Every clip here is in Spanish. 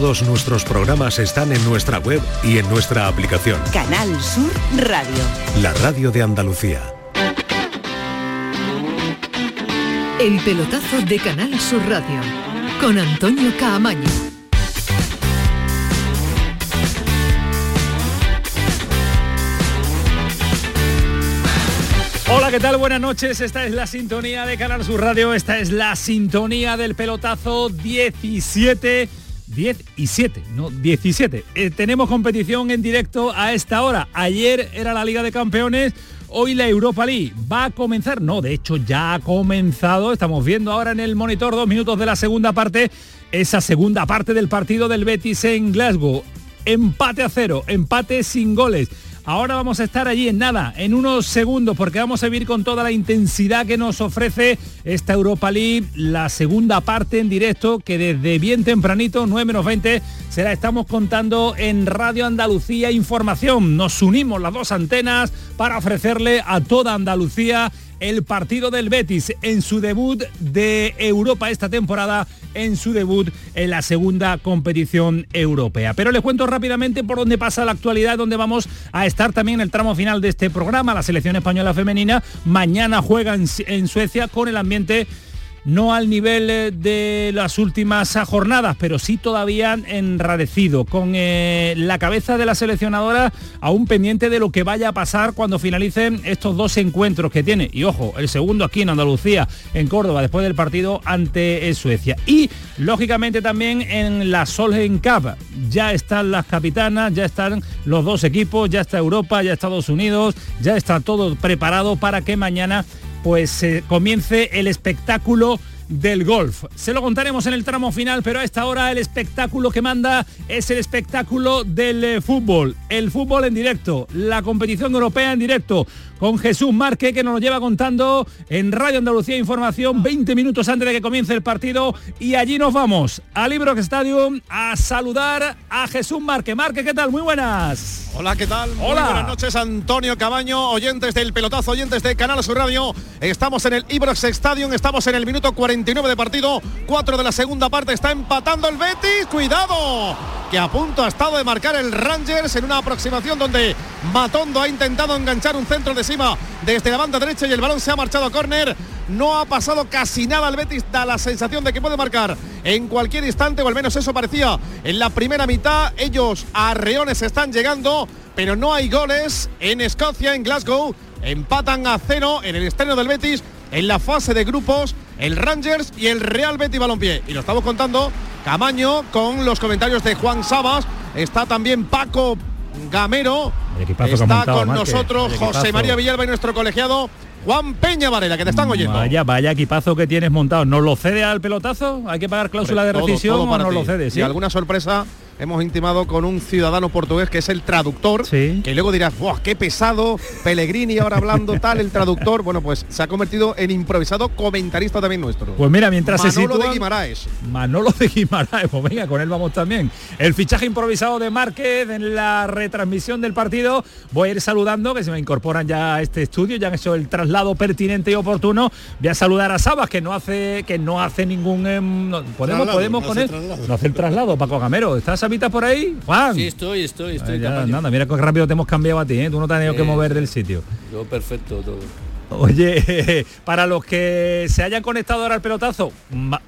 Todos nuestros programas están en nuestra web y en nuestra aplicación. Canal Sur Radio. La radio de Andalucía. El pelotazo de Canal Sur Radio con Antonio Caamaño. Hola, ¿qué tal? Buenas noches. Esta es la sintonía de Canal Sur Radio. Esta es la sintonía del pelotazo 17. 10 y 7, no 17. Eh, tenemos competición en directo a esta hora. Ayer era la Liga de Campeones, hoy la Europa League. ¿Va a comenzar? No, de hecho ya ha comenzado. Estamos viendo ahora en el monitor dos minutos de la segunda parte, esa segunda parte del partido del Betis en Glasgow. Empate a cero, empate sin goles. Ahora vamos a estar allí en nada, en unos segundos, porque vamos a vivir con toda la intensidad que nos ofrece esta Europa League, la segunda parte en directo, que desde bien tempranito, 9 menos 20, será, estamos contando en Radio Andalucía Información. Nos unimos las dos antenas para ofrecerle a toda Andalucía el partido del Betis en su debut de Europa esta temporada, en su debut en la segunda competición europea. Pero les cuento rápidamente por dónde pasa la actualidad, donde vamos a estar también en el tramo final de este programa. La selección española femenina mañana juega en, en Suecia con el ambiente no al nivel eh, de las últimas jornadas, pero sí todavía enrarecido, con eh, la cabeza de la seleccionadora aún pendiente de lo que vaya a pasar cuando finalicen estos dos encuentros que tiene. Y ojo, el segundo aquí en Andalucía, en Córdoba, después del partido ante Suecia. Y lógicamente también en la Solheim Cup ya están las capitanas, ya están los dos equipos, ya está Europa, ya Estados Unidos, ya está todo preparado para que mañana pues eh, comience el espectáculo del golf. Se lo contaremos en el tramo final, pero a esta hora el espectáculo que manda es el espectáculo del eh, fútbol. El fútbol en directo, la competición europea en directo, con Jesús Marque que nos lo lleva contando en Radio Andalucía Información 20 minutos antes de que comience el partido y allí nos vamos a Librox Stadium a saludar a Jesús Marque. Marque, ¿qué tal? Muy buenas. Hola, ¿qué tal? Hola. Buenas noches, Antonio Cabaño, oyentes del pelotazo, oyentes de Canal Sur Radio. Estamos en el Ibrox Stadium, estamos en el minuto 49 de partido, 4 de la segunda parte, está empatando el Betis, cuidado, que a punto ha estado de marcar el Rangers en una aproximación donde Matondo ha intentado enganchar un centro de desde la banda derecha y el balón se ha marchado a córner. No ha pasado casi nada al Betis, da la sensación de que puede marcar en cualquier instante, o al menos eso parecía en la primera mitad. Ellos a Reones están llegando, pero no hay goles en Escocia, en Glasgow. Empatan a cero en el estreno del Betis en la fase de grupos el Rangers y el Real Betis Balompié. Y lo estamos contando Camaño con los comentarios de Juan Sabas. Está también Paco Gamero. Está con nosotros José María Villalba y nuestro colegiado Juan Peña Varela, que te están oyendo. Vaya, vaya equipazo que tienes montado. ¿Nos lo cede al pelotazo? ¿Hay que pagar cláusula de rescisión o nos lo cede? ¿sí? alguna sorpresa hemos intimado con un ciudadano portugués que es el traductor, que luego dirás, ¡buah, qué pesado! Pellegrini ahora hablando tal, el traductor. Bueno, pues se ha convertido en improvisado comentarista también nuestro. Pues mira, mientras Manolo se sitúa... de Guimaraes. Manolo de Guimaraes, pues venga, con él vamos también. El fichaje improvisado de Márquez en la retransmisión del partido. Voy a ir saludando, que se me incorporan ya a este estudio, ya han hecho el traslado pertinente y oportuno. Voy a saludar a Sabas, que no hace que no hace ningún... em, no- podemos Traslado, podemos no con hace él. traslado. No hace el traslado, Paco Gamero. ¿Estás Sabita por ahí? Juan. Sí, estoy, estoy, estoy. Nada, mira qué rápido te hemos cambiado a ti, ¿eh? Tú no te has tenido que mover del sitio. Yo perfecto todo. Oye, para los que se hayan conectado ahora al pelotazo,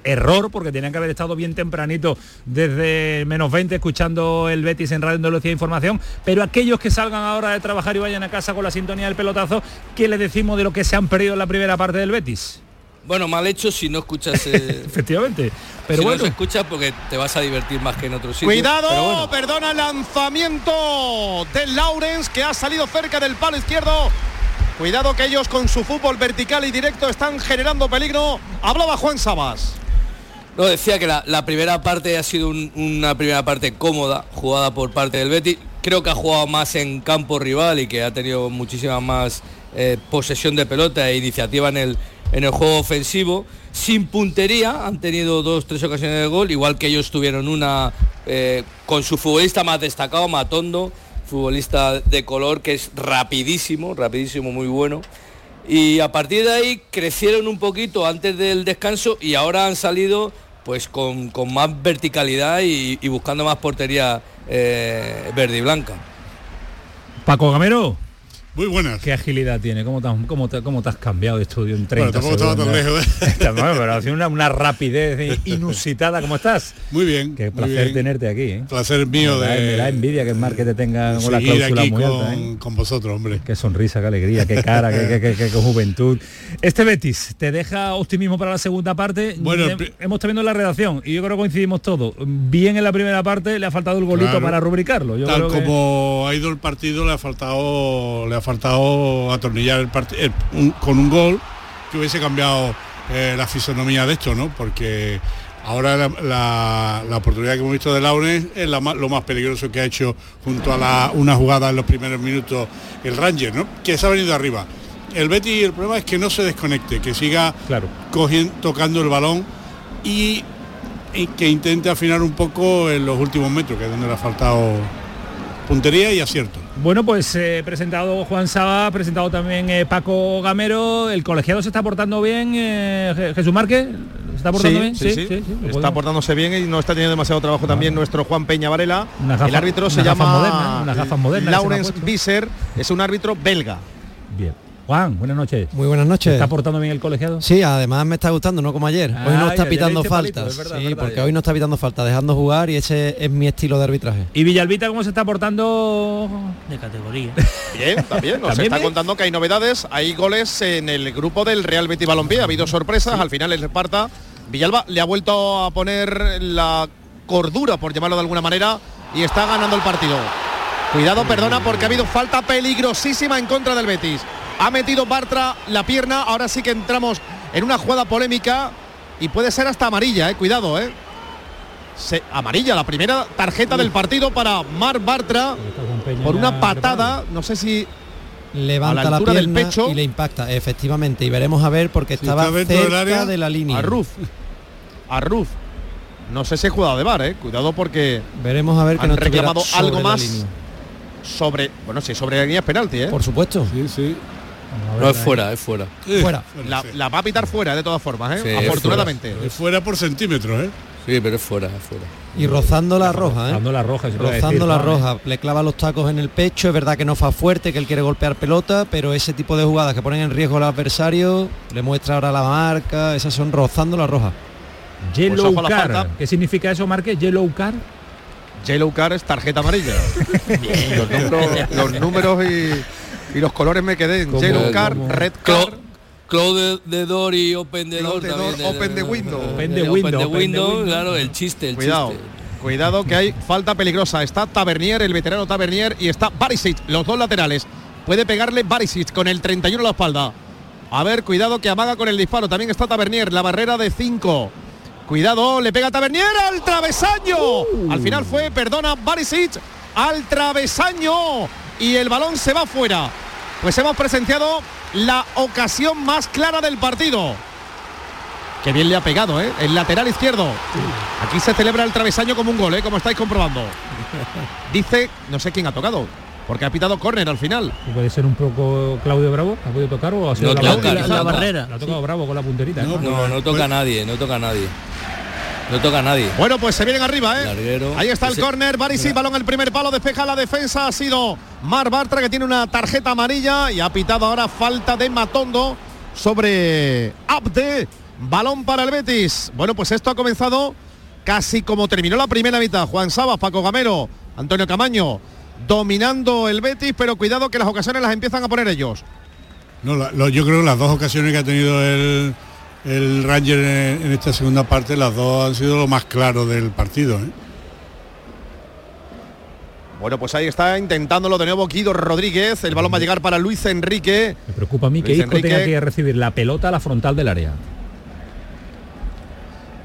error, porque tenían que haber estado bien tempranito desde menos 20 escuchando el Betis en Radio Andalucía Información, pero aquellos que salgan ahora de trabajar y vayan a casa con la sintonía del pelotazo, ¿qué les decimos de lo que se han perdido en la primera parte del Betis? Bueno, mal hecho si no escuchas. eh, Efectivamente. Pero si bueno, no porque te vas a divertir más que en otro sitio. Cuidado, pero bueno. perdona el lanzamiento de Lawrence que ha salido cerca del palo izquierdo. Cuidado que ellos con su fútbol vertical y directo están generando peligro. Hablaba Juan Sabas. No, decía que la, la primera parte ha sido un- una primera parte cómoda, jugada por parte del Betis. Creo que ha jugado más en campo rival y que ha tenido muchísima más eh, posesión de pelota e iniciativa en el, en el juego ofensivo. Sin puntería, han tenido dos, tres ocasiones de gol, igual que ellos tuvieron una eh, con su futbolista más destacado, Matondo, futbolista de color que es rapidísimo, rapidísimo, muy bueno. Y a partir de ahí crecieron un poquito antes del descanso y ahora han salido pues con, con más verticalidad y, buscando más portería eh, verde y blanca. Paco Gamero. Muy buenas. ¿Qué agilidad tiene? ¿Cómo te, has- cómo te- cómo te has cambiado de estudio en 30 Bueno, tampoco estaba tan segundos? lejos, ¿eh? Bueno, pero una, una rapidez inusitada. ¿Cómo estás? Muy bien. Qué placer bien. tenerte aquí. ¿eh? Placer mío Me da- de, me da envidia que el mar que te tenga con la seguir cláusula aquí muy con, alta. ¿eh? con vosotros, hombre. Qué sonrisa, qué alegría, qué cara, qué, qué- qué- juventud. Este Betis, ¿te deja optimismo para la segunda parte? Bueno, el hemos estado viendo la redacción y yo creo que coincidimos todos. Bien en la primera parte, le ha faltado el golito Claro. para rubricarlo. Yo Tal creo que- como ha ido el partido, le ha faltado, le ha faltado atornillar el partido con un gol que hubiese cambiado eh, la fisonomía de esto, ¿no? Porque ahora la, la- la oportunidad que hemos visto de Lauren es la lo más peligroso que ha hecho junto a la- una jugada en los primeros minutos el Ranger, ¿no? Que se ha venido arriba. El Betty, el problema es que no se desconecte, que siga Claro. cogiendo, tocando el balón y, y que intente afinar un poco en los últimos metros, que es donde le ha faltado puntería y acierto. Bueno, pues eh, presentado Juan Saba, presentado también eh, Paco Gamero. ¿El colegiado se está portando bien? eh, Je- Jesús Márquez, ¿se está portando bien? sí, sí. Está portándose bien y no está teniendo demasiado trabajo también nuestro Juan Peña Varela. El árbitro se llama Lawrence puesto. Visser, es un árbitro belga. Bien. Juan, buenas noches. Muy buenas ¿Se noches. está portando bien el colegiado? Sí, además me está gustando, no como ayer. Hoy no está pitando faltas. es verdad, sí, verdad, porque ya. hoy no está pitando faltas, dejando jugar y ese es mi estilo de arbitraje. ¿Y Villalbita cómo se está portando? de categoría. Bien, también. Nos ¿También está bien? contando que hay novedades. Hay goles en el grupo del Real Betis Balompié. Ha habido sorpresas. Al final el Esparta. Villalba le ha vuelto a poner la cordura, por llamarlo de alguna manera, y está ganando el partido. Cuidado, perdona, porque ha habido falta peligrosísima en contra del Betis. Ha metido Bartra la pierna. Ahora sí que entramos en una jugada polémica y puede ser hasta amarilla, eh. Cuidado, eh. Se- amarilla, la primera tarjeta del partido para Mar Bartra por una patada, no sé si Levanta A la la, altura del pierna pecho. y le impacta, efectivamente. Y veremos a ver porque Si estaba del cerca área, de la línea. a Ruf. A Ruf. No sé si es jugada de bar, eh. Cuidado porque Veremos a ver que Han no reclamado algo más. sobre, bueno, sí, sobre la línea es penalti, eh. Por supuesto. Sí, sí. No es fuera, es fuera. Fuera. La, sí. la va a pitar fuera de todas formas, Sí, eh. es Afortunadamente. Es fuera por centímetros, ¿eh? Sí, pero es fuera, es fuera. Y rozando la roja, ¿eh? Dando la roja, Rozando decir, la roja, le clava los tacos en el pecho, es verdad que no fa fuerte, que él quiere golpear pelota, pero ese tipo de jugadas que ponen en riesgo al adversario, le muestra ahora la marca, esas son rozando la roja. Yellow Pues falta. ¿Qué significa eso, Márquez? Yellow card. Yellow card es tarjeta amarilla. los, números, los números y, y los colores me quedé en Yellow card, como- red Clo- card. Close the door y open the door también. eh, open the window. Open the eh, window, Open the window, window. claro, el chiste, el Cuidado. chiste. Cuidado que hay falta peligrosa. Está Tavernier, el veterano Tavernier, y está Barisic, los dos laterales. Puede pegarle Barisic con el 31 a la espalda. A ver, cuidado que amaga con el disparo. También está Tavernier, la barrera de 5. Cuidado, le pega Tavernier al travesaño. Al final fue, perdona, Barisic al travesaño. Y el balón se va fuera. Pues hemos presenciado la ocasión más clara del partido. Qué bien le ha pegado, ¿eh? El lateral izquierdo. Aquí se celebra el travesaño como un gol, ¿eh? Como estáis comprobando. Dice, no sé quién ha tocado, porque ha pitado córner al final. Puede ser un poco Claudio Bravo. ¿Ha podido tocar o ha sido No la, no barrera, La ha tocado Bravo con la punterita. No, ¿eh? No, no toca a nadie, no toca a nadie. No toca a nadie. Bueno, pues se vienen arriba, ¿eh? Larguero. Ahí está el Ese- córner, Barisi, balón el primer palo, despeja la defensa, ha sido Mar Bartra que tiene una tarjeta amarilla y ha pitado ahora falta de Matondo sobre Abde, balón para el Betis. Bueno, pues esto ha comenzado casi como terminó la primera mitad. Juan Sabas, Paco Gamero, Antonio Camaño, dominando el Betis, pero cuidado que las ocasiones las empiezan a poner ellos. No, la- lo- yo creo que las dos ocasiones que ha tenido el, el Ranger en, en esta segunda parte, las dos han sido lo más claro del partido. ¿eh? Bueno, pues ahí está intentándolo de nuevo Guido Rodríguez, el balón va a llegar para Luis Enrique. Me preocupa a mí que Luis Isco tenga Enrique. que recibir la pelota a la frontal del área.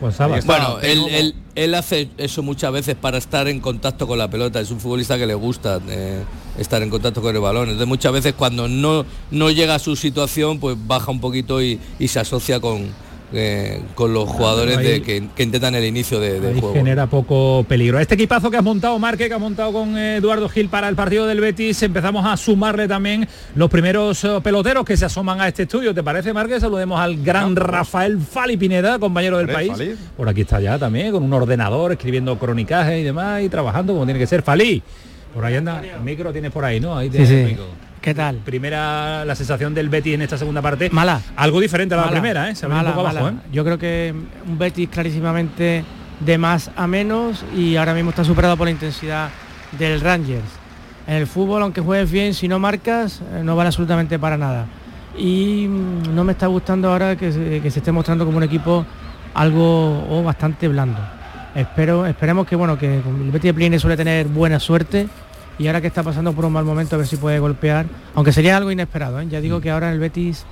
Está. Bueno, nuevo. Él- hace eso muchas veces para estar en contacto con la pelota. Es un futbolista que le gusta eh, estar en contacto con el balón. Entonces muchas veces cuando no, no llega a su situación, pues baja un poquito y se asocia con, eh, con los jugadores de, que, que intentan el inicio de, juego. genera poco peligro. Este equipazo que has montado, Marque, que ha montado con Eduardo Gil para el partido del Betis, empezamos a sumarle también los primeros eh, peloteros que se asoman a este estudio. ¿Te parece, Marque? Saludemos al gran Rafael Fali Pineda, compañero del país. Fali. Por aquí está ya también, con un ordenador, escribiendo cronicajes y demás, y trabajando como tiene que ser. Fali, por ahí anda. El micro tienes por ahí, ¿no? Ahí tienes el micro. ¿Qué tal? Primera, la sensación del Betis en esta segunda parte. Mala. Algo diferente a la Mala, primera, ¿eh? Se mala, un poco abajo. ¿eh? Yo creo que un Betis clarísimamente de más a menos y ahora mismo está superado por la intensidad del Rangers. En el fútbol, aunque juegues bien, si no marcas, eh, no vale absolutamente para nada. Y mm, no me está gustando ahora que se, que se esté mostrando como un equipo algo o bastante blando. Espero, esperemos que bueno, que el Betis de Pline suele tener buena suerte y ahora que está pasando por un mal momento a ver si puede golpear, aunque sería algo inesperado. ¿eh? Ya digo que ahora el Betis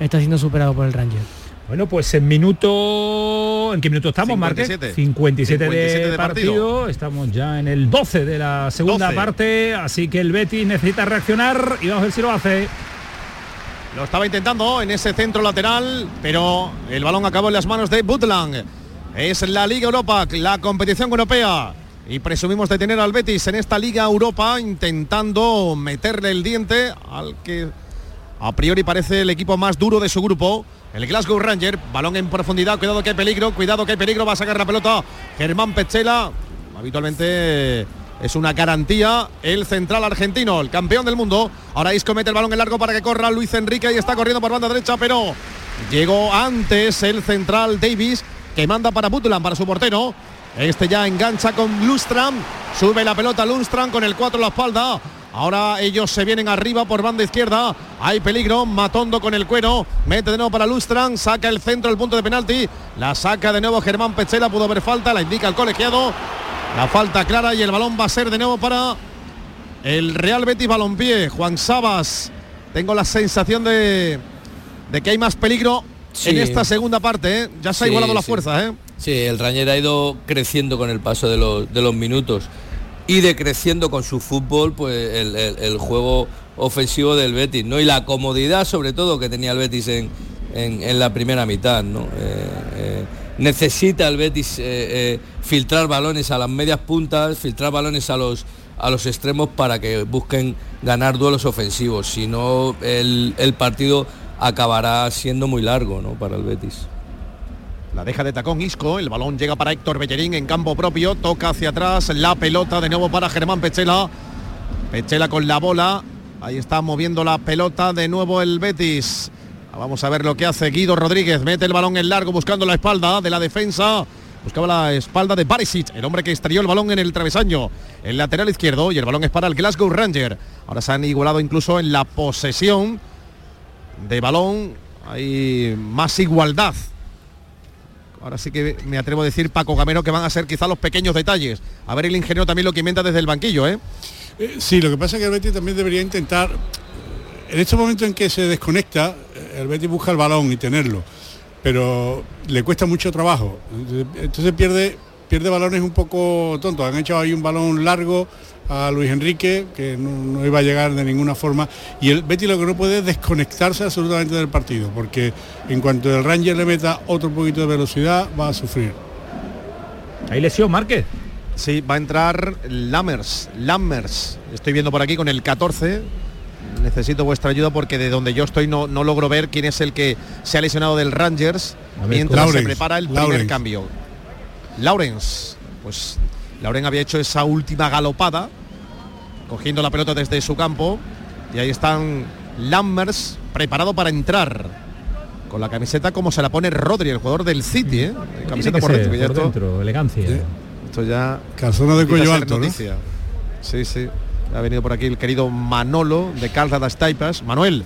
está siendo superado por el Ranger. Bueno, pues en minuto... ¿En qué minuto estamos, Marque? 57. 57, 57 de, de partido. partido. Estamos ya en el 12 de la segunda 12. parte, así que el Betis necesita reaccionar y vamos a ver si lo hace. Lo estaba intentando en ese centro lateral, pero el balón acabó en las manos de Butland. Es la Liga Europa, la competición europea. Y presumimos de tener al Betis en esta Liga Europa intentando meterle el diente al que a priori parece el equipo más duro de su grupo. El Glasgow Ranger, balón en profundidad, cuidado que hay peligro, cuidado que hay peligro, va a sacar la pelota Germán Pechela. Habitualmente es una garantía el central argentino, el campeón del mundo. Ahora Isco mete el balón en largo para que corra Luis Enrique y está corriendo por banda derecha, pero llegó antes el central Davis que manda para Butland, para su portero. Este ya engancha con Lundstram, sube la pelota Lundstram con el 4 en la espalda. Ahora ellos se vienen arriba por banda izquierda. Hay peligro. Matondo con el cuero. Mete de nuevo para Lustran. Saca el centro del punto de penalti. La saca de nuevo Germán Pechela. Pudo haber falta. La indica el colegiado. La falta clara y el balón va a ser de nuevo para el Real Betis Balompié. Juan Sabas. Tengo la sensación de, de que hay más peligro Sí. en esta segunda parte. ¿eh? Ya se ha Sí, igualado la sí. fuerza. ¿eh? Sí, el Ranger ha ido creciendo con el paso de los, minutos y decreciendo con su fútbol pues el, juego ofensivo del Betis, ¿no? Y la comodidad sobre todo que tenía el Betis en, en- la primera mitad, ¿no? Eh, eh, necesita el Betis eh, filtrar balones a las medias puntas, filtrar balones a los a los extremos para que busquen ganar duelos ofensivos, si no el, el partido acabará siendo muy largo ¿no? para el Betis. La deja de tacón Isco, el balón llega para Héctor Bellerín en campo propio, toca hacia atrás, la pelota de nuevo para Germán Pechela. Pechela con la bola, ahí está moviendo la pelota de nuevo el Betis. Vamos a ver lo que hace Guido Rodríguez, mete el balón en largo buscando la espalda de la defensa. Buscaba la espalda de Barisic, el hombre que estrelló el balón en el travesaño, el lateral izquierdo, y el balón es para el Glasgow Ranger. Ahora se han igualado incluso en la posesión de balón, hay más igualdad Ahora sí que me atrevo a decir, Paco Gamero, que van a ser quizá los pequeños detalles. A ver el ingeniero también lo que inventa desde el banquillo, ¿eh? Eh, sí, lo que pasa es que el Betis también debería intentar, en este momento en que se desconecta, eh, el Betis busca el balón y tenerlo, pero le cuesta mucho trabajo. Entonces, pierde, pierde balones un poco tontos. Han echado ahí un balón largo a Luis Enrique, que no, no iba a llegar de ninguna forma. Y el Betis lo que no puede es desconectarse absolutamente del partido, porque en cuanto el Ranger le meta otro poquito de velocidad, va a sufrir. Hay lesión, Márquez. Sí, va a entrar Lammers. Lammers. Estoy viendo por aquí con el 14. Necesito vuestra ayuda porque de donde yo estoy no, no logro ver quién es el que se ha lesionado del Rangers ver, mientras Lawrence, se prepara el primer Lawrence. cambio. Lawrence. Pues Lauren había hecho esa última galopada, cogiendo la pelota desde su campo. Y ahí están Lammers preparado para entrar. Con la camiseta como se la pone Rodri, el jugador del City, ¿eh? Camiseta por ser, dentro. ya esto- elegancia. esto ya Calzona de cuello alto. Sí, sí. Ha venido por aquí el querido Manolo de Calda das Taipas. Manuel,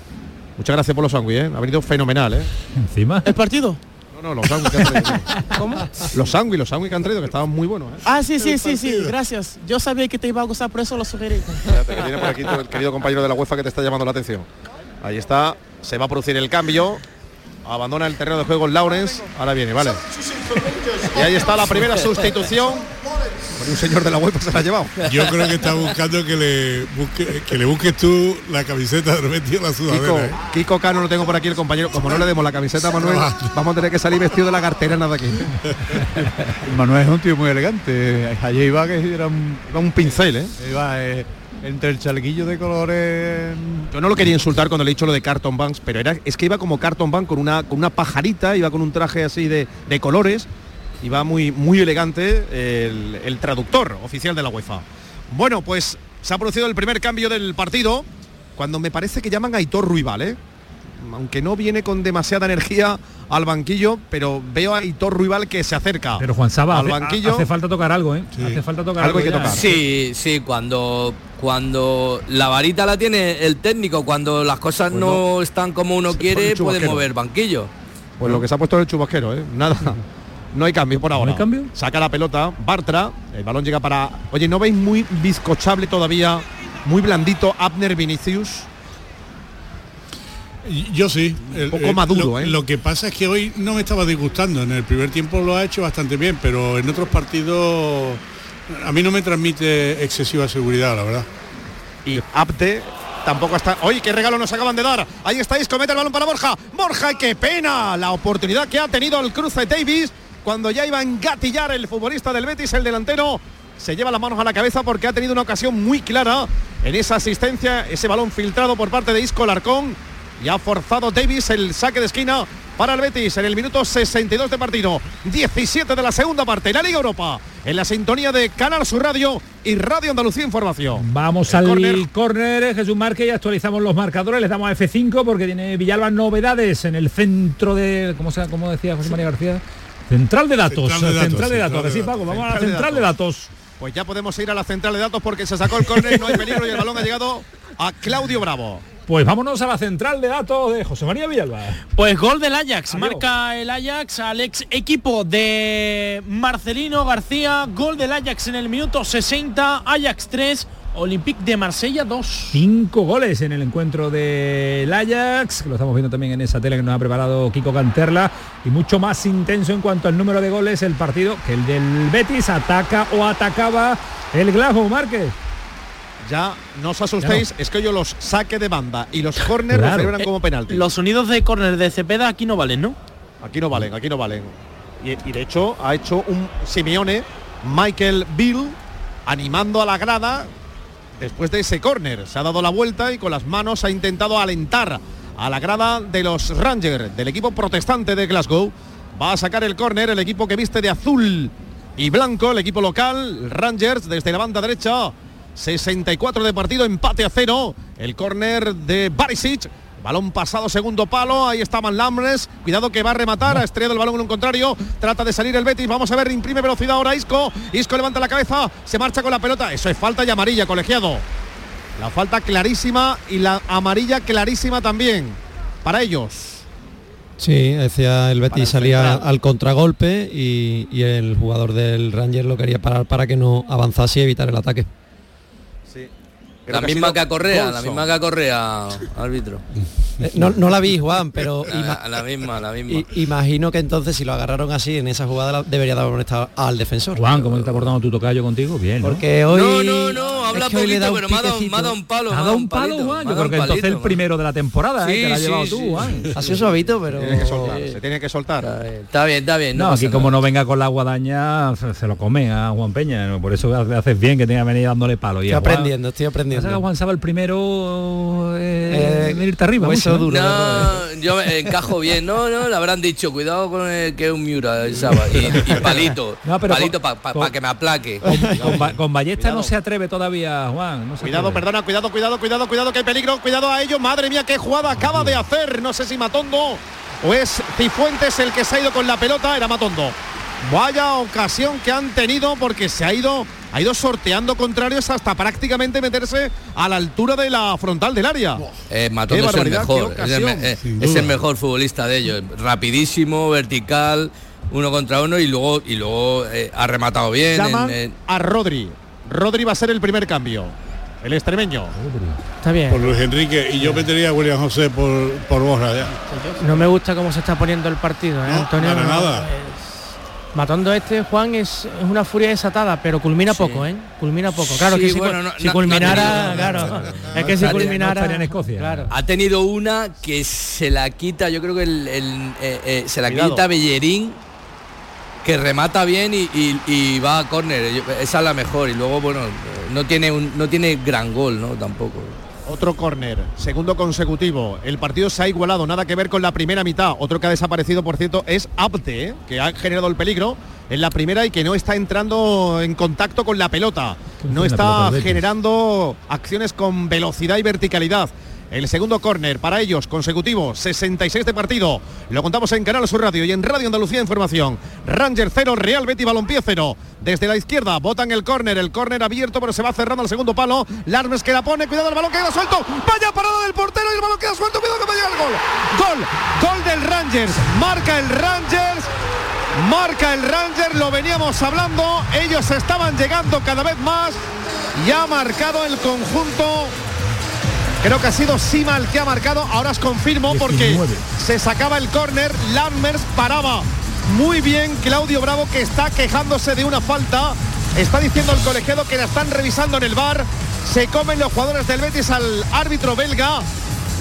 muchas gracias por los sándwiches, ¿eh? Ha venido fenomenal, ¿eh? Encima. ¿El partido? No, no, los sándwiches que han traído. ¿Cómo? Los sándwiches, los sándwiches que han traído, que estaban muy buenos, ¿eh? Ah, sí, sí, sí, sí, gracias. Yo sabía que te iba a gustar, por eso lo sugerí. Fíjate que viene por aquí el querido compañero de la UEFA que te está llamando la atención. Ahí está, se va a producir el cambio. Abandona el terreno de juego Lawrence. Ahora viene, vale. Y ahí está la primera sustitución un señor de la web se la ha llevado. Yo creo que está buscando que le busque, que le busques tú la camiseta de en la Kiko, sudadera. ¿eh? Kiko Cano lo tengo por aquí el compañero. Como no le demos la camiseta a Manuel, vamos a tener que salir vestido de la cartera de aquí. Manuel es un tío muy elegante. Allí iba que era un, era un pincel, ¿eh? Iba eh, entre el chalequillo de colores. Yo no lo quería insultar cuando le he dicho lo de Carton Banks, pero era, es que iba como Carton Bank con una, con una pajarita, iba con un traje así de, de colores. Iba muy, muy elegante el, el traductor oficial de la UEFA. Bueno, pues se ha producido el primer cambio del partido cuando me parece que llaman a Aitor Ruibal, ¿eh? aunque no viene con demasiada energía al banquillo, pero veo a Aitor Ruibal que se acerca Pero Juan Saba, al hace, banquillo. hace falta tocar algo, ¿eh? Hace falta tocar Algo hay que tocar. Sí, sí, cuando cuando la varita la tiene el técnico, cuando las cosas Pues no, no. están como uno quiere, puede mover banquillo. Pues lo que se ha puesto en el chubasquero, ¿eh? Nada. No hay cambio por ahora. hay cambio? Saca la pelota, Bartra, el balón llega para. Oye, ¿no veis muy bizcochable todavía? Muy blandito Abner Vinicius. Yo sí. Un poco maduro, lo, ¿eh? Lo que pasa es que hoy no me estaba disgustando. En el primer tiempo lo ha hecho bastante bien, pero en otros partidos a mí no me transmite excesiva seguridad, la verdad. Y Abde tampoco está. Oye, qué regalo nos acaban de dar. Ahí estáis, comete el balón para Borja. Borja, qué pena la oportunidad que ha tenido el cruce Davis cuando ya iba a engatillar el futbolista del Betis, el delantero. Se lleva las manos a la cabeza porque ha tenido una ocasión muy clara en esa asistencia, ese balón filtrado por parte de Isco Larcón. Y ha forzado Davis el saque de esquina para el Betis en el minuto 62 de partido. 17 de la segunda parte. La Liga Europa en la sintonía de Canal Sur Radio y Radio Andalucía Información. Vamos El al córner. córner, Jesús Márquez, y actualizamos los marcadores. Les damos a F5 porque tiene Villalba novedades en el centro de, ¿cómo, se, cómo decía José María García? Central de datos. Central de datos, Central de datos. central de que sí. Paco, vamos a la Central de datos. Pues ya podemos ir a la central de datos porque se sacó el córner, no hay peligro y el balón ha llegado a Claudio Bravo. Pues vámonos a la central de datos de José María Villalba. Pues gol del Ajax, Adiós. marca el Ajax al ex equipo de Marcelino García, gol del Ajax en el minuto 60, Ajax 3, Olympique de Marsella 2. Cinco goles en el encuentro del Ajax, que lo estamos viendo también en esa tele que nos ha preparado Kiko Canterla, y mucho más intenso en cuanto al número de goles el partido que el del Betis ataca o atacaba el Glasgow Márquez. Ya no os asustéis, es que yo los saque de banda y los córner Claro. los celebran como penalti. Los sonidos de córner de Cepeda aquí no valen, ¿no? Aquí no valen, aquí no valen. Y, y de hecho ha hecho un Simeone, Michael Bill, animando a la grada después de ese córner. Se ha dado la vuelta y con las manos ha intentado alentar a la grada de los Rangers, del equipo protestante de Glasgow. Va a sacar el córner el equipo que viste de azul y blanco, el equipo local, Rangers, desde la banda derecha. 64 de partido, empate a cero. El córner de Barisic. Balón pasado, segundo palo. Ahí está Van Lambres. Cuidado que va a rematar. Ha estrellado el balón en un contrario. Trata de salir el Betis. Vamos a ver, imprime velocidad ahora Isco. Isco levanta la cabeza. Se marcha con la pelota. Eso es falta y amarilla, colegiado. La falta clarísima y la amarilla clarísima también. Para ellos. Sí, decía el Betis el salía al contragolpe y, y el jugador del Ranger lo quería parar para que no avanzase y evitar el ataque. Creo la que misma que a Correa, la misma que a Correa, árbitro. Eh, No, no la vi, Juan, pero La, la misma, la misma. imagino que entonces si lo agarraron así en esa jugada debería de haber amonestado al defensor. Juan, ¿cómo te está cortando tu tocayo contigo? Bien, ¿no? Porque hoy... No, no, no, habla es que poquito, un pero me ha dado, piquecito. me ha dado un palo. ¿Ha me ha dado un palo, palito, Juan? Yo creo que entonces el primero de la temporada, ¿eh? Sí, Te la has sí, llevado sí. tú, Juan. Ha sido suavito, pero... Tiene que soltar, se tiene que soltar. Está bien, está bien. No, No, aquí como nada. no venga con la guadaña, se, se lo come a Juan Peña. ¿no? Por eso hace- haces bien que tenga que venir dándole palo. Y Estoy aprendiendo, estoy Pasa Saba el primero eh, Eh, venirte arriba. hueso mucho, duro. No, yo me encajo bien. No, no, le habrán dicho, cuidado con el que es un Miura. Y, y palito. No, pero palito para que me aplaque. Con, Ba- con Ballesta Cuidado. no se atreve todavía, Juan. no se Cuidado, atreve. perdona, cuidado, cuidado, cuidado, cuidado, que hay peligro, cuidado a ellos. Madre mía, qué jugada acaba de hacer. No sé si Matondo o es Cifuentes el que se ha ido con la pelota. Era Matondo. Vaya ocasión que han tenido porque se ha ido, ha ido sorteando contrarios hasta prácticamente meterse a la altura de la frontal del área. Eh, Qué es el mejor. Es el, me- eh, es el mejor futbolista de ellos. Rapidísimo, vertical, uno contra uno y luego y luego eh, ha rematado bien. Llaman en- en- a Rodri. Rodri va a ser el primer cambio. El extremeño. Está bien. Por Luis Enrique y yo metería a William José por, por Borja ya. No me gusta cómo se está poniendo el partido, ¿eh, No, Antonio. para No, nada. es- Matondo este, Juan, es, es una furia desatada, pero culmina poco, ¿eh? Culmina poco. Claro Sí, que si, bueno, no- si no- culminara, no- claro. es que si culminara. estaría en Escocia. Claro. Ha tenido una que se la quita, yo creo que el, el, eh, eh, se la Cuidado. quita Bellerín, que remata bien y, y- y va a córner. Esa es la mejor. Y luego, bueno, no tiene un, no tiene gran gol, ¿no? Tampoco. Otro córner, segundo consecutivo. El partido se ha igualado, nada que ver con la primera mitad. Otro que ha desaparecido, por cierto, es Abde, ¿eh? que ha generado el peligro en la primera y que no está entrando en contacto con la pelota. ¿Quién No pelota está generando acciones con velocidad y verticalidad. El segundo córner para ellos, consecutivo, 66 de partido. Lo contamos en Canal Sur Radio y en Radio Andalucía Información. Ranger 0, Real Betis Balompié 0. Desde la izquierda botan el córner, el córner abierto, pero se va cerrando al segundo palo. Larmes que la pone, cuidado, el balón queda suelto. Vaya parada del portero y el balón queda suelto. Cuidado que va a llegar el gol. Gol, gol del Rangers. Marca el Rangers. Marca el Ranger, lo veníamos hablando. Ellos estaban llegando cada vez más. Y ha marcado el conjunto Creo que ha sido Sima el que ha marcado. Ahora os confirmo porque 19. se sacaba el córner. Lammers paraba muy bien. Claudio Bravo que está quejándose de una falta. Está diciendo el colegiado que la están revisando en el bar. Se comen los jugadores del Betis al árbitro belga.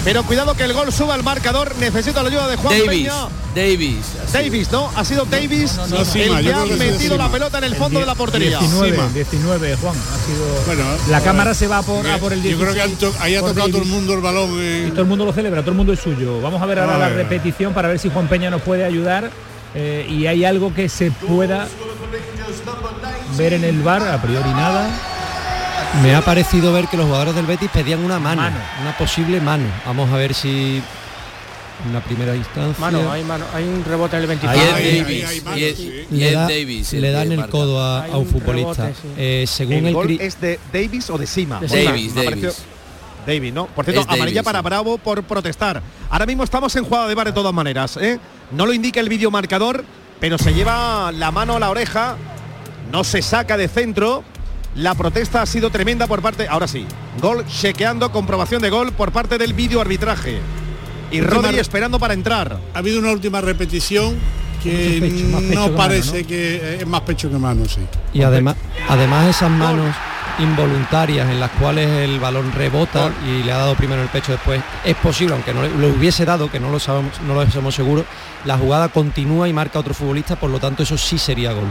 Pero cuidado que el gol suba al marcador. Necesita la ayuda de Juan Davis, Peña. Davis. Davis, ¿no? Ha sido Davis no, no, el que ha metido la pelota en el fondo de la portería. 19, Sima. 19, Juan. Ha sido... Bueno, la a cámara ver, se va por, a por el Yo creo que 16, han to- ahí ha tocado todo el mundo el balón. Y eh. todo el mundo lo celebra, todo el mundo es suyo. Vamos a ver ahora A la repetición para ver si Juan Peña nos puede ayudar eh, y hay algo que se pueda ver en el bar, a priori nada. Me ha parecido ver que los jugadores del Betis pedían una mano, Mano. una posible mano. Vamos a ver si en la primera instancia Mano, hay mano, hay un rebote en el Y 23. es Ahí, ahí, Davis. ahí, mano, y es, sí. y le, es da- Davis. le dan el codo a, un un futbolista. rebote, sí. Eh, según ¿El el, gol es de Davis o de Sima? De Sima. Davis, Davis. Davis, ¿no? Por cierto, Es Davis, amarilla para sí. Bravo por protestar. Ahora mismo estamos en jugada de bar de todas maneras, ¿eh? No lo indica el vídeo marcador, pero se lleva la mano a la oreja, no se saca de centro. La protesta ha sido tremenda por parte, ahora sí, gol chequeando, comprobación de gol por parte del vídeo arbitraje. Y Última Rodri esperando para entrar. Ha habido una última repetición que pecho, pecho no que parece mano, ¿no? que es más pecho que mano, sí. y además además esas manos involuntarias en las cuales el balón rebota y le ha dado primero el pecho después es posible aunque no lo hubiese dado que no lo sabemos no lo sabemos seguro la jugada continúa y marca a otro futbolista por lo tanto eso sí sería gol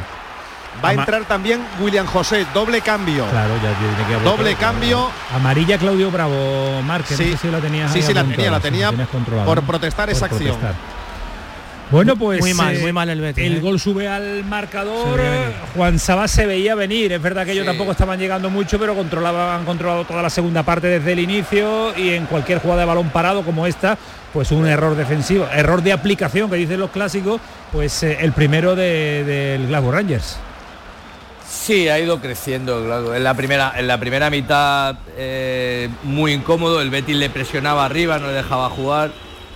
Va a entrar también William José, doble cambio. Claro, ya tiene que haber Doble cambio. Amarilla Claudio Bravo Márquez, Sí. no sé si la tenías Sí, sí, la tenía, la tenía por protestar esa acción. Bueno, pues Muy mal, eh, muy mal el Betis, El ¿eh? gol sube al marcador. Se veía venir. Juan Sabás se veía venir. Es verdad que ellos Sí. tampoco estaban llegando mucho, pero controlaban, han controlado toda la segunda parte desde el inicio y en cualquier jugada de balón parado como esta, pues un error defensivo, error de aplicación que dicen los clásicos, pues eh, el primero de- del Glasgow Rangers. Sí, ha ido creciendo, claro. En la primera, en la primera mitad eh, muy incómodo, el Betis le presionaba arriba, no le dejaba jugar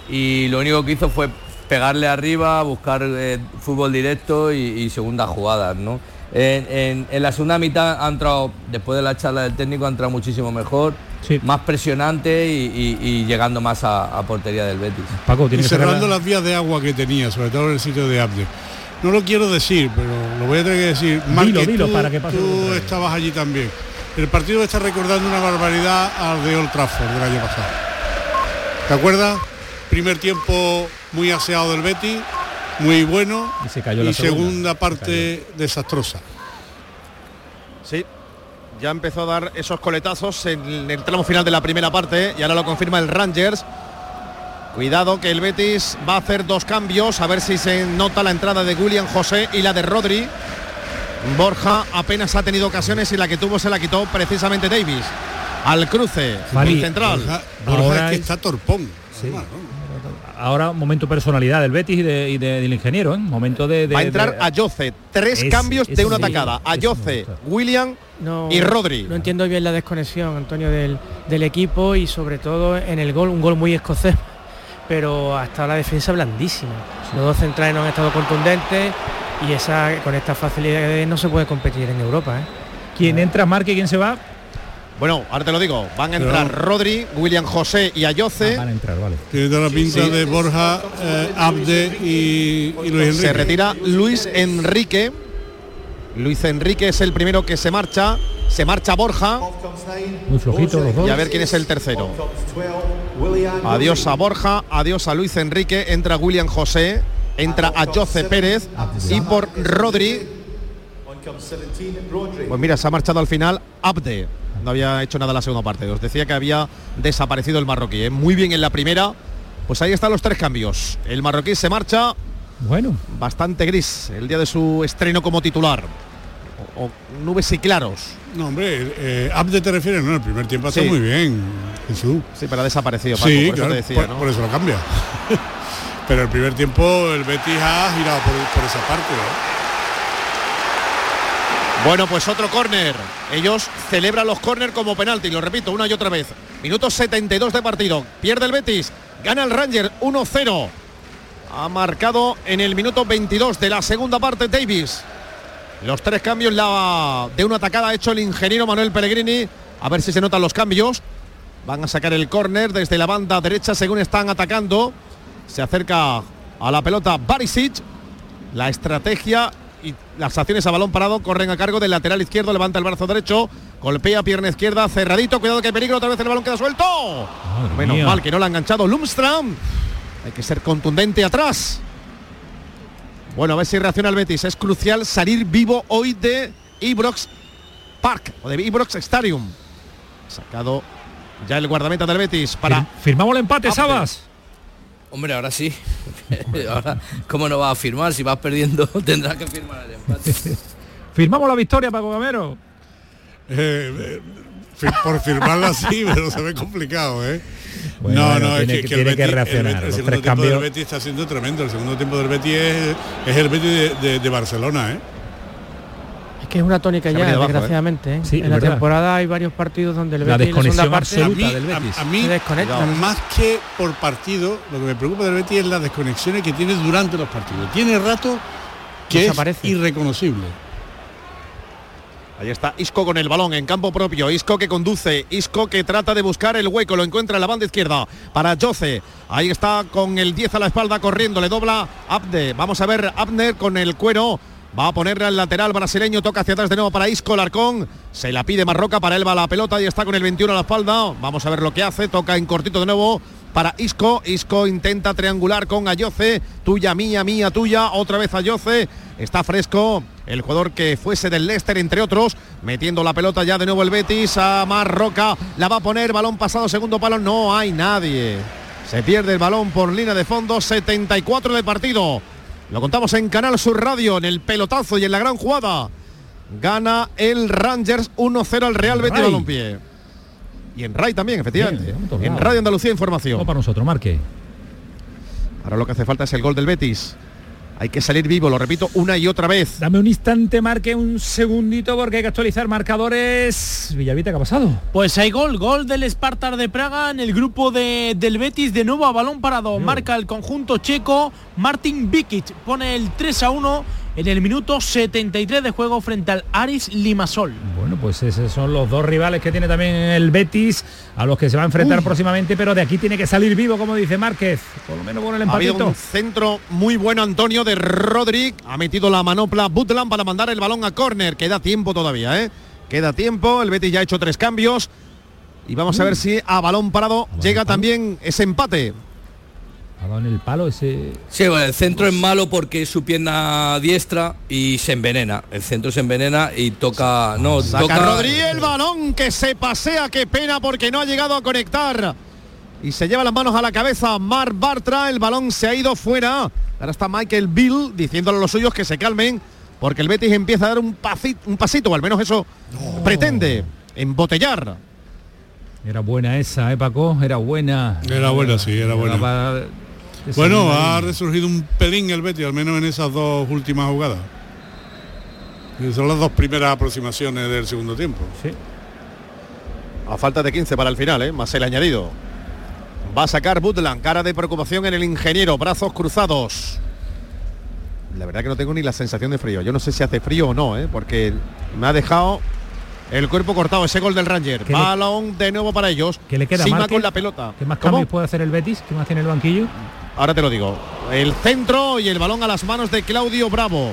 y lo único que hizo fue pegarle arriba, buscar eh, fútbol directo y, y segundas jugadas, ¿no? En, en- en la segunda mitad ha entrado, después de la charla del técnico, ha entrado muchísimo mejor, Sí. más presionante y, y- y llegando más a, a portería del Betis. Paco, Y tiene que cerrar cerrando la- las vías de agua que tenía, sobre todo en el sitio de Abde. No lo quiero decir, pero lo voy a tener que decir. Dilo, Marque, dilo tú, para que pase tú estabas allí también. El partido está recordando una barbaridad al de Old Trafford del año pasado. ¿Te acuerdas? Primer tiempo muy aseado del Betis, muy bueno. Y se cayó la y segunda. segunda Se parte desastrosa. Sí, ya empezó a dar esos coletazos en el tramo final de la primera parte y ahora lo confirma el Rangers. Cuidado que el Betis va a hacer dos cambios, a ver si se nota la entrada de William José y la de Rodri. Borja apenas ha tenido ocasiones y la que tuvo se la quitó precisamente Davis. Al cruce, Mali, el central. Borja, Borja Ahora es que es- está torpón. Sí. además, ¿no? Ahora momento personalidad del Betis y, de- y de- del ingeniero, ¿eh? Momento de, de- Va a entrar de- Ayoce. Tres Es- cambios de una sí, atacada. Ayoce. William No, y Rodri. No entiendo bien la desconexión, Antonio, del, del equipo y sobre todo en el gol, un gol muy escocés, pero hasta la defensa blandísima. Los dos centrales no han estado contundentes y esa con esta facilidad no se puede competir en Europa. ¿eh? ¿Quién entra, marca y quién se va? Bueno, ahora te lo digo. Van a entrar Rodri, William José y Ayoce. Ah, van a entrar, vale. Tiene toda la pinta Sí. de Borja, eh, Abde y, y Luis Enrique. Se retira Luis Enrique. Luis Enrique es el primero que se marcha. Se marcha Borja. Muy los dos. Y a ver quién es el tercero. Adiós a Borja, adiós a Luis Enrique, entra William José, entra a Jose Pérez y por Rodri. Pues mira, se ha marchado al final Abde. No había hecho nada en la segunda parte. Os decía que había desaparecido el marroquí. ¿eh? Muy bien en la primera. Pues ahí están los tres cambios. El marroquí se marcha Bueno, bastante gris el día de su estreno como titular. O, o nubes y claros. No, hombre, eh, Abde te refieres, no, el primer tiempo Sí. muy bien, Jesús. Sí, pero ha desaparecido, Paco, Sí, por eso claro, te decía, por, ¿no? por eso lo cambia. pero el primer tiempo el Betis ha girado por, por esa parte. ¿no? Bueno, pues otro córner. Ellos celebran los córner como penalti, lo repito una y otra vez. Minuto 72 de partido. Pierde el Betis. Gana el Ranger 1-0. Ha marcado en el minuto 22 de la segunda parte Davis. Los tres cambios la, de una atacada ha hecho el ingeniero Manuel Pellegrini. A ver si se notan los cambios. Van a sacar el córner desde la banda derecha según están atacando. Se acerca a la pelota Barisic. La estrategia y las acciones a balón parado corren a cargo del lateral izquierdo. Levanta el brazo derecho. Golpea pierna izquierda. Cerradito. Cuidado que hay peligro. Otra vez el balón queda suelto. Madre mía. mal que no lo ha enganchado Lumstram. Hay que ser contundente atrás. Bueno, a ver si reacciona el Betis. Es crucial salir vivo hoy de Ibrox Park o de Ibrox Stadium. Sacado ya el guardameta del Betis para Fir- firmamos el empate. Sabas. Hombre, ahora sí. ahora, ¿cómo no va a firmar? Si vas perdiendo, tendrás que firmar el empate. Firmamos la victoria, Paco Gamero. Eh, eh, por firmarla así, pero se ve complicado, ¿eh? Bueno, no, bueno, no, tiene es que- que, el tiene que Betis- el reaccionar, Betis- El, los segundo tiempo del. Betis está siendo tremendo. El segundo tiempo del Betis es, es el Betis de, de- de Barcelona, ¿eh? Es que es una tónica ya, abajo, ¿eh? desgraciadamente. ¿eh? Sí, en la verdad. temporada hay varios partidos donde el La Betis la desconexión parte absoluta. a del mí, a- Betis. a mí, se desconecta. más que por partido, lo que me preocupa del Betis es las desconexiones que tiene durante los partidos. Tiene rato que Desaparece. es irreconocible. Ahí está Isco con el balón en campo propio. Isco que conduce. Isco que trata de buscar el hueco. Lo encuentra en la banda izquierda para Jose. Ahí está con el 10 a la espalda corriendo. Le dobla Abde. Vamos a ver Abner con el cuero. Va a ponerle al lateral brasileño. Toca hacia atrás de nuevo para Isco Larcón. Se la pide Marroca. Para él va la pelota. Y está con el 21 a la espalda. Vamos a ver lo que hace. Toca en cortito de nuevo para Isco. Isco intenta triangular con Ayoce. Tuya, mía, mía, tuya. Otra vez Ayoce. Está fresco. El jugador que fuese del Leicester, entre otros, metiendo la pelota ya de nuevo el Betis a Marroca. La va a poner, balón pasado, segundo palo. No hay nadie. Se pierde el balón por línea de fondo, 74 de partido. Lo contamos en Canal Sur Radio, en el pelotazo y en la gran jugada. Gana el Rangers 1-0 al Real Betis. Balompié. Y en RAI también, efectivamente. Bien, en lados. Radio Andalucía Información. Vamos para nosotros, Marque. Ahora lo que hace falta es el gol del Betis. Hay que salir vivo, lo repito una y otra vez. Dame un instante, Marque, un segundito, porque hay que actualizar marcadores. Villavita, ¿qué ha pasado? Pues hay gol, gol del Spartak de Praga en el grupo de, del Betis, de nuevo a balón parado, marca el conjunto checo, Martin Bikic pone el 3 a 1 en el minuto 73 de juego frente al Aris Limasol. Bueno, pues esos son los dos rivales que tiene también el Betis, a los que se va a enfrentar próximamente, pero de aquí tiene que salir vivo, como dice Márquez, por lo menos con el Ha habido empatito. un centro muy bueno Antonio de Rodríguez. Ha metido la manopla Butland para mandar el balón a córner. Queda tiempo todavía, ¿eh? Queda tiempo. El Betis ya ha hecho tres cambios. Y vamos a ver si a balón parado llega también ese empate. Ha dado en el palo ese... Sí, bueno, el centro es malo porque es su pierna diestra y se envenena. El centro se envenena y toca. No, Saca toca. Rodríguez el balón que se pasea. Qué pena porque no ha llegado a conectar. Y se lleva las manos a la cabeza. Mar Bartra. El balón se ha ido fuera. Ahora está Michael Bill diciéndole a los suyos que se calmen. Porque el Betis empieza a dar un, pasito, un pasito, o al menos eso pretende, embotellar. Era buena esa, ¿eh, Paco? Era buena. Era buena, sí, era buena. para- Bueno, ha resurgido un pelín el Betis, al menos en esas dos últimas jugadas. Son las dos primeras aproximaciones del segundo tiempo. Sí. A falta de 15 para el final, ¿eh? más el añadido. Va a sacar Butland, cara de preocupación en el ingeniero, brazos cruzados. La verdad que no tengo ni la sensación de frío. Yo no sé si hace frío o no, ¿eh? porque me ha dejado El cuerpo cortado, ese gol del Ranger. le- Balón de nuevo para ellos. ¿Qué le queda Sima con la pelota. ¿Qué más ¿Cómo? cambios puede hacer el Betis? ¿Qué más tiene el banquillo? Ahora te lo digo. El centro y el balón a las manos de Claudio Bravo.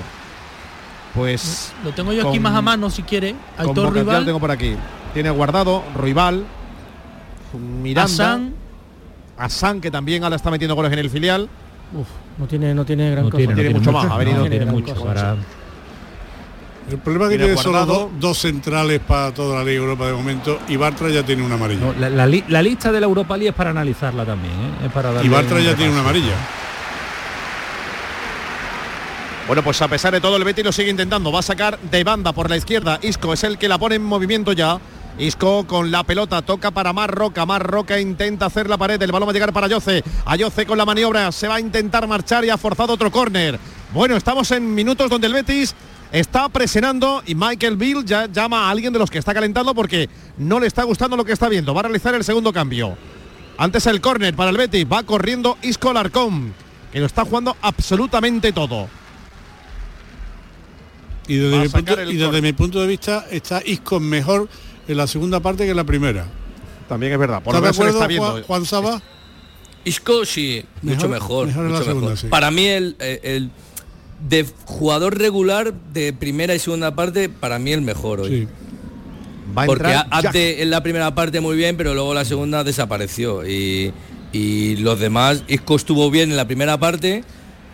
Pues Lo tengo yo aquí más a mano si quiere. Aitor lo Rival, tengo por aquí. Tiene guardado Ruibal, Miranda. Hassan, que también ahora está metiendo goles en el filial. Uf, no tiene, no tiene gran No cosa. tiene, no tiene mucho más, ha venido- no tiene mucho cosa. para- El problema es que Tiene solo dos, dos centrales para toda la Liga Europa de momento y Bartra ya tiene una amarilla. No, la, la li- la lista de la Europa League es para analizarla también, ¿eh? Es para darle y Bartra un ya tiene una amarilla. Bueno, pues a pesar de todo el Betis lo sigue intentando. Va a sacar de banda por la izquierda. Isco es el que la pone en movimiento ya. Isco con la pelota, toca para Marroca. Marroca intenta hacer la pared. El balón va a llegar para Ayoce. Ayoce con la maniobra. Se va a intentar marchar y ha forzado otro córner. Bueno, estamos en minutos donde el Betis está presionando y Michael Bill ya llama a alguien de los que está calentando porque no le está gustando lo que está viendo. Va a realizar el segundo cambio. Antes el córner para el Betis. Va corriendo Isco Larcón, que lo está jugando absolutamente todo. Y desde, mi punto, el y desde córner. mi punto de vista está Isco mejor en la segunda parte que en la primera. También es verdad. Por lo ¿Estás de menos está Juan, viendo. Juan Saba? Isco sí, mucho Mejor- segunda, sí. Para mí el, el- el de jugador regular de primera y segunda parte, para mí el mejor hoy. Sí. Va a Porque entrar a- Jack. hace en la primera parte muy bien, pero luego la segunda desapareció. Y, y los demás, Isco estuvo bien en la primera parte,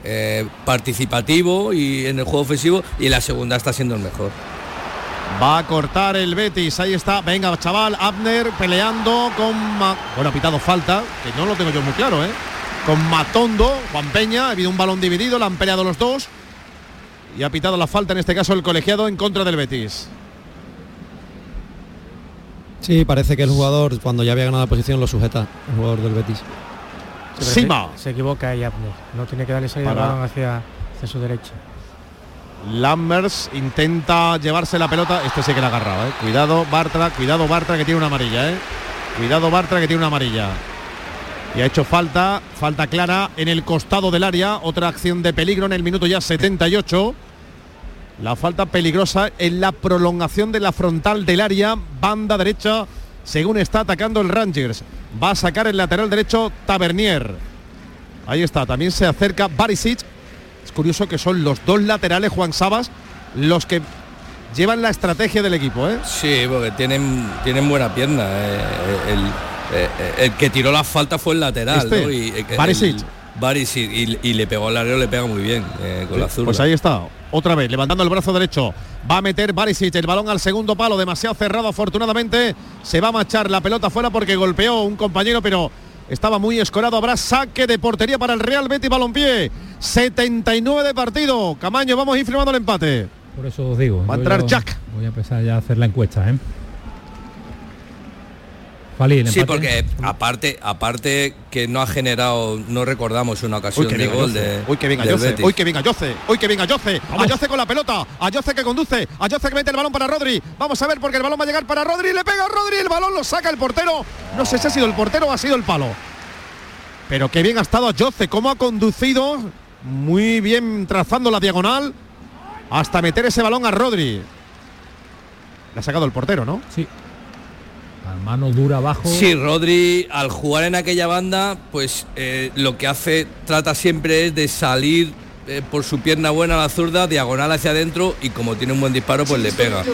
eh, participativo y en el juego ofensivo, y en la segunda está siendo el mejor. Va a cortar el Betis. Ahí está. Venga, chaval. Abner peleando con... Ma- bueno, ha pitado falta, que no lo tengo yo muy claro, ¿eh? Con Matondo, Juan Peña. Ha habido un balón dividido, la han peleado los dos. Y ha pitado la falta, en este caso el colegiado, en contra del Betis. Sí, parece que el jugador cuando ya había ganado la posición lo sujeta, el jugador del Betis. Sí, Sima. Se, se equivoca ahí Abner. No tiene que darle salida balón hacia, hacia su derecha. Lammers intenta llevarse la pelota. Este sí que la ha agarrado, ¿eh? Cuidado, Bartra. Cuidado, Bartra, que tiene una amarilla, ¿eh? Cuidado, Bartra, que tiene una amarilla. Y ha hecho falta, falta clara en el costado del área. Otra acción de peligro en el minuto ya 78. La falta peligrosa en la prolongación de la frontal del área, banda derecha, según está atacando el Rangers. Va a sacar el lateral derecho Tavernier. Ahí está, también se acerca Barisic. Es curioso que son los dos laterales, Juan Sabas, los que llevan la estrategia del equipo, ¿eh? Sí, porque tienen, tienen buena pierna. eh, eh, el que tiró la falta fue el lateral, Este, ¿no? Y, eh, el- Barisic. Barisic, y, y le pegó al larguero, le pega muy bien eh, con la zurda. Pues ahí está, otra vez, levantando el brazo derecho. Va a meter Barisic el balón al segundo palo, demasiado cerrado afortunadamente. Se va a marchar la pelota fuera porque golpeó un compañero, pero estaba muy escorado. Habrá saque de portería para el Real Betis Balompié. 79 de partido. Camaño, vamos a ir firmando el empate. Por eso os digo. Va a yo entrar ya Jack. Voy a empezar ya a hacer la encuesta, ¿eh? Sí, porque aparte, aparte que no ha generado, no recordamos una ocasión de gol de. Uy, que venga. Betis. Uy, que venga Yoce. Uy, que venga Yoce. Ayoce con la pelota. Ayoce que conduce. Ayoce que mete el balón para Rodri. Vamos a ver porque el balón va a llegar para Rodri. Le pega a Rodri. El balón lo saca el portero. No sé si ha sido el portero o ha sido el palo. Pero qué bien ha estado Ayoce. Cómo ha conducido. Muy bien trazando la diagonal. Hasta meter ese balón a Rodri. Le ha sacado el portero, ¿no? Sí. Mano dura abajo. Sí, Rodri al jugar en aquella banda, pues eh, lo que hace, trata siempre es de salir eh, por su pierna buena a la zurda, diagonal hacia adentro y como tiene un buen disparo, pues le pega.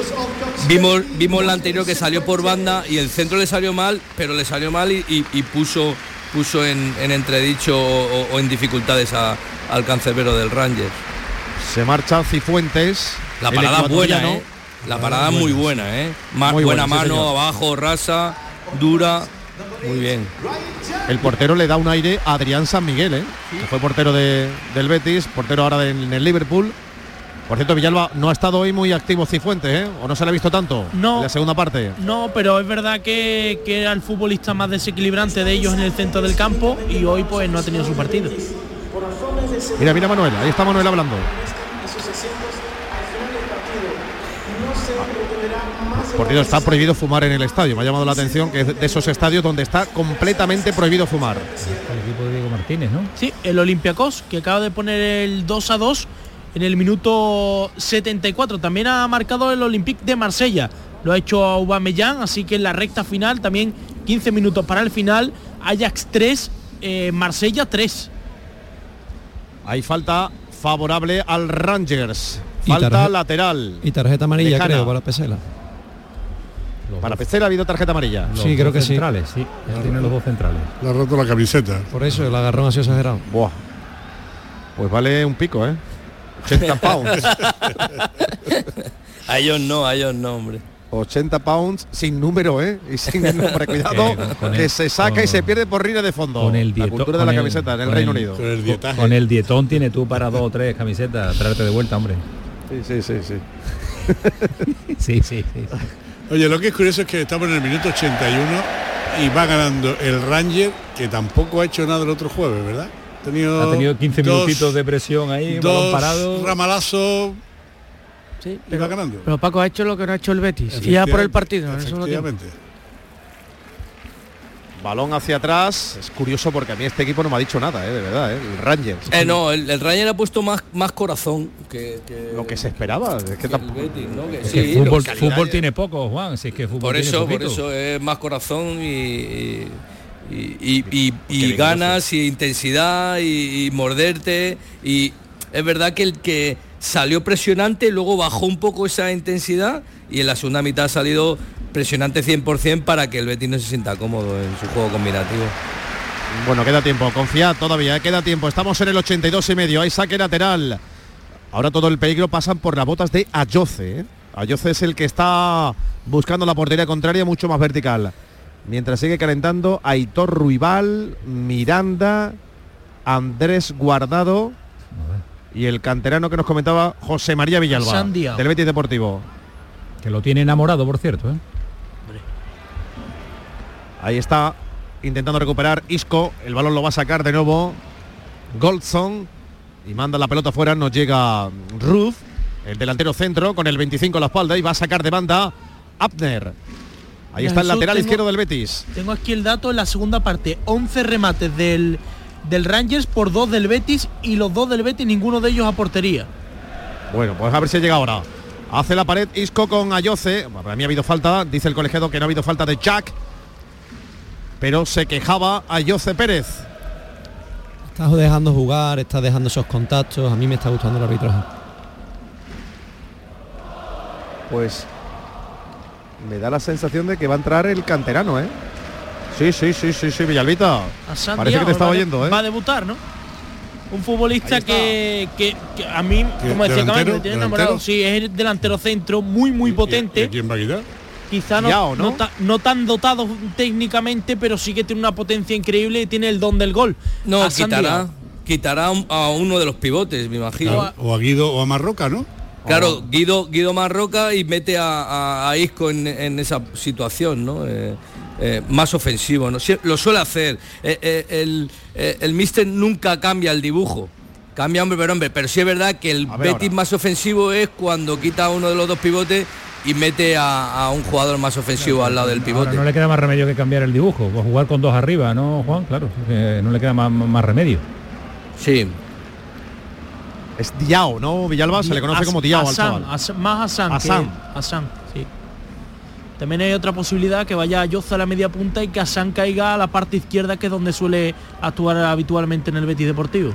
Vimos, vimos la anterior que salió por banda y el centro le salió mal, pero le salió mal y, y- y puso, puso en, en entredicho o, o en dificultades a- al cancerbero del Rangers. Se marcha Cifuentes. La parada buena. ¿eh? La parada muy buena, ¿eh? Ma- Muy buena buena, sí, mano, señor. abajo, rasa, dura. Muy bien. El portero le da un aire a Adrián San Miguel, ¿eh? que fue portero de- del Betis, portero ahora del- en el Liverpool. Por cierto, Villalba no ha estado hoy muy activo Cifuentes, ¿eh? ¿O no se le ha visto tanto? No. En la segunda parte. No, pero es verdad que, que era el futbolista más desequilibrante de ellos en el centro del campo y hoy pues no ha tenido su partido. Mira, mira Manuel, ahí está Manuel hablando. Por cierto, está prohibido fumar en el estadio. Me ha llamado la atención que es de esos estadios donde está completamente prohibido fumar. El equipo de Diego Martínez, ¿no? Sí, el Olympiacos, que acaba de poner el 2 a 2 en el minuto 74. También ha marcado el Olympique de Marsella. lo ha hecho Aubameyang, así que en la recta final también 15 minutos para el final, Ajax 3, eh, Marsella 3. Hay falta favorable al Rangers. Y Falta lateral. Y tarjeta amarilla, Lejana. creo, para Pesela. Para Pesela ha habido tarjeta amarilla. Los Sí, creo que sí. centrales, sí. Él tiene los dos centrales. Le ha roto la camiseta. Por eso el agarrón ha sido exagerado. Buah. Pues vale un pico, ¿eh? 80 pounds. A ellos no, a ellos no, hombre. 80 pounds sin número, ¿eh? Y sin nombre. Cuidado, Eh, que el- se saca y se pierde por rines de fondo. con el la dieto- cultura de la el- camiseta en el Reino el- Unido. Con el dietaje. Con el dietón tiene tú para dos o tres camisetas, traerte de vuelta, hombre. Sí, sí, sí, sí. Sí, sí, sí. Oye, lo que es curioso es que estamos en el minuto 81 y va ganando el Ranger, que tampoco ha hecho nada el otro jueves, ¿verdad? Ha tenido, Ha tenido 15 dos- minutitos de presión ahí, dos parado. ramalazos Sí, y va ganando. Pero Paco ha hecho lo que no ha hecho el Betis. Y ya por el Efectivamente, partido. en el segundo tiempo. Efectivamente. Balón hacia atrás. Es curioso porque a mí este equipo no me ha dicho nada, ¿eh? De verdad, ¿eh? El Rangers. Eh, no, el, el Ranger ha puesto más, más corazón que, que- Lo que se esperaba. Es que que el tampoco- Betis, ¿no? Que Es sí, que lo- fútbol, tiene poco, Juan, si es que fútbol Por tiene eso, por eso es más corazón y, y, y- y- ganas y intensidad y, y morderte y es verdad que el que salió presionante luego bajó un poco esa intensidad y en la segunda mitad ha salido presionante 100% para que el Betis no se sienta cómodo en su juego combinativo. Bueno, queda tiempo. Confiad todavía, ¿eh? queda tiempo. Estamos en el 82 y medio. Hay saque lateral. Ahora todo el peligro pasan por las botas de Ayoce. ¿eh? Ayoce es el que está buscando la portería contraria mucho más vertical. Mientras sigue calentando Aitor Ruibal, Miranda, Andrés Guardado y el canterano que nos comentaba José María Villalba Sandia. del Betis Deportivo. Que lo tiene enamorado, por cierto. ¿eh? Ahí está intentando recuperar Isco. El balón lo va a sacar de nuevo Goldson. Y manda la pelota fuera. Nos llega Ruth, el delantero centro, con el 25 a la espalda. Y va a sacar de banda Abner. Ahí está el lateral tengo- izquierdo del Betis. Tengo aquí el dato en la segunda parte. 11 remates del, del Rangers por dos del Betis y los dos del Betis, ninguno de ellos a portería. Bueno, pues a ver si llega ahora. Hace la pared Isco con Ayoce. Para mí ha habido falta. Dice el colegiado que no ha habido falta de Jack. Pero se quejaba Ayoce Pérez. Está dejando jugar, está dejando esos contactos. A mí me está gustando el arbitraje. Pues me da la sensación de que va a entrar el canterano, ¿eh? Sí, sí, sí, sí, sí, Villalbita. A Parece que te estaba oyendo, ¿eh? Va a debutar, ¿no? Un futbolista que, que- que a mí, como decía? Camacho, me tiene enamorado. Sí, es el delantero centro, muy, muy ¿Y- y potente. a quién va a quitar? Quizá no, Yao, ¿no? no ta- no tan dotado técnicamente, pero sí que tiene una potencia increíble y tiene el don del gol. No, A quitará, quitará a uno de los pivotes, me imagino. Claro, O a Guido o a Marroca, ¿no? Claro, Guido, Guido Marroca y mete a, a- a Isco en, en esa situación, ¿no? Eh, eh, más ofensivo, ¿no? Sie- lo suele hacer. Eh, eh, el, eh, el Mister nunca cambia el dibujo. Cambia hombre por hombre, pero sí es verdad que el Betis ahora. más ofensivo es cuando quita a uno de los dos pivotes y mete a, a un jugador más ofensivo al lado del Ahora pivote. no le queda más remedio que cambiar el dibujo. O jugar con dos arriba, ¿no, Juan? Claro, no le queda más, más remedio. Sí. Es Diao, ¿no? Villalba se le conoce As- como Diao al. Hassan, más Hassan. Hassan. que- sí. También hay otra posibilidad que vaya Yoza a la media punta y que Hassan caiga a la parte izquierda, que es donde suele actuar habitualmente en el Betis Deportivo.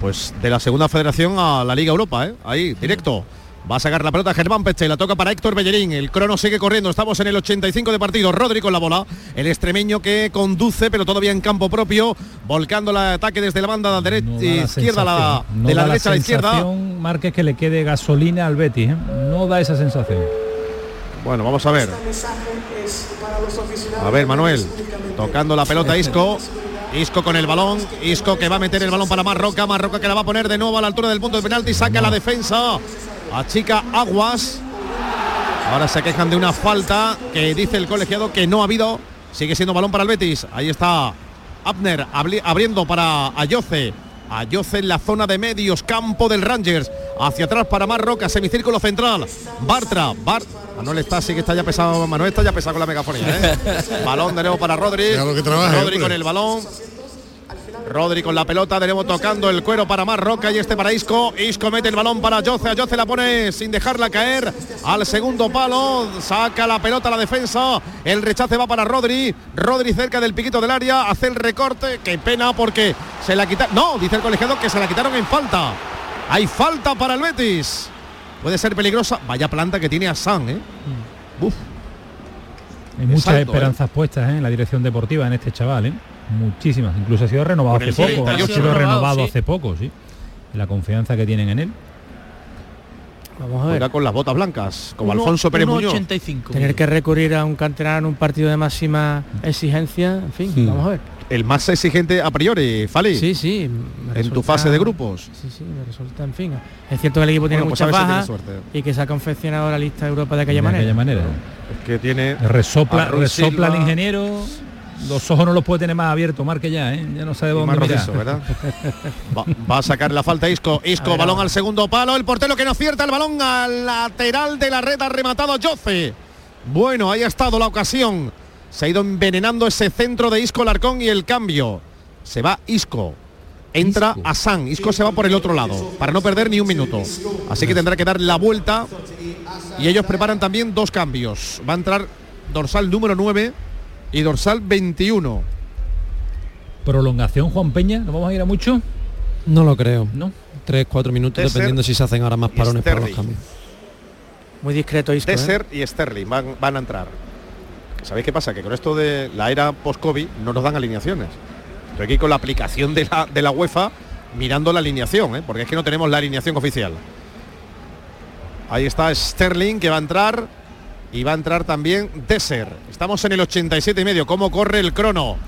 Pues de la segunda federación a la Liga Europa, ¿eh? Ahí, directo. Va a sacar la pelota Germán Peche, la toca para Héctor Bellerín. El crono sigue corriendo, estamos en el 85 de partido. Rodri con la bola, el extremeño que conduce, pero todavía en campo propio, volcando el ataque desde la banda de derecha, No la izquierda la, no de la derecha a la izquierda. Márquez que le quede gasolina al Betis. ¿eh? No da esa sensación. Bueno, vamos a ver. A ver, Manuel, tocando la pelota Isco. Isco con el balón, Isco que va a meter el balón para Marroca, Marroca que la va a poner de nuevo a la altura del punto de penalti, saca la defensa, achica Aguas. Ahora se quejan de una falta que dice el colegiado que no ha habido, sigue siendo balón para el Betis. Ahí está Abner abri- abriendo para Ayoce. Ayoce en la zona de medios, campo del Rangers. Hacia atrás para Marroca, semicírculo central. Bartra, Bar Manuel está, sí que está ya pesado. Manuel está ya pesado con la megafonía. ¿eh? balón de nuevo para Rodri. Rodri con el balón. Rodri con la pelota, de nuevo tocando el cuero para Marroca y este para Isco. Isco mete el balón para Yoce, a Yoce la pone sin dejarla caer al segundo palo, saca la pelota a la defensa, el rechace va para Rodri, Rodri cerca del piquito del área, hace el recorte, qué pena porque se la quita, no, dice el colegiado que se la quitaron en falta. Hay falta para el Betis. Puede ser peligrosa. Vaya planta que tiene a San, ¿eh? Uf. Hay muchas alto, esperanzas puestas ¿eh? en la dirección deportiva en este chaval, ¿eh? Muchísimas. Incluso ha sido renovado hace poco. Ha 38. sido renovado Renovado, sí. hace poco, sí. La confianza que tienen en él. Vamos a ver. Juega con las botas blancas, como Uno- Alfonso Pérez Muñoz. 1,85. Tener que recurrir a un canterano en un partido de máxima exigencia, en fin, Sí. vamos a ver. El más exigente a priori, Fali. Sí, sí. En tu fase de grupos. Sí, sí, me resulta, en fin. Es cierto que el equipo tiene Bueno, pues muchas bajas tiene y que se ha confeccionado la lista de Europa de aquella de manera. aquella manera. Es que tiene Resopla, resopla el ingeniero. Los ojos no los puede tener más abiertos, marque ya, ¿eh? Ya no sabe dónde más mirar. rojizo, ¿verdad? Va, va a sacar la falta Isco. Isco, ver, balón al segundo palo. El portero que no acierta el balón al lateral de la red ha rematado a Joce. Bueno, ahí ha estado la ocasión. Se ha ido envenenando ese centro de Isco Larcón y el cambio. Se va Isco. Entra Isco. a San. Isco se va por el otro lado para no perder ni un minuto. Así que tendrá que dar la vuelta. Y ellos preparan también dos cambios. Va a entrar dorsal número 9 y dorsal 21. Prolongación, Juan Peña, ¿no vamos a ir a mucho? No lo creo. ¿No? Tres, cuatro minutos, Tesser dependiendo si se hacen ahora más parones para los cambios. Muy discreto Isco. ¿eh? Tesser y Sterling van, van a entrar. ¿Sabéis qué pasa? Que con esto de la era post-COVID no nos dan alineaciones. Estoy aquí con la aplicación de la, de la UEFA mirando la alineación, ¿eh? porque es que no tenemos la alineación oficial. Ahí está Sterling que va a entrar y va a entrar también Tesser. Estamos en el 87 y medio. ¿Cómo corre el crono?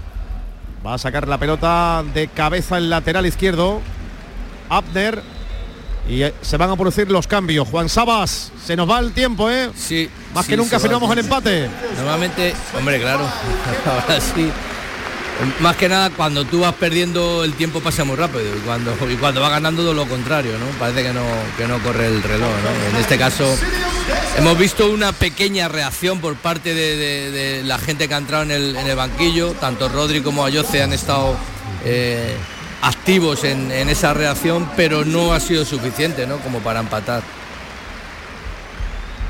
Va a sacar la pelota de cabeza el lateral izquierdo. Abner. Y eh, se van a producir los cambios. Juan Sabas, se nos va el tiempo, ¿eh? Sí. Más sí, que nunca firmamos el empate. Normalmente, hombre, claro, ahora sí. Más que nada, cuando tú vas perdiendo el tiempo pasa muy rápido y cuando, y cuando va ganando todo lo contrario, ¿no? Parece que no, que no corre el reloj. En este caso hemos visto una pequeña reacción por parte de, de- de la gente que ha entrado en el, en el banquillo, tanto Rodri como Ayoce han estado eh, activos en, en esa reacción, pero no ha sido suficiente, ¿no? Como para empatar.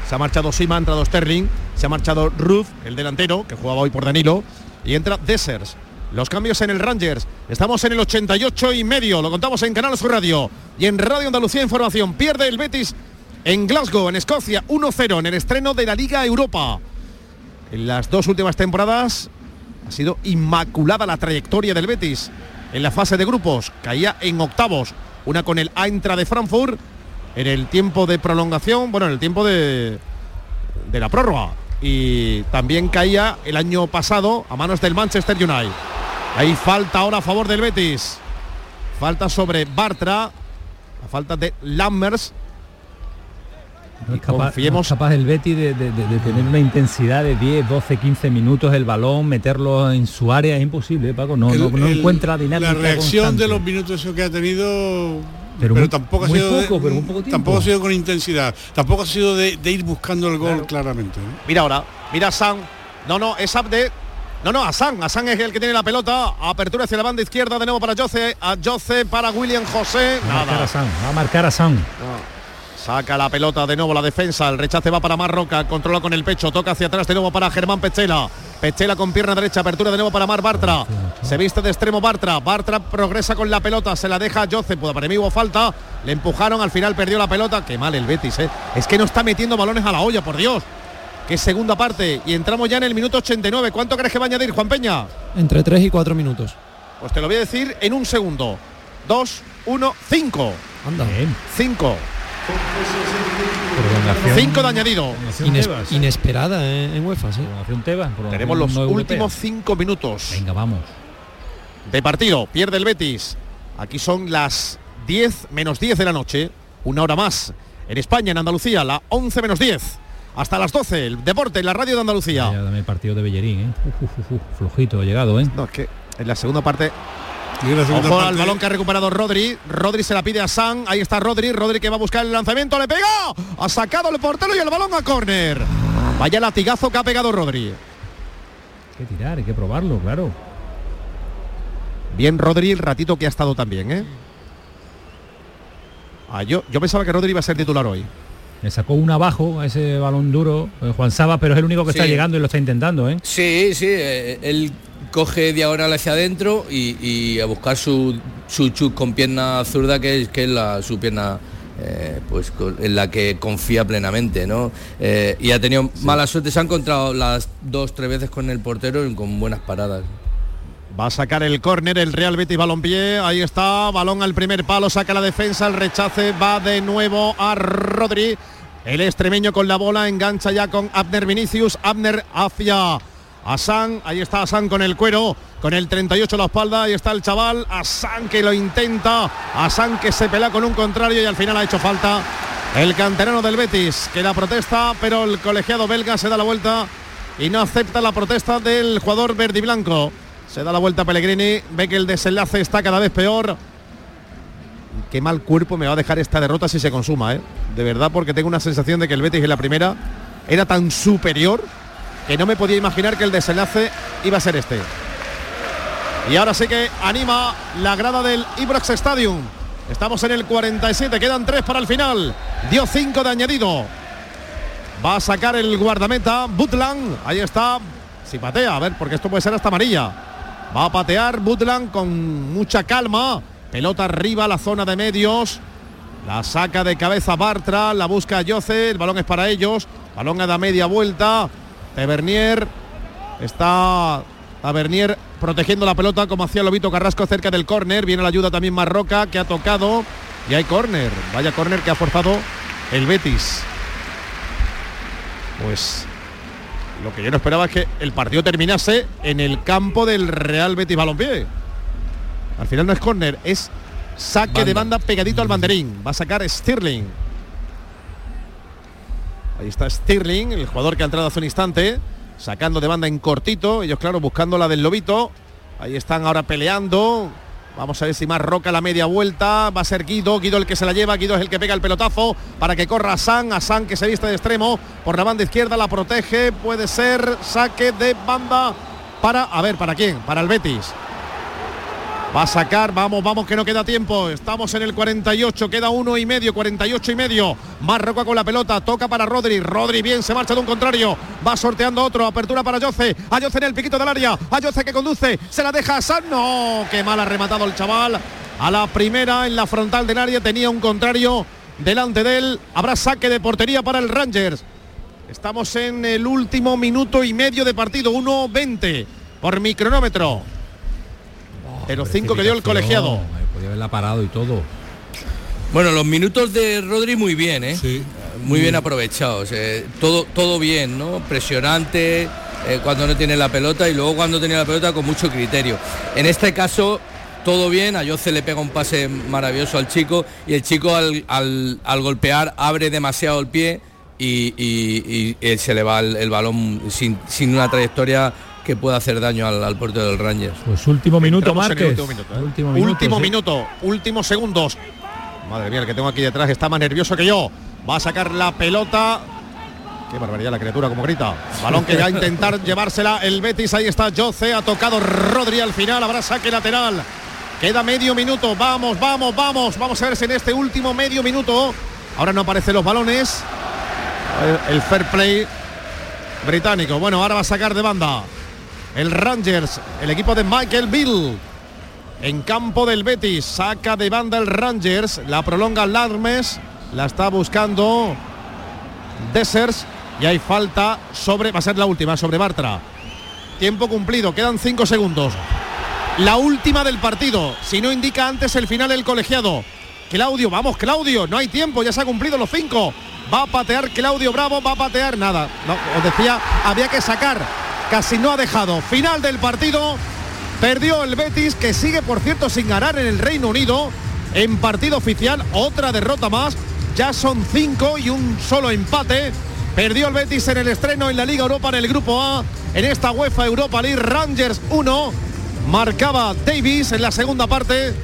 Se ha marchado Sima, ha entrado Sterling, se ha marchado Ruth, el delantero, que jugaba hoy por Danilo, y entra Dessers. Los cambios en el Rangers. Estamos en el 88 y medio. Lo contamos en Canal Sur Radio y en Radio Andalucía Información. Pierde el Betis en Glasgow, en Escocia, 1-0 en el estreno de la Liga Europa. En las dos últimas temporadas ha sido inmaculada la trayectoria del Betis. En la fase de grupos caía en octavos. Una con el Eintra de Frankfurt en el tiempo de prolongación, bueno, en el tiempo de, de la prórroga. Y también caía el año pasado a manos del Manchester United. Hay falta ahora a favor del Betis. Falta sobre Bartra. La falta de Lammers. No Y es capaz, confiemos- no es capaz el Betty de, de- de- de tener una intensidad de 10, 12, 15 minutos el balón, meterlo en su área, es imposible, Paco. No, El- no, no el- encuentra dinámica. La reacción constante. de los minutos que ha tenido Pero pero, muy- tampoco ha sido de- poco, pero muy poco tiempo. tampoco ha sido con intensidad tampoco ha sido de, de ir buscando el gol claramente. Mira ahora, mira a San. No, no, es Abde. No, no, Asan. Asan es el que tiene la pelota. Apertura hacia la banda izquierda de nuevo para Jose. A Jose para William José. Va a marcar a. Sam, va a marcar a Sam. Saca la pelota de nuevo la defensa. El rechace va para Marroca. Controla con el pecho. Toca hacia atrás de nuevo para Germán Pechela. Pechela con pierna derecha. Apertura de nuevo para Mar Bartra. Se viste de extremo Bartra. Bartra progresa con la pelota. Se la deja a Jose. Para mí hubo falta. Le empujaron. Al final perdió la pelota. Qué mal el Betis, ¿eh? Es que no está metiendo balones a la olla, por Dios. Qué segunda parte. Y entramos ya en el minuto 89. ¿Cuánto crees que va a añadir, Juan Peña? Entre 3 y 4 minutos. Pues te lo voy a decir en un segundo. Dos, uno, cinco. Anda. Bien. Cinco. Prolongación. Cinco de añadido. Ines- Tebas. inesperada en, en UEFA, sí. Prolongación Tebas, prolongación Tenemos los últimos cinco minutos Venga, vamos. de partido. Pierde el Betis. Aquí son las 10 menos 10 de la noche. Una hora más. En España, en Andalucía, la 11 menos 10. Hasta las 12. El deporte en la radio de Ya, Andalucía. dame el partido de Bellerín, ¿eh? Uf, uf, uf, flojito, ha llegado, ¿eh? No, es que en la segunda parte Ojo al balón que ha recuperado Rodri. Rodri se la pide a San. Ahí está Rodri. Rodri que va a buscar el lanzamiento. Le pega. Ha sacado el portero y el balón a córner. Vaya latigazo que ha pegado Rodri. Hay que tirar, hay que probarlo, claro. Bien Rodri el ratito que ha estado también, ¿eh? Ah, yo, yo pensaba que Rodri iba a ser titular hoy. Le sacó un abajo a ese balón duro eh, Juan Saba, pero es el único que está llegando y lo está intentando, ¿eh? Sí, sí, eh, él coge diagonal hacia adentro y, y a buscar su, su chut con pierna zurda, que es, que es la, su pierna eh, pues en la que confía plenamente, ¿no? Eh, y ha tenido mala suerte, se ha encontrado las dos, tres veces con el portero y con buenas paradas. Va a sacar el córner el Real Betis balompié. Ahí está, balón al primer palo, saca la defensa, el rechace va de nuevo a Rodri. El extremeño con la bola engancha ya con Abner Vinicius. Abner hacia Asan. Ahí está Asan con el cuero, con el 38 a la espalda. Ahí está el chaval. Asan que lo intenta. Asan que se pelea con un contrario y al final ha hecho falta. El canterano del Betis que la protesta, pero el colegiado belga se da la vuelta y no acepta la protesta del jugador verde y blanco. Se da la vuelta Pellegrini, ve que el desenlace está cada vez peor. Qué mal cuerpo me va a dejar esta derrota si se consuma, ¿eh? De verdad, porque tengo una sensación de que el Betis en la primera era tan superior que no me podía imaginar que el desenlace iba a ser este. Y ahora sí que anima la grada del Ibrox Stadium. Estamos en el 47, quedan tres para el final. Dio cinco de añadido. Va a sacar el guardameta Butland. Ahí está. Si patea, a ver, porque esto puede ser hasta amarilla. Va a patear Butland con mucha calma. Pelota arriba a la zona de medios. La saca de cabeza Bartra, la busca Yoce, el balón es para ellos. Balón a da media vuelta. Tavernier está Tavernier protegiendo la pelota como hacía Lobito Carrasco cerca del córner. Viene la ayuda también Marroca que ha tocado y hay córner. Vaya córner que ha forzado el Betis. Pues lo que yo no esperaba es que el partido terminase en el campo del Real Betis Balompié. Al final no es córner, es saque de banda pegadito al banderín. Va a sacar Stirling. Ahí está Stirling, el jugador que ha entrado hace un instante, sacando de banda en cortito. Ellos, claro, buscando la del Lobito. Ahí están ahora peleando. Vamos a ver si más roca la media vuelta. Va a ser Guido. Guido el que se la lleva. Guido es el que pega el pelotazo para que corra San. A San que se viste de extremo por la banda izquierda. La protege. Puede ser saque de banda para. A ver, ¿para quién? Para el Betis. Va a sacar, vamos, vamos, que no queda tiempo. Estamos en el 48, queda uno y medio, 48 y medio. Marroca con la pelota, toca para Rodri. Rodri bien, se marcha de un contrario. Va sorteando otro, apertura para Yoce. A Yoce en el piquito del área. A Yoce que conduce, se la deja a San. No, qué mal ha rematado el chaval. A la primera en la frontal del área tenía un contrario delante de él. Habrá saque de portería para el Rangers. Estamos en el último minuto y medio de partido, 1.20 por mi cronómetro. Pero 5 que dio el colegiado. Ahí Podía haberla parado y todo. Bueno, los minutos de Rodri muy bien, ¿eh? Muy bien aprovechados. eh, todo, todo bien, ¿no? Presionante eh, cuando no tiene la pelota y luego cuando tenía la pelota con mucho criterio. En este caso, todo bien, a Yoce le pega un pase maravilloso al chico y el chico al, al- al golpear abre demasiado el pie y, y- y, eh, se le va el, el balón sin, sin una trayectoria que pueda hacer daño al, al portero del Rangers. Pues último minuto, Márquez. último minuto, ¿eh? Último minuto, Último sí. minuto, últimos segundos. Madre mía, el que tengo aquí detrás está más nervioso que yo. Va a sacar la pelota. Qué barbaridad la criatura, como grita. Balón que va a intentar llevársela el Betis. Ahí está Joce. Ha tocado Rodri al final. Habrá saque lateral. Queda medio minuto. Vamos, vamos, vamos. Vamos a ver si en este último medio minuto. Ahora no aparecen los balones. El fair play británico. Bueno, ahora va a sacar de banda. El Rangers, el equipo de Michael Bill. En campo del Betis, saca de banda el Rangers, la prolonga Larmes, la está buscando Dessers y hay falta sobre, va a ser la última, sobre Bartra. Tiempo cumplido, quedan cinco segundos. La última del partido, si no indica antes el final el colegiado. Claudio, vamos Claudio, no hay tiempo, ya se ha cumplido los cinco. Va a patear Claudio Bravo, va a patear nada. Os decía, había que sacar. Casi no ha dejado. Final del partido. Perdió el Betis, que sigue por cierto sin ganar en el Reino Unido. En partido oficial, otra derrota más. Ya son cinco y un solo empate. Perdió el Betis en el estreno en la Liga Europa en el Grupo A. En esta UEFA Europa League Rangers 1. Marcaba Davis en la segunda parte.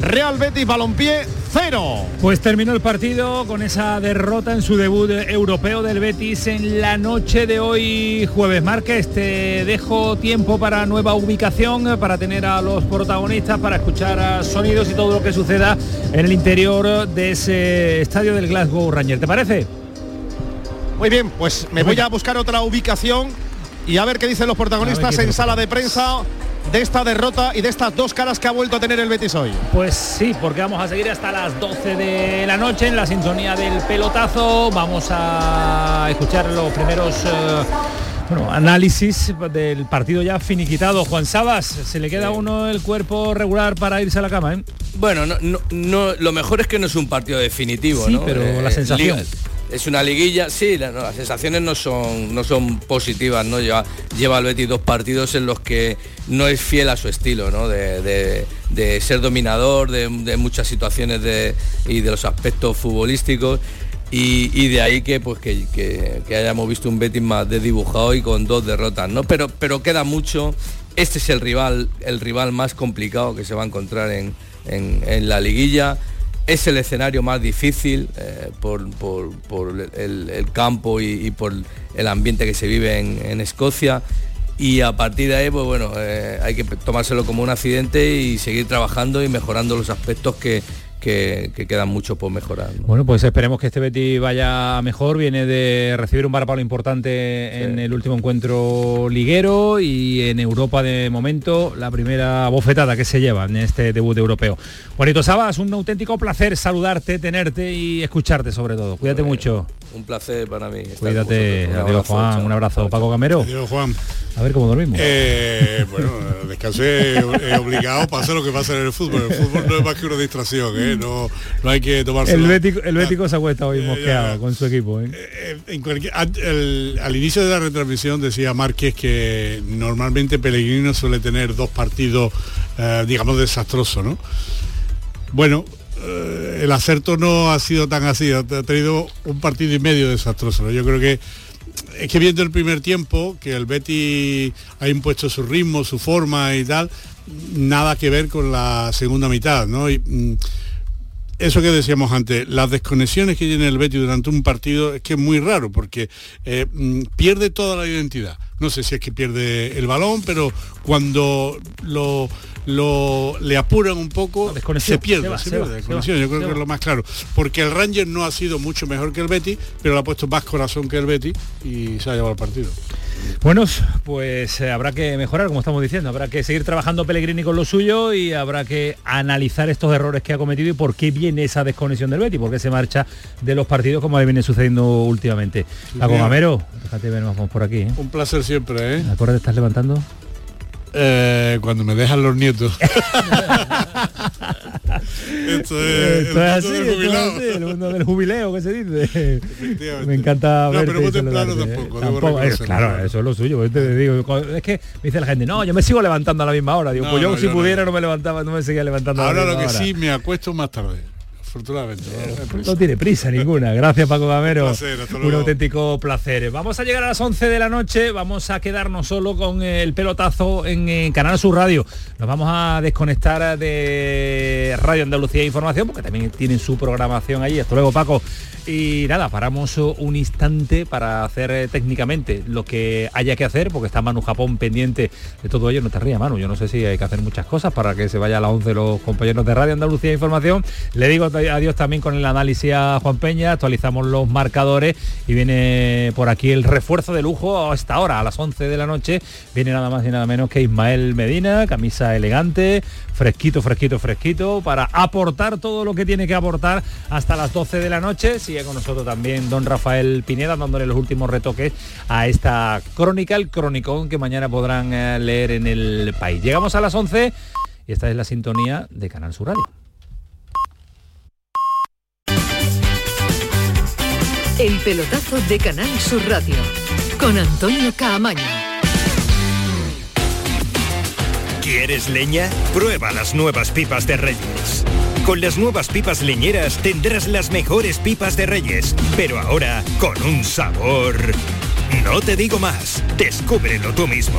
Real Betis Balompié 0. Pues terminó el partido con esa derrota en su debut europeo del Betis en la noche de hoy jueves. Márquez, te dejo tiempo para nueva ubicación, para tener a los protagonistas, para escuchar sonidos y todo lo que suceda en el interior de ese estadio del Glasgow Ranger. ¿Te parece? Muy bien, pues me voy a buscar otra ubicación y a ver qué dicen los protagonistas en sala de prensa de esta derrota y de estas dos caras que ha vuelto a tener el Betis hoy. Pues sí, porque vamos a seguir hasta las 12 de la noche en la sintonía del pelotazo. Vamos a escuchar los primeros eh, bueno, análisis del partido ya finiquitado. Juan Sabas, se le queda a uno el cuerpo regular para irse a la cama, ¿eh? Bueno, no, no, no, lo mejor es que no es un partido definitivo, Sí, ¿no? pero Eh, la sensación. liga- es una liguilla, sí, las sensaciones no son, no son positivas, ¿no? Lleva, lleva al Betis dos partidos en los que no es fiel a su estilo, ¿no? De, de- ser dominador, de, de muchas situaciones y de los aspectos futbolísticos. Y, y de ahí que pues que, que- hayamos visto un Betis más desdibujado y con dos derrotas, ¿no? Pero, pero queda mucho. Este es el rival, el rival más complicado que se va a encontrar en, en- en la liguilla. Es el escenario más difícil eh, por, por- el, campo y, por el ambiente que se vive en, en Escocia. Y a partir de ahí, pues bueno, eh, hay que tomárselo como un accidente y seguir trabajando y mejorando los aspectos que, que- que quedan mucho por mejorar. ¿no? Bueno, pues esperemos que este Betis vaya mejor. Viene de recibir un varapalo importante en el último encuentro liguero y en Europa de momento la primera bofetada que se lleva en este debut europeo. Juanito Sabas, un auténtico placer saludarte, tenerte y escucharte sobre todo. Cuídate mucho. Un placer para mí. Cuídate. Adiós abrazo, Juan, chao. un abrazo. Paco Camero. Adiós, Juan. A ver cómo dormimos. Eh, bueno, descansé eh, obligado, pase lo que pasa en el fútbol. El fútbol no es más que una distracción, ¿eh? no, no hay que tomarse. el Bético, el Bético se acuesta hoy mosqueado con su equipo. ¿eh? En cualquier- al, el- al inicio de la retransmisión decía Márquez que normalmente Pellegrino suele tener dos partidos, eh, digamos, desastrosos, ¿no? Bueno, el acerto no ha sido tan así, ha tenido un partido y medio desastroso. Yo creo que es que viendo el primer tiempo, que el Betty ha impuesto su ritmo, su forma y tal, nada que ver con la segunda mitad, ¿no? Y, mm, eso que decíamos antes, las desconexiones que tiene el Betis durante un partido es que es muy raro porque eh, mm, pierde toda la identidad. No sé si es que pierde el balón, pero cuando lo, lo- le apuran un poco, se pierde, se va, se se pierde va, se Yo creo que es lo más claro. Porque el Ranger no ha sido mucho mejor que el Betis, pero le ha puesto más corazón que el Betis y se ha llevado el partido. Bueno, pues eh, habrá que mejorar, como estamos diciendo, habrá que seguir trabajando Pellegrini con lo suyo y habrá que analizar estos errores que ha cometido y por qué viene esa desconexión del Betis, por qué se marcha de los partidos como le viene sucediendo últimamente. Paco. Gamero, déjate ver, vamos por aquí. ¿eh? Un placer siempre, ¿eh? ¿A qué hora te estás levantando? Eh, cuando me dejan los nietos. esto es, Esto es el así, mundo del esto es jubilado. así, el mundo del jubileo que se dice. Me encanta No, verte pero temprano saludarte, ¿eh? tampoco, es, claro, eso es lo suyo. te digo, es que me dice la gente, no, yo me sigo levantando a la misma hora. Digo, No, pues yo no, si yo pudiera no. me levantaba, no me seguía levantando a la Ahora lo misma que hora. sí, me acuesto más tarde. Afortunadamente. ¿no? No tiene prisa ninguna. Gracias Paco Gamero. Un placer, Un auténtico placer. Vamos a llegar a las 11 de la noche. Vamos a quedarnos solo con el pelotazo en, Canal Sur Radio. Nos vamos a desconectar de Radio Andalucía Información porque también tienen su programación allí. Hasta luego Paco. Y nada, paramos un instante para hacer eh, técnicamente lo que haya que hacer, porque está Manu Japón pendiente de todo ello. No te rías, Manu. Yo no sé si hay que hacer muchas cosas para que se vaya a las 11 los compañeros de Radio Andalucía Información. Le digo adiós también con el análisis a Juan Peña, actualizamos los marcadores y viene por aquí el refuerzo de lujo a esta hora, a las 11 de la noche. Viene nada más y nada menos que Ismael Medina, camisa elegante, fresquito, fresquito, fresquito, para aportar todo lo que tiene que aportar hasta las 12 de la noche. Sigue con nosotros también don Rafael Pineda dándole los últimos retoques a esta crónica, el cronicón que mañana podrán eh, leer en el país. Llegamos a las 11 y esta es la sintonía de Canal Sur Radio. El pelotazo de Canal Sur Radio con Antonio Caamaño. ¿Quieres leña? Prueba las nuevas pipas de Reyes. Con las nuevas pipas leñeras tendrás las mejores pipas de Reyes, pero ahora con un sabor... No te digo más, descúbrelo tú mismo.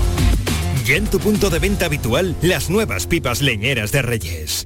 Ya en tu punto de venta habitual, las nuevas pipas leñeras de Reyes.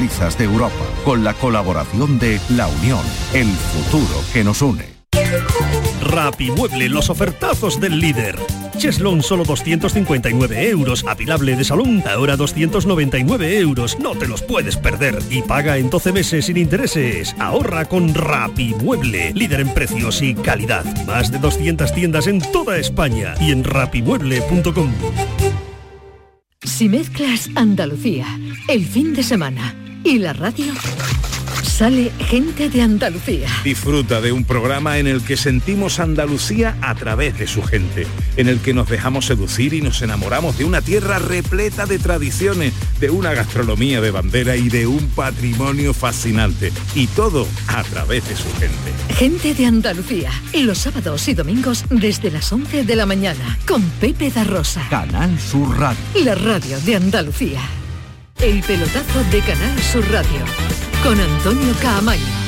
de Europa, con la colaboración de La Unión, el futuro que nos une. Rapimueble, los ofertazos del líder. Cheslon solo 259 euros. Apilable de salón, ahora 299 euros. No te los puedes perder. Y paga en 12 meses sin intereses. Ahorra con Rapimueble, líder en precios y calidad. Más de 200 tiendas en toda España y en rapimueble.com. Si mezclas Andalucía, el fin de semana y la radio, sale gente de Andalucía. Disfruta de un programa en el que sentimos Andalucía a través de su gente, en el que nos dejamos seducir y nos enamoramos de una tierra repleta de tradiciones, de una gastronomía de bandera y de un patrimonio fascinante. Y todo a través de su gente. Gente de Andalucía, los sábados y domingos desde las 11 de la mañana, con Pepe da Rosa. Canal Sur Radio. La radio de Andalucía. El pelotazo de Canal Sur Radio, con Antonio Caamaño.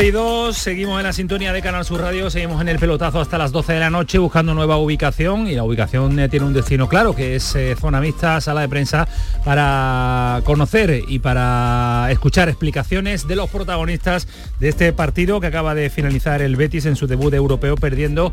y 2, seguimos en la sintonía de Canal Sur Radio, seguimos en el pelotazo hasta las 12 de la noche buscando nueva ubicación y la ubicación eh, tiene un destino claro que es eh, zona mixta, sala de prensa para conocer y para escuchar explicaciones de los protagonistas de este partido que acaba de finalizar el Betis en su debut europeo perdiendo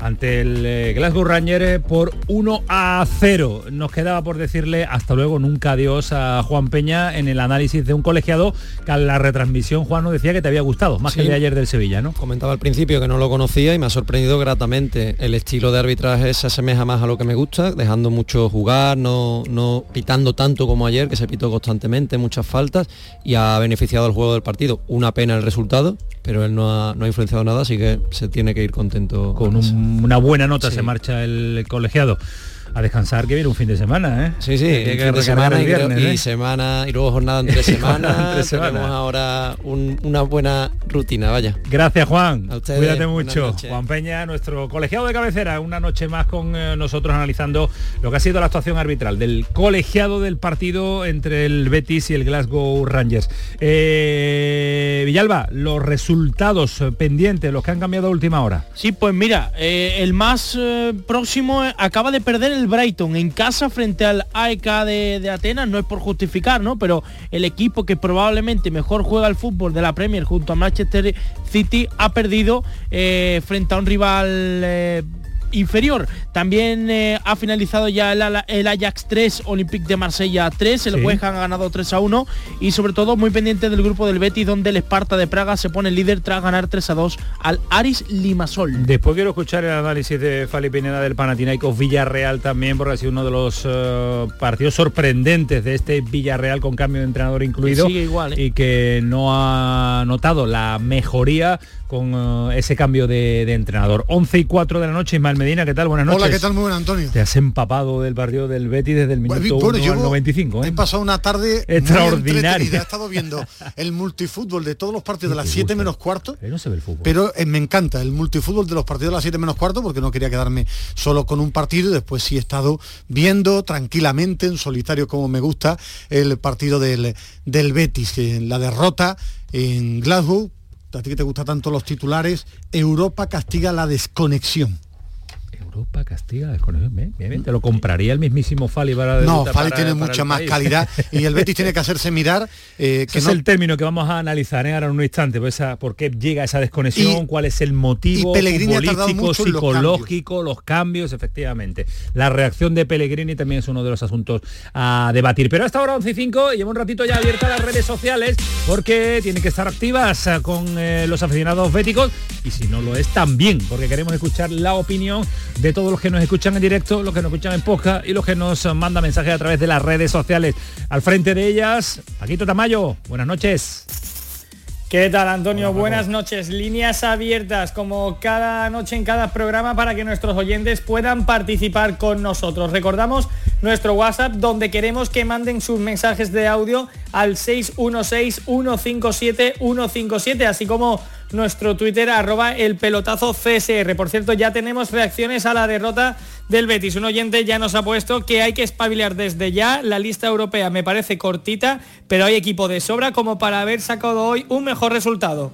ante el eh, Glasgow Rangers por 1 a 0. Nos quedaba por decirle hasta luego, nunca adiós a Juan Peña en el análisis de un colegiado que a la retransmisión Juan nos decía que te había gustado, más que el de ayer del Sevilla, ¿no? Comentaba al principio que no lo conocía y me ha sorprendido gratamente. El estilo de arbitraje se asemeja más a lo que me gusta, dejando mucho jugar, no, no pitando tanto como ayer, que se pitó constantemente, muchas faltas, y ha beneficiado al juego del partido. Una pena el resultado, pero él no ha, no ha influenciado nada, así que se tiene que ir contento. Con una buena nota se marcha el colegiado a descansar que viene un fin de semana, ¿eh? Sí, sí, que, fin de semana y, viernes, y ¿eh? semana y luego jornada entre semana. entre semana. Tenemos ahora un- una buena rutina, vaya. Gracias Juan, A ustedes, cuídate mucho. Juan Peña, nuestro colegiado de cabecera, una noche más con eh, nosotros analizando lo que ha sido la actuación arbitral del colegiado del partido entre el Betis y el Glasgow Rangers. Eh, Villalba, los resultados pendientes, los que han cambiado a última hora. Sí, pues mira, eh, el más eh, próximo acaba de perder el Brighton en casa frente al AEK de, Atenas, no es por justificar, ¿no? Pero el equipo que probablemente mejor juega al fútbol de la Premier junto a Manchester City ha perdido eh, frente a un rival eh, inferior. También eh, ha finalizado ya el, Ajax 3, Olympique de Marsella 3, el Sí. West Ham ha ganado 3 a 1 y sobre todo muy pendiente del grupo del Betis donde el Esparta de Praga se pone líder tras ganar 3 a 2 al Aris Limasol. Después quiero escuchar el análisis de Fali Pineda del Panathinaikos Villarreal también, porque ha sido uno de los eh, partidos sorprendentes de este Villarreal con cambio de entrenador incluido. Igual, ¿eh? Y que no ha notado la mejoría con ese cambio de, de entrenador. 11 y 4 de la noche, Ismael Medina, ¿qué tal? Buenas noches. Hola, ¿qué tal? Muy buena, Antonio. Te has empapado del partido del Betis desde el minuto Bueno, 1 yo al 95, ¿eh? He pasado una tarde Extraordinaria. He estado viendo el multifútbol de todos los partidos de las 7 menos cuarto. Pero no se ve el fútbol. Pero eh, me encanta el multifútbol de los partidos de las 7 menos cuarto porque no quería quedarme solo con un partido y después sí he estado viendo tranquilamente, en solitario como me gusta, el partido del, del Betis, que en la derrota en Glasgow, a ti que te gustan tanto los titulares, Europa castiga la desconexión. Europa castiga desconexión. Bien, bien, bien. Te lo compraría el mismísimo Fali para No, Fali para tiene mucha más país. calidad y el Betis tiene que hacerse mirar eh, que Ese no es el término que vamos a analizar ¿eh? ahora en un instante, pues esa- por qué llega esa desconexión, Y- cuál es el motivo los psicológico, los cambios. efectivamente. La reacción de Pellegrini también es uno de los asuntos a debatir. Pero hasta ahora 11 y 5, llevo un ratito ya abiertas las redes sociales porque tienen que estar activas con eh, los aficionados béticos y si no lo es también, porque queremos escuchar la opinión de todos los que nos escuchan en directo, los que nos escuchan en podcast y los que nos mandan mensajes a través de las redes sociales. Al frente de ellas, Paquito Tamayo, buenas noches. ¿Qué tal, Antonio? Buenas noches. Líneas abiertas como cada noche en cada programa para que nuestros oyentes puedan participar con nosotros. Recordamos nuestro WhatsApp donde queremos que manden sus mensajes de audio al 616-157-157, así como nuestro Twitter arroba el pelotazo CSR. Por cierto, ya tenemos reacciones a la derrota del Betis. Un oyente ya nos ha puesto que hay que espabilar desde ya. La lista europea me parece cortita, pero hay equipo de sobra como para haber sacado hoy un mejor resultado.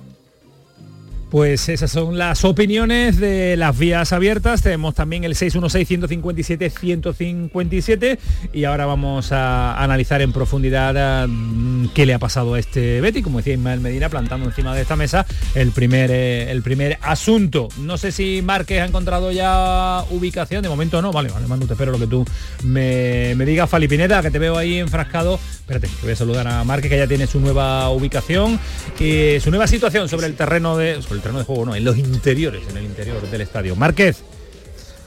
Pues esas son las opiniones de las vías abiertas. Tenemos también el 616-157-157 y ahora vamos a analizar en profundidad mm, qué le ha pasado a este Betty, como decía Ismael Medina, plantando encima de esta mesa el primer, eh, el primer asunto. No sé si Márquez ha encontrado ya ubicación, de momento no, vale, vale, Manu, te espero lo que tú me, me digas, Fali Pineda, que te veo ahí enfrascado. Espérate, que voy a saludar a Márquez, que ya tiene su nueva ubicación, y su nueva situación sobre el terreno de... el terreno de juego, no, en los interiores, en el interior del estadio. Márquez.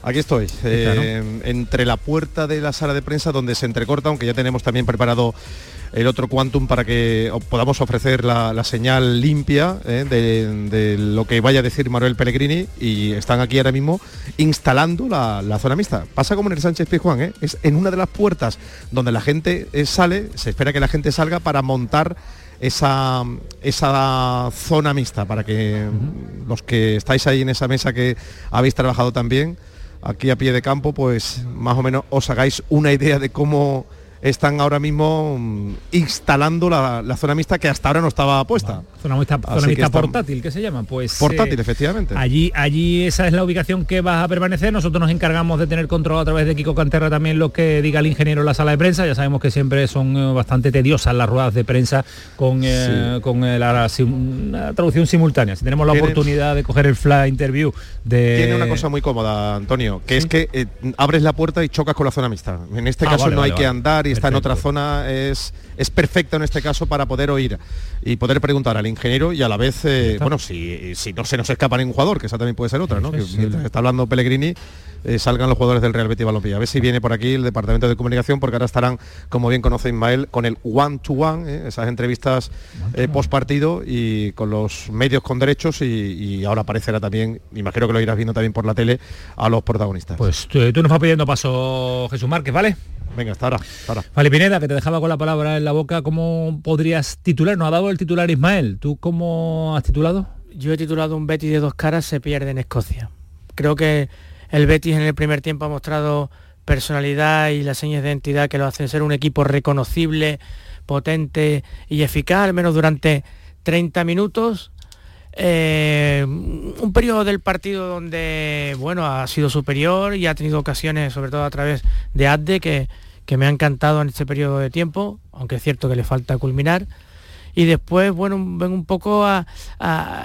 Aquí estoy, eh, entre la puerta de la sala de prensa donde se entrecorta, aunque ya tenemos también preparado el otro quantum para que podamos ofrecer la, la señal limpia eh, de, de lo que vaya a decir Manuel Pellegrini y están aquí ahora mismo instalando la, la zona mixta. Pasa como en el Sánchez Pizjuán, ¿eh? es en una de las puertas donde la gente sale, se espera que la gente salga para montar esa, esa zona mixta para que los que estáis ahí en esa mesa que habéis trabajado también aquí a pie de campo, pues más o menos os hagáis una idea de cómo están ahora mismo mm, instalando la, la zona mixta que hasta ahora no estaba puesta. Zona mixta, zona mixta portátil, ¿qué se llama? Pues Portátil, eh, efectivamente. Allí, allí esa es la ubicación que va a permanecer. Nosotros nos encargamos de tener control a través de Kiko Canterra también lo que diga el ingeniero en la sala de prensa. Ya sabemos que siempre son eh, bastante tediosas las ruedas de prensa con, eh, con eh, la, traducción simultánea. Si tenemos la Tiene- oportunidad de coger el fly interview de... Tiene una cosa muy cómoda, Antonio, que es que eh, abres la puerta y chocas con la zona mixta. En este Ah, caso vale, no hay vale, que andar y está en otra zona, es, es perfecto en este caso para poder oír y poder preguntar al ingeniero y a la vez, eh, bueno, si, si no se nos escapa ningún jugador, que esa también puede ser otra, ¿no? Que mientras está hablando Pellegrini, eh, salgan los jugadores del Real Betis Balompié. A ver si viene por aquí el departamento de comunicación, porque ahora estarán, como bien conoce Ismael, con el one to one, eh, esas entrevistas eh, post partido y con los medios con derechos y, y ahora aparecerá también, imagino que lo irás viendo también por la tele, a los protagonistas. Pues tú, tú nos vas pidiendo paso Jesús Márquez, ¿vale? Venga, hasta ahora. Hasta ahora. Vale, Pineda, que te dejaba con la palabra en la boca, ¿cómo podrías titular? Nos ha dado el titular Ismael. ¿Tú cómo has titulado? Yo he titulado un Betis de dos caras se pierde en Escocia. Creo que el Betis en el primer tiempo ha mostrado personalidad y las señas de identidad que lo hacen ser un equipo reconocible, potente y eficaz, al menos durante 30 minutos. Eh, un periodo del partido donde bueno ha sido superior y ha tenido ocasiones, sobre todo a través de Adde, que, que me ha encantado en este periodo de tiempo, aunque es cierto que le falta culminar y después bueno ven un poco a,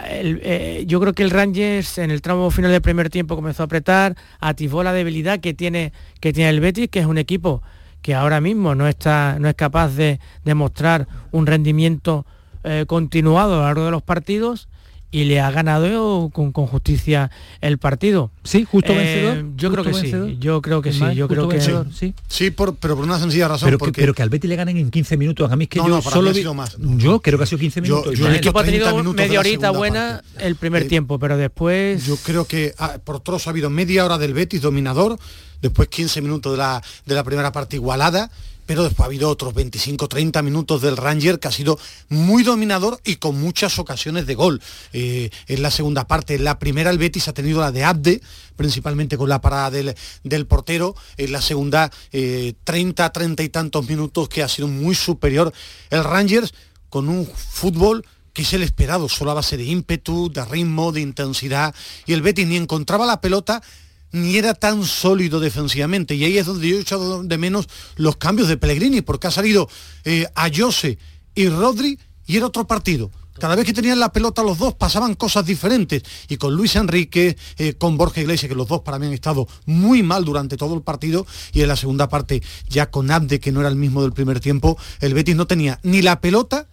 el- eh, yo creo que el Rangers en el tramo final del primer tiempo comenzó a apretar atisbó la debilidad que tiene que tiene el Betis que es un equipo que ahora mismo no está no es capaz de demostrar un rendimiento eh, continuado a lo largo de los partidos y le ha ganado con, con justicia el partido. Sí, justo Eh, vencedor. Yo creo que vencedor. sí. Yo creo que sí. Yo creo que vencedor, sí. Sí, por- pero por una sencilla razón. Pero que, pero que al Betis le ganen en 15 minutos. A mí es que No, yo no, para solo mí ha vi- sido más. Yo creo que ha sido 15 Yo- minutos. yo Ismael. el equipo ha 30 tenido media horita buena el primer Eh, tiempo, pero después Yo creo que ah, por trozo ha habido media hora del Betis dominador, después 15 minutos de la, de la primera parte igualada, pero después ha habido otros 25-30 minutos del Ranger que ha sido muy dominador y con muchas ocasiones de gol. Eh, en la segunda parte, en la primera el Betis ha tenido la de Abde, principalmente con la parada del, del portero, en la segunda eh, 30, 30 y tantos minutos que ha sido muy superior el Rangers con un fútbol que es el esperado, solo a base de ímpetu, de ritmo, de intensidad, y el Betis ni encontraba la pelota, ni era tan sólido defensivamente. Y ahí es donde yo he echado de menos los cambios de Pellegrini, porque ha salido eh, a Jose y Rodri y era otro partido. Cada vez que tenían la pelota los dos pasaban cosas diferentes. Y con Luis Enrique, eh, con Borja Iglesias, que los dos para mí han estado muy mal durante todo el partido, y en la segunda parte ya con Abde, que no era el mismo del primer tiempo, el Betis no tenía ni la pelota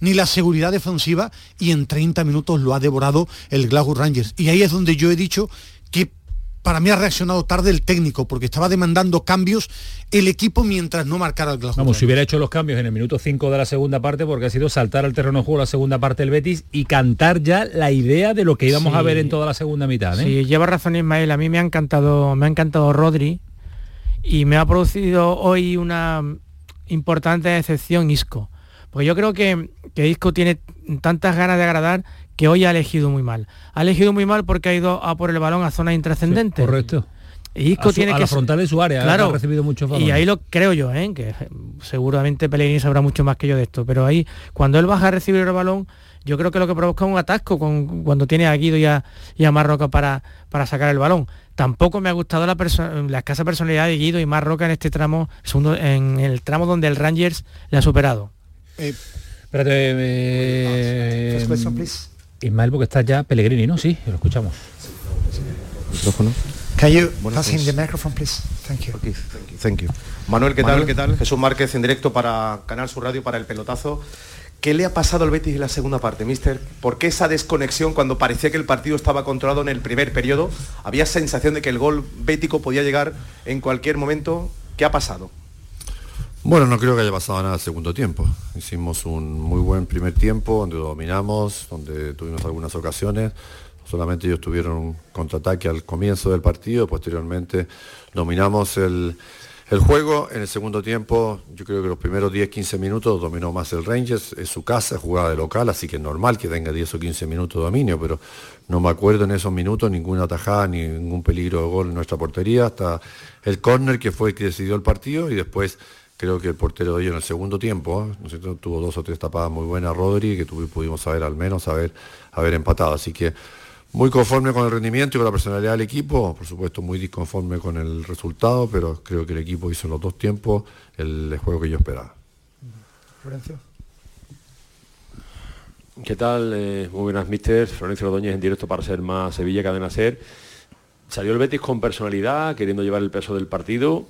ni la seguridad defensiva y en 30 minutos lo ha devorado el Glasgow Rangers. Y ahí es donde yo he dicho que para mí ha reaccionado tarde el técnico, porque estaba demandando cambios el equipo mientras no marcara el Glasgow. Vamos, si hubiera hecho los cambios en el minuto 5 de la segunda parte, porque ha sido saltar al terreno de juego la segunda parte del Betis y cantar ya la idea de lo que íbamos Sí. a ver en toda la segunda mitad. ¿eh? Sí, lleva razón Ismael, a mí me ha encantado, me ha encantado Rodri y me ha producido hoy una importante decepción Isco. Porque yo creo que, que Isco tiene tantas ganas de agradar que hoy ha elegido muy mal. Ha elegido muy mal porque ha ido a por el balón a zonas intrascendentes. correcto. Y Isco A su- tiene a que la frontal de su área, Claro. ha recibido muchos Y ahí lo creo yo, ¿eh? que seguramente Pellegrini sabrá mucho más que yo de esto. Pero ahí, cuando él baja a recibir el balón, yo creo que lo que provoca es un atasco con, cuando tiene a Guido y a, y a Marroca para, para sacar el balón. Tampoco me ha gustado la, perso- la escasa personalidad de Guido y Marroca en este tramo, segundo, en el tramo donde el Rangers le ha superado. Espérate, eh, question, please. Ismael, porque está ya Pellegrini, ¿no? Sí, lo escuchamos. Micrófono. Can you pass him the microphone, please? Thank you. Thank you. Manuel, ¿qué tal? ¿Qué tal? Jesús Márquez en directo para Canal Sur Radio para el pelotazo. ¿Qué le ha pasado al Betis en la segunda parte, mister? ¿Por qué esa desconexión cuando parecía que el partido estaba controlado en el primer periodo? Había sensación de que el gol bético podía llegar en cualquier momento. ¿Qué ha pasado? Bueno, no creo que haya pasado nada el segundo tiempo. Hicimos un muy buen primer tiempo, donde dominamos, donde tuvimos algunas ocasiones. Solamente ellos tuvieron un contraataque al comienzo del partido, posteriormente dominamos el, juego. En el segundo tiempo, yo creo que los primeros 10-15 minutos dominó más el Rangers. Es su casa, jugada de local, así que es normal que tenga 10 o 15 minutos de dominio, pero no me acuerdo en esos minutos ninguna atajada, ni ningún peligro de gol en nuestra portería, hasta el córner que fue el que decidió el partido y después creo que el portero de ellos en el segundo tiempo. ¿no es cierto? tuvo dos o tres tapadas muy buenas Rodri, que pudimos saber al menos haber, haber empatado. Así que muy conforme con el rendimiento y con la personalidad del equipo, por supuesto muy disconforme con el resultado, pero creo que el equipo hizo en los dos tiempos el juego que yo esperaba. Florencio. ¿Qué tal? Eh, muy buenas, mister. Florencio Ordóñez en directo para ser más Sevilla Cadena Ser. Salió el Betis con personalidad, queriendo llevar el peso del partido,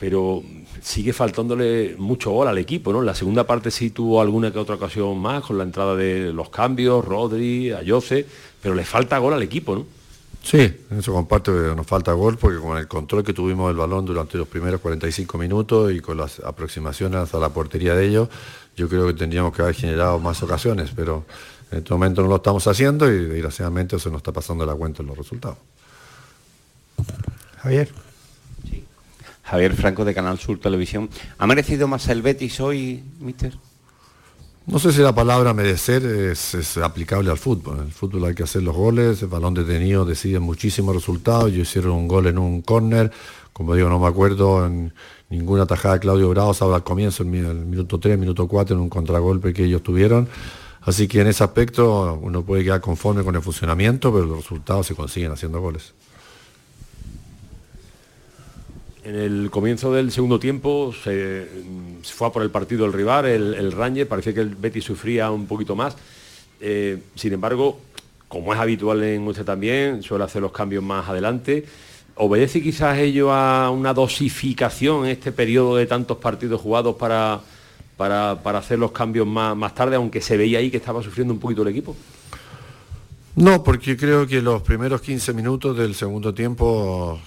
pero sigue faltándole mucho gol al equipo, ¿no? En la segunda parte sí tuvo alguna que otra ocasión más, con la entrada de los cambios, Rodri, Ayose, pero le falta gol al equipo, ¿no? Sí, en eso comparto que nos falta gol porque con el control que tuvimos del balón durante los primeros 45 minutos y con las aproximaciones a la portería de ellos, yo creo que tendríamos que haber generado más ocasiones, pero en este momento no lo estamos haciendo y desgraciadamente eso nos está pasando la cuenta en los resultados. Javier. Javier Franco de Canal Sur Televisión. ¿Ha merecido más el Betis hoy, mister? No sé si la palabra merecer es, aplicable al fútbol. En el fútbol hay que hacer los goles, el balón detenido decide muchísimos resultados. Ellos hicieron un gol en un córner, como digo, no me acuerdo en ninguna tajada de Claudio Bravo, salvo al comienzo, en el minuto 3, minuto 4, en un contragolpe que ellos tuvieron. Así que en ese aspecto uno puede quedar conforme con el funcionamiento, pero los resultados se consiguen haciendo goles. En el comienzo del segundo tiempo se, fue a por el partido el rival, el, el Ranger, parecía que el Betis sufría un poquito más. Eh, sin embargo, como es habitual en usted también, suele hacer los cambios más adelante. ¿Obedece quizás ello a una dosificación en este periodo de tantos partidos jugados para, para, para hacer los cambios más, más tarde, aunque se veía ahí que estaba sufriendo un poquito el equipo? No, porque creo que los primeros 15 minutos del segundo tiempo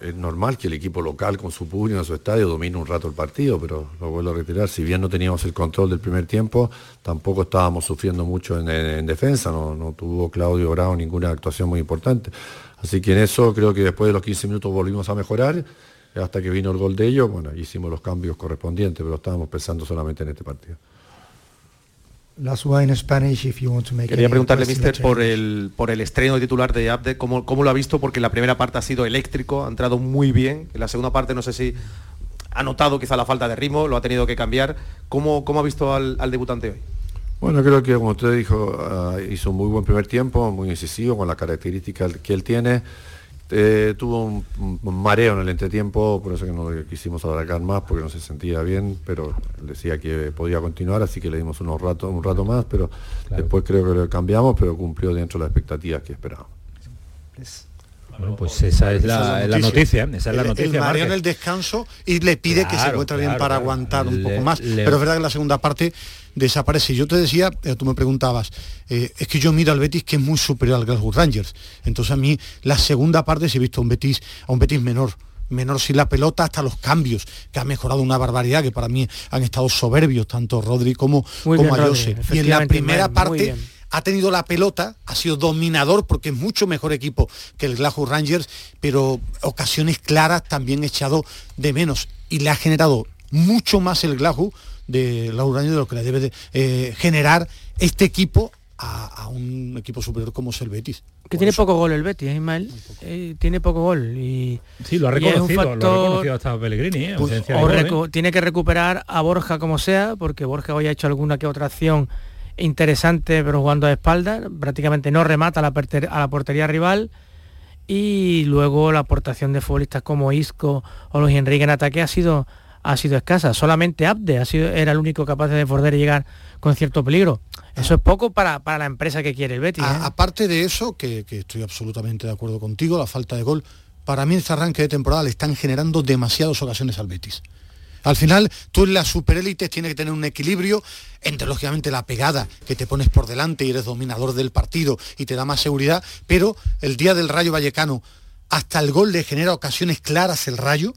es normal que el equipo local con su público en su estadio domine un rato el partido, pero lo vuelvo a retirar, si bien no teníamos el control del primer tiempo, tampoco estábamos sufriendo mucho en, en- en defensa, no, no tuvo Claudio Bravo ninguna actuación muy importante. Así que en eso creo que después de los 15 minutos volvimos a mejorar, hasta que vino el gol de ellos, bueno, hicimos los cambios correspondientes, pero estábamos pensando solamente en este partido. Last one in Spanish if you want to make Quería preguntarle, mister, or por el, por el estreno titular de Abde, ¿cómo, ¿cómo lo ha visto? Porque la primera parte ha sido eléctrico, ha entrado muy bien. En la segunda parte no sé si ha notado quizá la falta de ritmo, lo ha tenido que cambiar. ¿Cómo, cómo ha visto al, al debutante hoy? Bueno, creo que como usted dijo, ah, hizo un muy buen primer tiempo, muy incisivo, con las características que él tiene. Eh, tuvo un, un mareo en el entretiempo, por eso que no quisimos alargar más, porque no se sentía bien, pero decía que podía continuar, así que le dimos unos rato, un rato más, pero después creo que lo cambiamos, pero cumplió dentro de las expectativas que esperábamos. Bueno, pues esa es la, la noticia. Esa es la El- noticia. El mareo Márquez. en el descanso y le pide que se Claro, encuentre bien para claro. aguantar un poco más. le- Pero es verdad que la segunda parte desaparece. Yo te decía, eh, tú me preguntabas, eh, es que yo miro al Betis que es muy superior al Glasgow Rangers. Entonces a mí la segunda parte sí he visto a un Betis, a un Betis menor menor sin la pelota hasta los cambios que ha mejorado una barbaridad que para mí han estado soberbios tanto Rodri como, Muy como bien, Ayose. Rodri, y en la primera parte ha tenido la pelota, ha sido dominador porque es mucho mejor equipo que el Glasgow Rangers, pero ocasiones claras también echado de menos y le ha generado mucho más el Glasgow de Glasgow Rangers de lo que le debe de, eh, generar este equipo a, a un equipo superior como es el Betis. Que tiene poco gol el Betis, ¿eh, Ismael. Eh, tiene poco gol y Sí, lo ha reconocido, lo ha reconocido hasta Pellegrini. ¿eh? Pues, o gol, ¿eh? tiene que recuperar a Borja como sea, porque Borja hoy ha hecho alguna que otra acción interesante, pero jugando a espaldas, prácticamente no remata a la, perter- a la portería rival. Y luego la aportación de futbolistas como Isco o Luis Enrique en ataque ha sido, ha sido escasa. Solamente Abde ha sido, era el único capaz de desbordar y llegar con cierto peligro. Eso es poco para, para la empresa que quiere el Betis. A- ¿eh? aparte de eso, que, que estoy absolutamente de acuerdo contigo, la falta de gol, para mí en este arranque de temporada le están generando demasiadas ocasiones al Betis. Al final, tú en las superélites tienes que tener un equilibrio entre, lógicamente, la pegada que te pones por delante y eres dominador del partido y te da más seguridad, pero el día del Rayo Vallecano, hasta el gol le genera ocasiones claras el Rayo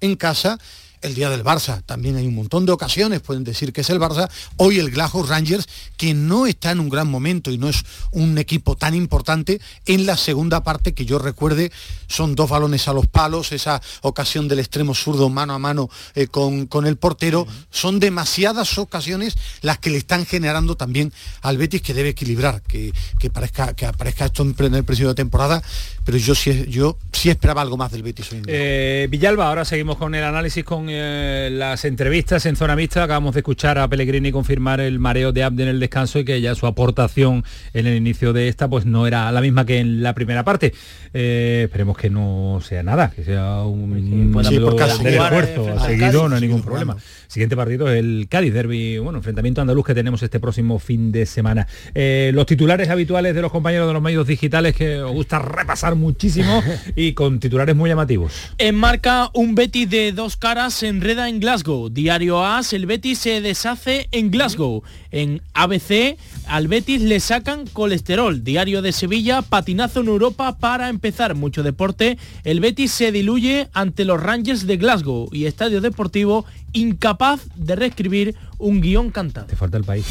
en casa. El día del Barça. También hay un montón de ocasiones, pueden decir que es el Barça. Hoy el Glasgow Rangers, que no está en un gran momento y no es un equipo tan importante, en la segunda parte que yo recuerde son dos balones a los palos, esa ocasión del extremo zurdo mano a mano eh, con, con el portero, son demasiadas ocasiones las que le están generando también al Betis que debe equilibrar, que, que parezca, que aparezca esto en el principio de temporada, pero yo sí, yo sí esperaba algo más del Betis hoy en día. Eh, Villalba, ahora seguimos con el análisis, con eh, las entrevistas en zona mixta. Acabamos de escuchar a Pellegrini confirmar el mareo de Abde en el descanso y que ya su aportación en el inicio de esta pues no era la misma que en la primera parte. Eh, esperemos que no sea nada, que sea un pueda sí, jugar, esfuerzo eh, seguido, Cádiz, no hay ningún problema. jugando. Siguiente partido es el Cádiz Derby, bueno, enfrentamiento andaluz que tenemos este próximo fin de semana. Eh, los titulares habituales de los compañeros de los medios digitales que os gusta repasar muchísimo y con titulares muy llamativos. En marca, un Betis de dos caras se enreda en Glasgow. Diario AS, el Betis se deshace en Glasgow. En ABC, al Betis le sacan colesterol. Diario de Sevilla, patinazo en Europa para empezar. Mucho deporte. El Betis se diluye ante los Rangers de Glasgow y Estadio Deportivo incapaz de reescribir un guion cantado. Te falta el país.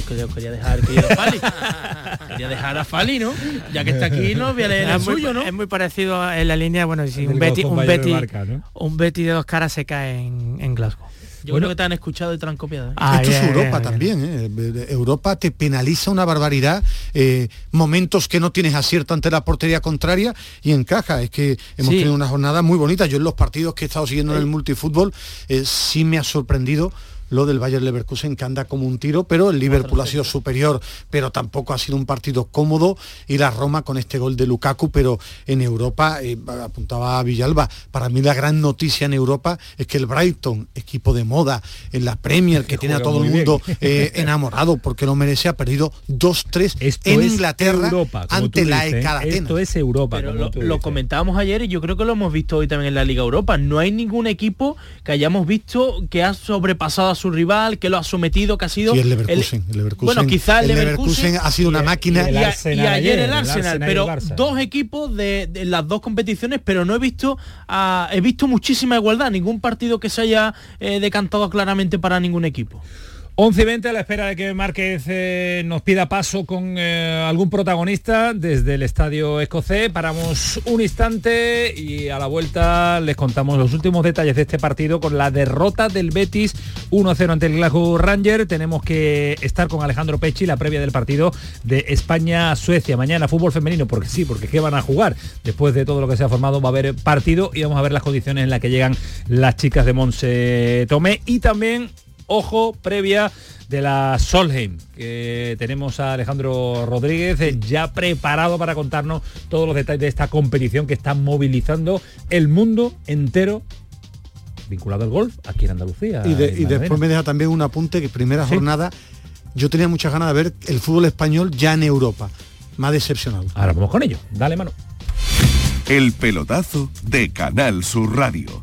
Porque yo quería dejar que a Fali. quería dejar a Fali, ¿no? Ya que está aquí, no voy a leer el es, muy, suyo, ¿no? es muy parecido a- en la línea, bueno, si un Betty, un Betty, marca, ¿no? un Betty de dos caras se cae en, en Glasgow. Yo creo que te han escuchado y te han copiado. ¿eh? Ah, Esto es Europa también. ¿eh? Europa te penaliza una barbaridad, eh, momentos que no tienes acierto ante la portería contraria y encaja. Es que hemos Sí. tenido una jornada muy bonita. Yo en los partidos que he estado siguiendo en el multifútbol eh, sí me ha sorprendido lo del Bayern Leverkusen que anda como un tiro, pero el Liverpool ha sido superior, pero tampoco ha sido un partido cómodo y la Roma con este gol de Lukaku, pero en Europa, eh, apuntaba a Villalba, para mí la gran noticia en Europa es que el Brighton, equipo de moda en la Premier, que tiene a todo el mundo eh, enamorado porque lo merece, ha perdido 2-3 Esto en Inglaterra Europa, ante la ¿eh? Esto es Europa. Pero lo, lo comentábamos ayer y yo creo que lo hemos visto hoy también en la Liga Europa. No hay ningún equipo que hayamos visto que ha sobrepasado a su rival, que lo ha sometido, que ha sido... Sí, el Leverkusen, el Leverkusen. Bueno, quizá el, El Leverkusen, Leverkusen ha sido una y- máquina. Y, El a- Arsenal y ayer ayer, el el Arsenal, el pero dos equipos de, de las dos competiciones, pero no he visto he visto muchísima igualdad, ningún partido que se haya eh, decantado claramente para ningún equipo. 11 y 20 a la espera de que Márquez eh, nos pida paso con eh, algún protagonista desde el estadio escocés. Paramos un instante y a la vuelta les contamos los últimos detalles de este partido con la derrota del Betis 1-0 ante el Glasgow Ranger. Tenemos que estar con Alejandro Pecci, la previa del partido de España-Suecia. Mañana fútbol femenino, porque sí, porque ¿qué van a jugar? Después de todo lo que se ha formado va a haber partido y vamos a ver las condiciones en las que llegan las chicas de Monse Tomé y también Ojo, previa de la Solheim, que tenemos a Alejandro Rodríguez eh, ya preparado para contarnos todos los detalles de esta competición que está movilizando el mundo entero vinculado al golf aquí en Andalucía. Y, de- en y Madalena. después me deja también un apunte que primera jornada yo tenía muchas ganas de ver el fútbol español ya en Europa. Me ha decepcionado. Ahora vamos con ello. Dale mano. El pelotazo de Canal Sur Radio.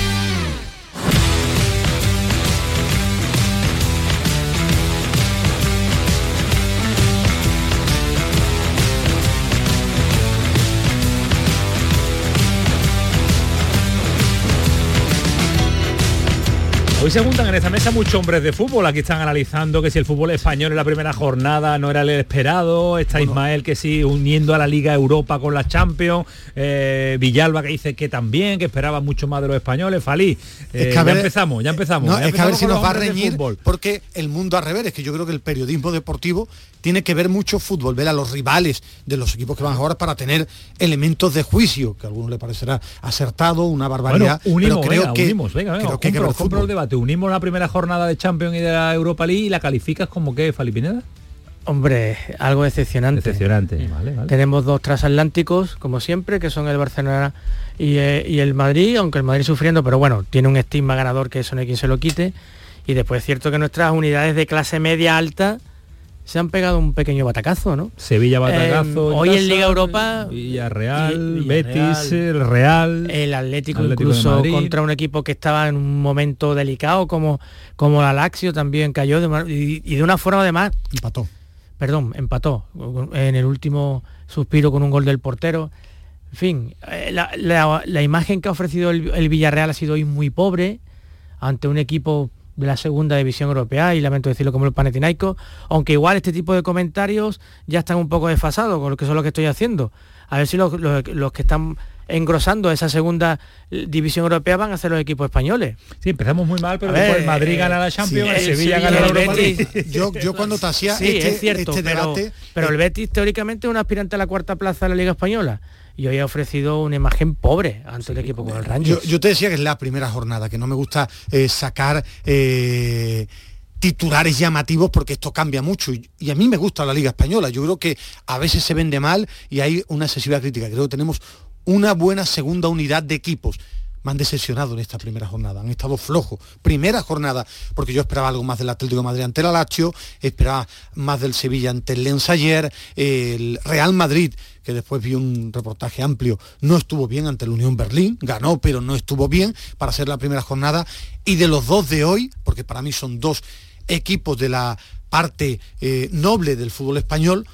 Hoy se juntan en esta mesa muchos hombres de fútbol. Aquí están analizando que si el fútbol español en la primera jornada no era el esperado. Está Ismael que sí uniendo a la Liga Europa con la Champions. Eh, Villalba que dice que también, que esperaba mucho más de los españoles. Falí. eh, Es que a ver- ya empezamos, ya empezamos. No, ya es que a ver empezamos si nos va a reñir porque el mundo al revés, es que yo creo que el periodismo deportivo tiene que ver mucho fútbol, ver a los rivales de los equipos que van a jugar para tener elementos de juicio, que a algunos le parecerá acertado, una barbaridad. Bueno, unimos, pero creo venga, que, unimos, venga, venga, creo que hay que compro, ver compro fútbol. el debate. Unimos la primera jornada de Champions y de la Europa League y la calificas como que, Fali Pineda. Hombre, algo decepcionante. Decepcionante, vale, vale. Tenemos dos transatlánticos, como siempre, que son el Barcelona y, eh, y el Madrid, aunque el Madrid sufriendo, pero bueno, tiene un estigma ganador que eso no hay quien se lo quite. Y después es cierto que nuestras unidades de clase media alta se han pegado un pequeño batacazo, ¿no? Sevilla batacazo. Eh, hoy en Liga Europa Villarreal, Betis, el Real. el Atlético, incluso contra un equipo que estaba en un momento delicado como, como la Lazio también cayó de y de una forma además empató perdón empató en el último suspiro con un gol del portero en fin eh, la, la- la imagen que ha ofrecido el, el Villarreal ha sido hoy muy pobre ante un equipo de la segunda división europea y lamento decirlo como el Panathinaikos, aunque igual este tipo de comentarios ya están un poco desfasados con lo que son lo que estoy haciendo. A ver si los, los- los que están engrosando esa segunda eh, división europea van a ser los equipos españoles. Sí, empezamos muy mal, pero A ver, el Madrid eh, gana la Champions, sí, el el Sevilla gana la el Europa Betis. Yo, yo cuando te hacía Sí, este, es cierto, este pero, debate, pero eh, el Betis teóricamente es un aspirante a la cuarta plaza de la Liga Española y hoy ha ofrecido una imagen pobre ante el equipo con el Rangers. Yo, yo te decía que es la primera jornada, que no me gusta eh, sacar eh, titulares llamativos porque esto cambia mucho y, y a mí me gusta la Liga Española. Yo creo que a veces se vende mal y hay una excesiva crítica. Creo que tenemos una buena segunda unidad de equipos. Me han decepcionado en esta primera jornada, han estado flojos. Primera jornada, porque yo esperaba algo más del Atlético de Madrid ante el Lazio, esperaba más del Sevilla ante el Lens ayer, el Real Madrid, que después vi un reportaje amplio, no estuvo bien ante el Unión Berlín, ganó, pero no estuvo bien para ser la primera jornada. Y de los dos de hoy, porque para mí son dos equipos de la parte eh, noble del fútbol español,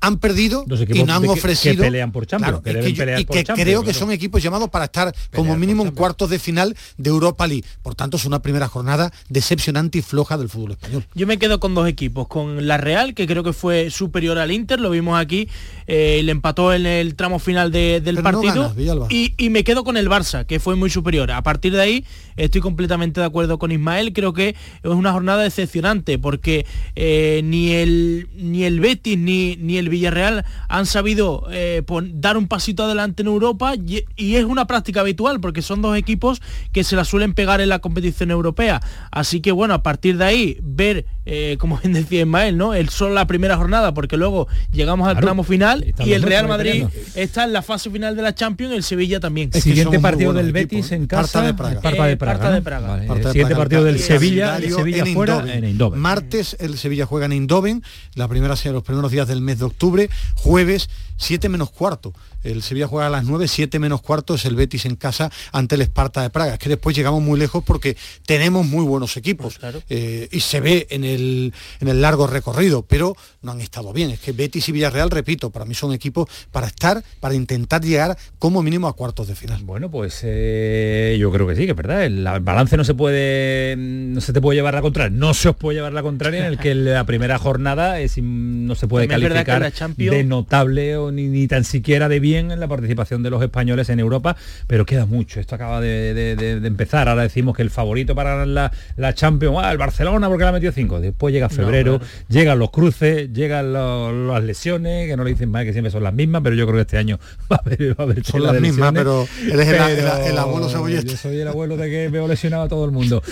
han perdido y no han ofrecido que pelean por Champions, Claro, que deben yo- pelear y por que Champions, creo que son equipos llamados para estar como mínimo en cuartos de final de Europa League por tanto es una primera jornada decepcionante y floja del fútbol español Yo me quedo con dos equipos, con la Real, que creo que fue superior al Inter, lo vimos aquí, eh, le empató en el tramo final de- del Pero no partido. ganas, Villalba. y, y me quedo con el Barça, que fue muy superior. A partir de ahí estoy completamente de acuerdo con Ismael, creo que es una jornada decepcionante, porque eh, ni, el, ni el Betis ni, ni el Villarreal han sabido eh, pon- dar un pasito adelante en Europa y, y es una práctica habitual, porque son dos equipos que se la suelen pegar en la competición europea. Así que bueno, a partir de ahí, ver, eh, como bien decía Ismael, ¿no? El solo la primera jornada, porque luego llegamos al Claro, tramo final y el Real Madrid está en la fase final de la Champions, el Sevilla también. El siguiente partido del Betis en casa, Parta de Praga. De Eh, Praga. Parta de. Praga. Vale, Parta El de siguiente Praga. partido del Y Sevilla, el Sevilla fuera en Eindhoven. Martes el Sevilla juega en Eindhoven, la primera, los primeros días del mes de octubre. Octubre, jueves 7 menos cuarto. El Sevilla juega a las 9, 7 menos cuarto es el Betis en casa ante el Esparta de Praga. Es que después llegamos muy lejos porque tenemos muy buenos equipos eh, y se ve en el, en el largo recorrido, pero no han estado bien. Es que Betis y Villarreal, repito, para mí son equipos para estar, para intentar llegar como mínimo a cuartos de final. Bueno, pues eh, yo creo que sí, que es verdad. El, balance no se puede, no se te puede llevar la contraria, no se os puede llevar la contraria en el que la primera jornada es, no se puede También calificar la Champions- de notable o ni, ni tan siquiera de bien en la participación de los españoles en Europa, pero queda mucho. Esto acaba de, de- de- de empezar. Ahora decimos que el favorito para ganar la, la Champions, ah, el Barcelona porque la ha metido cinco. Después llega febrero, llegan los cruces, llegan los- las lesiones, que no le dicen mal que siempre son las mismas, pero yo creo que este año va a haber, va a haber Son las mismas, pero eres el- el- el abuelo cebolleta. Yo soy el abuelo de que veo lesionado a todo el mundo.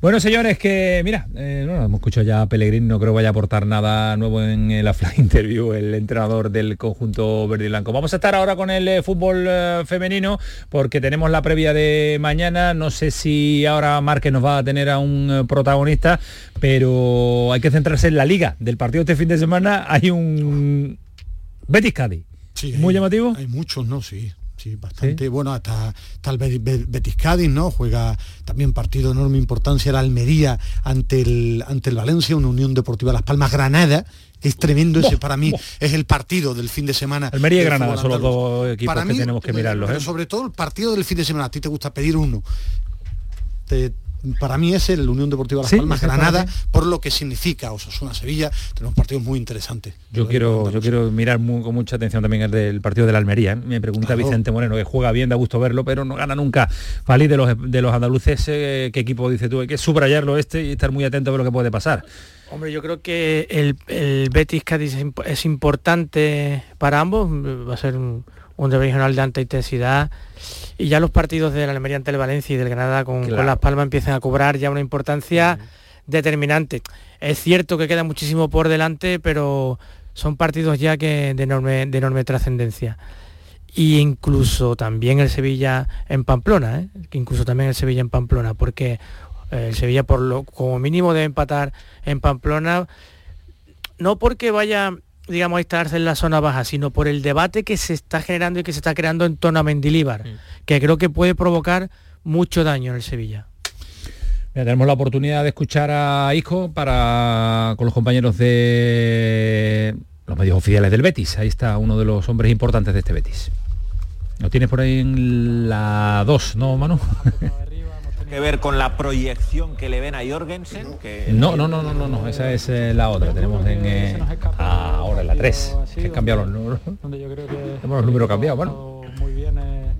Bueno, señores, que mira, eh, no, hemos escuchado ya a Pellegrini, no creo vaya a aportar nada nuevo en el fly interview, el entrenador del conjunto verde y blanco. Vamos a estar ahora con el eh, fútbol eh, femenino, porque tenemos la previa de mañana. No sé si ahora Márquez nos va a tener a un eh, protagonista, pero hay que centrarse en la liga. Del partido este fin de semana hay un Betis Cádiz. Muy llamativo. Hay muchos, ¿no? Sí. Sí, bastante. Bueno, hasta, Be- Be- Betis Cádiz, ¿no? Juega también partido de enorme importancia la Almería ante el, ante el Valencia, una Unión Deportiva Las Palmas Granada, es tremendo ese para mí, es el partido del fin de semana. Almería y Granada son los dos equipos Para que tenemos que mirarlos. Pero ¿eh? sobre todo el partido del fin de semana, a ti te gusta pedir uno. Te- para mí es el Unión Deportiva Las Sí, Palmas Granada, por lo que significa Osasuna Sevilla, tenemos partidos muy interesantes. Yo quiero, yo quiero mirar con mucha atención también el del partido de la Almería. ¿eh? Me pregunta Claro. Vicente Moreno, que juega bien, da gusto verlo, pero no gana nunca. Falí de los, de los andaluces, eh, ¿qué equipo dice tú? Hay que subrayarlo este y estar muy atento a ver lo que puede pasar. Hombre, yo creo que el, el Betis Cádiz es imp- es importante para ambos, va a ser un, un derbi regional de alta intensidad y ya los partidos de la Almería ante el Valencia y del Granada con. Las Palmas empiezan a cobrar ya una importancia determinante. Es cierto que queda muchísimo por delante, pero son partidos ya que de enorme, de enorme trascendencia. Y incluso también el Sevilla en Pamplona, ¿eh? incluso también el Sevilla en Pamplona, porque eh, el Sevilla por lo como mínimo debe empatar en Pamplona, no porque vaya digamos a instalarse en la zona baja, sino por el debate que se está generando y que se está creando en torno a Mendilíbar, que creo que puede provocar mucho daño en el Sevilla. Mira, tenemos la oportunidad de escuchar a Isco para con los compañeros de los medios oficiales del Betis. Ahí está uno de los hombres importantes de este Betis. Lo tienes por ahí en la 2, ¿no, Manu? Que ver con la proyección que le ven a Jorgensen que No, no, no, no, no, no, esa es eh, la otra. Tenemos en eh, ahora en la 3. Que han cambiado los números. donde yo creo que Tenemos los números cambiados, bueno. muy bien eh,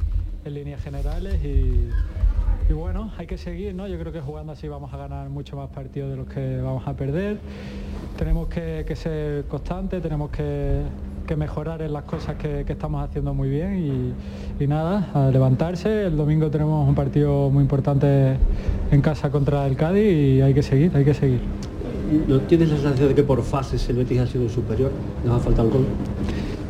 en líneas generales y, y bueno, hay que seguir, ¿no? Yo creo que jugando así vamos a ganar mucho más partidos de los que vamos a perder. Tenemos que, que ser constantes, tenemos que, que mejorar en las cosas que, que estamos haciendo muy bien y, y nada, a levantarse. El domingo tenemos un partido muy importante en casa contra el Cádiz y hay que seguir, hay que seguir. ¿No tienes la sensación de que por fases el Betis ha sido superior? Nos ha faltado el gol.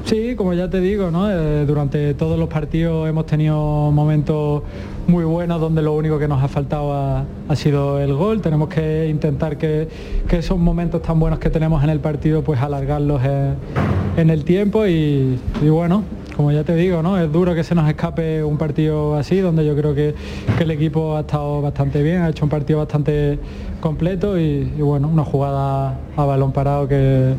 Sí, como ya te digo, ¿no? Eh, durante todos los partidos hemos tenido momentos muy buenos donde lo único que nos ha faltado ha, sido el gol. Tenemos que intentar que, que esos momentos tan buenos que tenemos en el partido, pues alargarlos en el tiempo y, bueno, como ya te digo, ¿no? Es duro que se nos escape un partido así, donde yo creo que, que el equipo ha estado bastante bien, ha hecho un partido bastante completo y, y bueno, una jugada a balón parado que,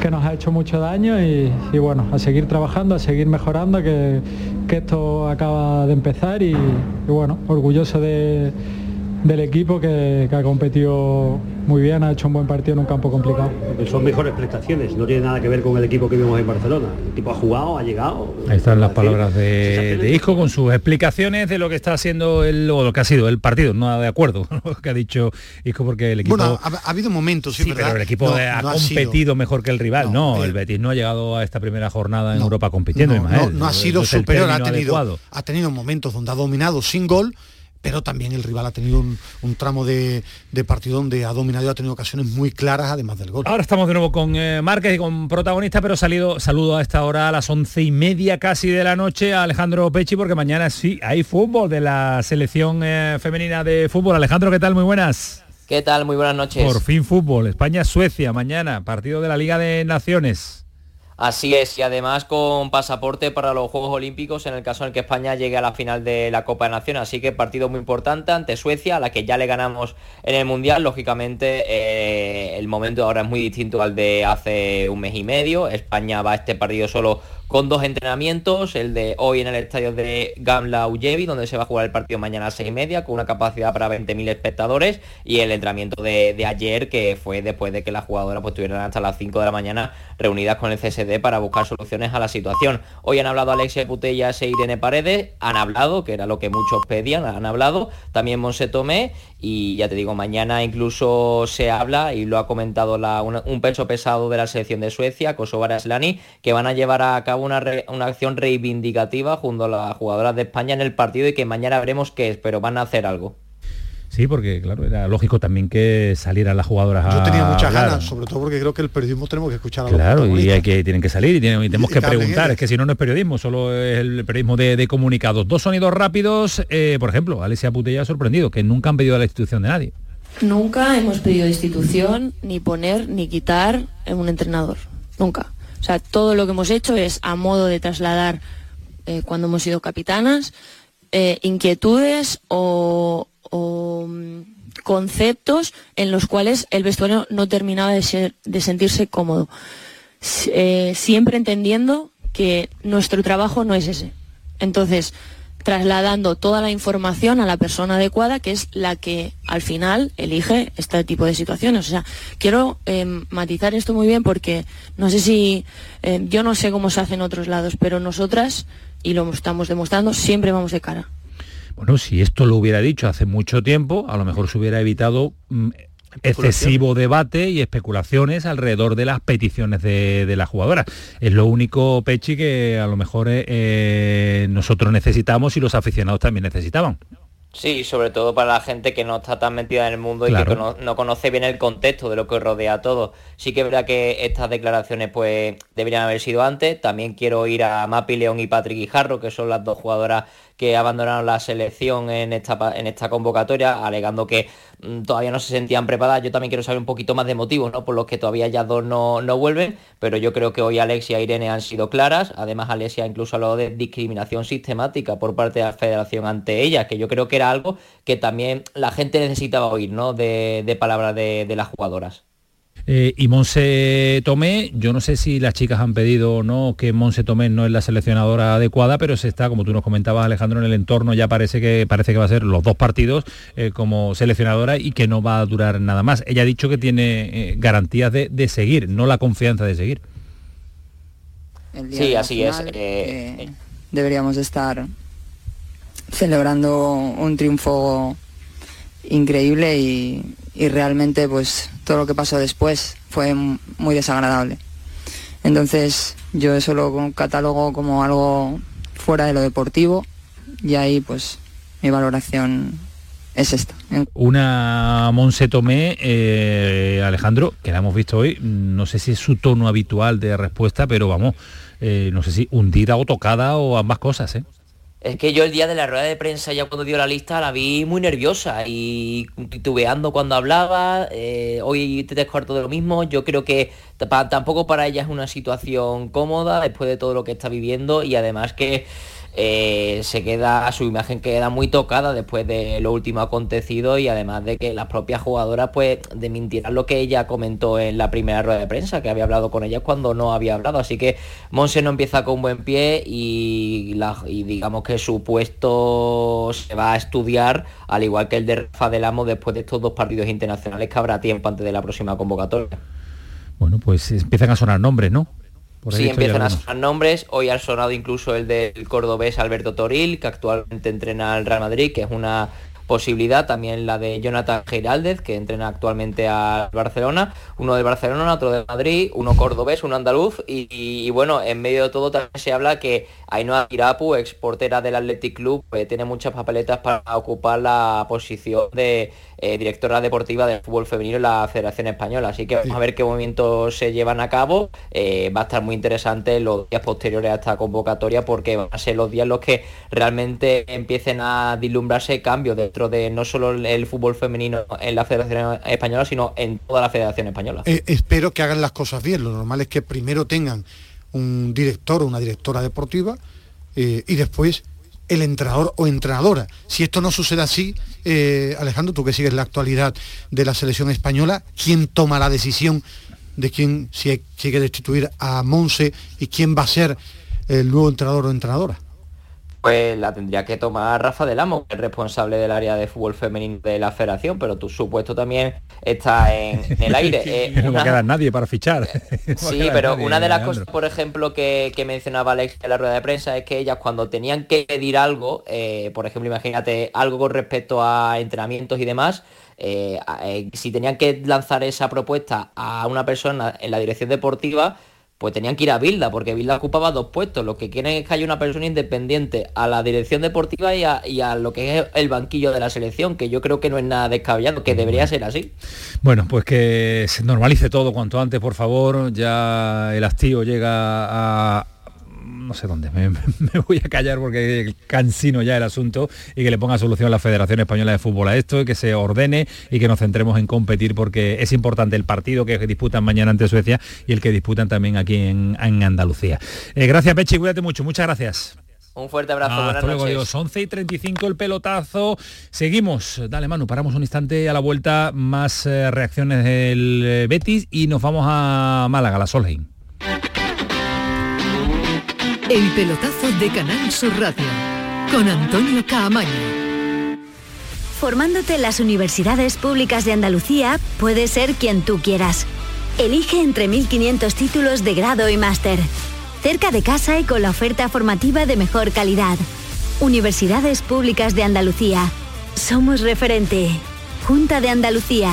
que nos ha hecho mucho daño y, y bueno, a seguir trabajando, a seguir mejorando, que, que esto acaba de empezar y, bueno, orgulloso de- del equipo que, que ha competido muy bien, ha hecho un buen partido en un campo complicado. Porque son mejores prestaciones, no tiene nada que ver con el equipo que vimos en Barcelona. El equipo ha jugado, ha llegado. Ahí están las palabras de, de Isco con sus explicaciones de lo que está haciendo el, o lo que ha sido el partido. No de acuerdo con lo que ha dicho Isco porque el equipo... Bueno, ha, ha habido momentos, sí, Sí, ¿verdad? pero el equipo No, ha no ha sido- competido mejor que el rival. No, el Betis no ha llegado a esta primera jornada en Europa compitiendo. no, no, no ha sido superior, ha tenido, adecuado. ha tenido momentos donde ha dominado sin gol, pero también el rival ha tenido un, un tramo de, de partido donde ha dominado y ha tenido ocasiones muy claras además del gol. Ahora estamos de nuevo con eh, Márquez y con protagonista, pero salido, saludo a esta hora a las once y media casi de la noche a Alejandro Pechi, porque mañana sí hay fútbol de la selección eh, femenina de fútbol. Alejandro, ¿qué tal? Muy buenas. ¿Qué tal? Muy buenas noches. Por fin fútbol. España-Suecia, mañana, partido de la Liga de Naciones. Así es, y además con pasaporte para los Juegos Olímpicos en el caso en el que España llegue a la final de la Copa de Naciones. Así que partido muy importante ante Suecia, a la que ya le ganamos en el Mundial. Lógicamente eh, el momento ahora es muy distinto al de hace un mes y medio. España va a este partido solo con dos entrenamientos, el de hoy en el estadio de Gamla Uyevi, donde se va a jugar el partido mañana a seis y media, con una capacidad para 20.000 espectadores, y el entrenamiento de, ayer, que fue después de que las jugadoras pues, estuvieran hasta las 5 de la mañana reunidas con el CSD para buscar soluciones a la situación. Hoy han hablado Alexia Putellas e Irene Paredes, han hablado, que era lo que muchos pedían, han hablado, también Monse Tomé, y ya te digo, mañana incluso se habla, y lo ha comentado un peso pesado de la selección de Suecia, Kosovo Aslani, que van a llevar a cabo una, acción reivindicativa junto a las jugadoras de España en el partido y que mañana veremos qué es, pero van a hacer algo. Sí, porque claro, era lógico también que salieran las jugadoras a Yo tenía muchas ganas, sobre todo porque creo que el periodismo tenemos que escuchar a los Claro, y hay que, tienen que salir y, tenemos que, preguntar, es que si no no es periodismo, solo es el periodismo de, comunicados. Dos sonidos rápidos, eh, por ejemplo, Alessia Putella ha sorprendido, que nunca han pedido a la institución de nadie. Nunca hemos pedido institución, ni poner, ni quitar en un entrenador. Nunca. O sea, todo lo que hemos hecho es a modo de trasladar, eh, cuando hemos sido capitanas, eh, inquietudes o, mm, conceptos en los cuales el vestuario no terminaba de, sentirse cómodo. Eh, siempre entendiendo que nuestro trabajo no es ese. Entonces, trasladando toda la información a la persona adecuada, que es la que al final elige este tipo de situaciones. O sea, quiero em, matizar esto muy bien porque no sé si, em, yo no sé cómo se hace en otros lados, pero nosotras, y lo estamos demostrando, siempre vamos de cara. Bueno, si esto lo hubiera dicho hace mucho tiempo, a lo mejor se hubiera evitado mm, excesivo debate y especulaciones alrededor de las peticiones de, de la jugadora. Es lo único, Pechi, que a lo mejor eh, eh, nosotros necesitamos y los aficionados también necesitaban. Sí, sobre todo para la gente que no está tan metida en el mundo y que no, conoce bien el contexto de lo que rodea a todo. Sí que es verdad que estas declaraciones pues deberían haber sido antes. También quiero ir a Mapi León y Patrick Guijarro, que son las dos jugadoras que abandonaron la selección en esta, en esta convocatoria, alegando que mm, todavía no se sentían preparadas. Yo también quiero saber un poquito más de motivos, ¿no? Por los que todavía ya dos no, no vuelven, pero yo creo que hoy Alexia e Irene han sido claras. Además, Alexia incluso hablado de discriminación sistemática por parte de la federación ante ella, que yo creo que era algo que también la gente necesitaba oír, ¿no? De, palabras de las jugadoras. Eh, y Monse Tomé, yo no sé si las chicas han pedido o no que Monse Tomé no es la seleccionadora adecuada, pero se está, como tú nos comentabas Alejandro, en el entorno ya parece que parece que va a ser los dos partidos eh, como seleccionadora y que no va a durar nada más. Ella ha dicho que tiene eh, garantías de, seguir, no la confianza de seguir. sí, así es. deberíamos estar celebrando un triunfo increíble y, y realmente pues todo lo que pasó después fue muy desagradable. Entonces yo eso lo catalogo como algo fuera de lo deportivo y ahí pues mi valoración es esta. Una Monse Tomé, eh, Alejandro, que la hemos visto hoy, no sé si es su tono habitual de respuesta, pero vamos, eh, no sé si hundida o tocada o ambas cosas, ¿eh? Es que yo el día de la rueda de prensa, ya cuando dio la lista, la vi muy nerviosa y titubeando cuando hablaba. Eh, hoy te descuarto de lo mismo. Yo creo que tampoco para ella es una situación cómoda después de todo lo que está viviendo y además que eh, se queda, su imagen queda muy tocada después de lo último acontecido y además de que las propias jugadoras pues desmintieran lo que ella comentó en la primera rueda de prensa, que había hablado con ellas cuando no había hablado. Así que Monse no empieza con buen pie y, digamos que su puesto se va a estudiar, al igual que el de Rafa del Amo después de estos dos partidos internacionales que habrá tiempo antes de la próxima convocatoria. Bueno, pues empiezan a sonar nombres, ¿no? Sí, empiezan a sonar nombres. Hoy ha sonado incluso el del cordobés Alberto Toril, que actualmente entrena al Real Madrid, que es una posibilidad, también la de Jonathan Giraldez, que entrena actualmente al Barcelona, uno de Barcelona, otro de Madrid, uno cordobés, uno andaluz, y, bueno, en medio de todo también se habla que Ainhoa Irapu, ex portera del Athletic Club, pues, tiene muchas papeletas para ocupar la posición de eh, directora deportiva del fútbol femenino en la Federación Española. Así que vamos a ver qué movimientos se llevan a cabo. Eh, va a estar muy interesante los días posteriores a esta convocatoria porque van a ser los días los que realmente empiecen a dislumbrarse cambios dentro de no solo el fútbol femenino en la Federación Española, sino en toda la Federación Española. Eh, espero que hagan las cosas bien. Lo normal es que primero tengan un director o una directora deportiva y después el entrenador o entrenadora. Si esto no sucede así, eh, Alejandro, tú que sigues la actualidad de la selección española, ¿quién toma la decisión de quién si hay, que destituir a Monse y quién va a ser el nuevo entrenador o entrenadora? Pues la tendría que tomar Rafa del Amo, el responsable del área de fútbol femenino de la federación, pero tu supuesto también está en, en el aire. Eh, no una- quedar nadie para fichar. No Sí, pero nadie, una de las cosas, por ejemplo, que, que mencionaba Alex en la rueda de prensa es que ellas cuando tenían que pedir algo, eh, por ejemplo, imagínate algo con respecto a entrenamientos y demás, eh, eh, si tenían que lanzar esa propuesta a una persona en la dirección deportiva, pues tenían que ir a Bilda, porque Bilda ocupaba dos puestos. Lo que quieren es que haya una persona independiente a la dirección deportiva y a, y a lo que es el banquillo de la selección, que yo creo que no es nada descabellado, que debería ser así. Bueno, pues que se normalice todo cuanto antes, por favor. Ya el hastío llega a no sé dónde, me, me voy a callar porque cansino ya el asunto y que le ponga solución la Federación Española de Fútbol a esto, y que se ordene y que nos centremos en competir porque es importante el partido que disputan mañana ante Suecia y el que disputan también aquí en, en Andalucía. Eh, gracias Pechi, cuídate mucho, muchas gracias. Un fuerte abrazo, Hasta buenas luego, noches. adiós. 11 y 35 el pelotazo. Seguimos. Dale, Manu, paramos un instante a la vuelta. Más eh, reacciones del eh, Betis y nos vamos a Málaga, la Solheim. El pelotazo de Canal Sur Radio con Antonio Caamaño. Formándote en las universidades públicas de Andalucía puedes ser quien tú quieras. Elige entre 1.500 títulos de grado y máster. Cerca de casa y con la oferta formativa de mejor calidad. Universidades públicas de Andalucía. Somos referente. Junta de Andalucía.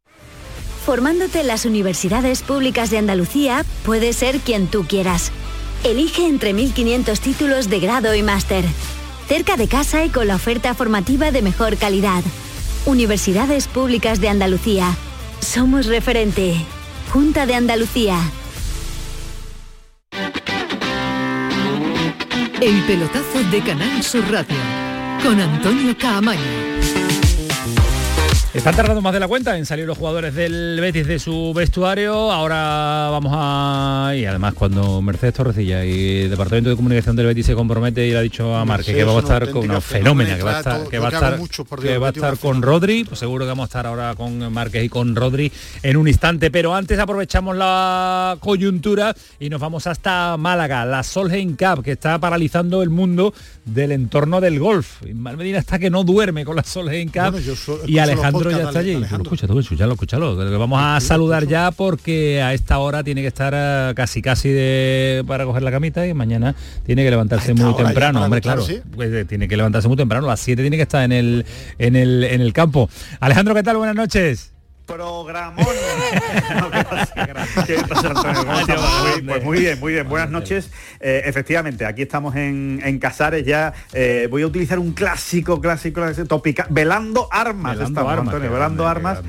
Formándote en las universidades públicas de Andalucía puedes ser quien tú quieras. Elige entre 1.500 títulos de grado y máster. Cerca de casa y con la oferta formativa de mejor calidad. Universidades públicas de Andalucía. Somos referente. Junta de Andalucía. El pelotazo de Canal Sur Radio con Antonio Caamaño. Están tardando más de la cuenta en salir los jugadores del Betis de su vestuario. Ahora vamos a... Y además cuando Mercedes Torrecilla y el Departamento de Comunicación del Betis se compromete y le ha dicho a Marque que vamos a estar con una fenómena, que va a estar, que va a estar, que va a estar con Rodri, pues seguro que vamos a estar ahora con Márquez y con Rodri en un instante. Pero antes aprovechamos la coyuntura y nos vamos hasta Málaga, la Solheim Cup, que está paralizando el mundo del entorno del golf. Y Medina está que no duerme con la Solheim Cup y Alejandro ya está allí. Lo escucha, tú, escúchalo, escúchalo. Vamos a saludar ya porque a esta hora tiene que estar eh, casi casi de, para coger la camita y mañana tiene que levantarse muy temprano. Hombre, claro, pues, eh, tiene que levantarse muy temprano. A las 7 tiene que estar en el, en el, en el campo. Alejandro, ¿qué tal? Buenas noches programón. pues muy bien, muy bien. Buenas noches. Eh, efectivamente, aquí estamos en, en Casares ya. Eh, voy a utilizar un clásico, clásico, clásico velando armas. Velando armas, Antonio, velando armas.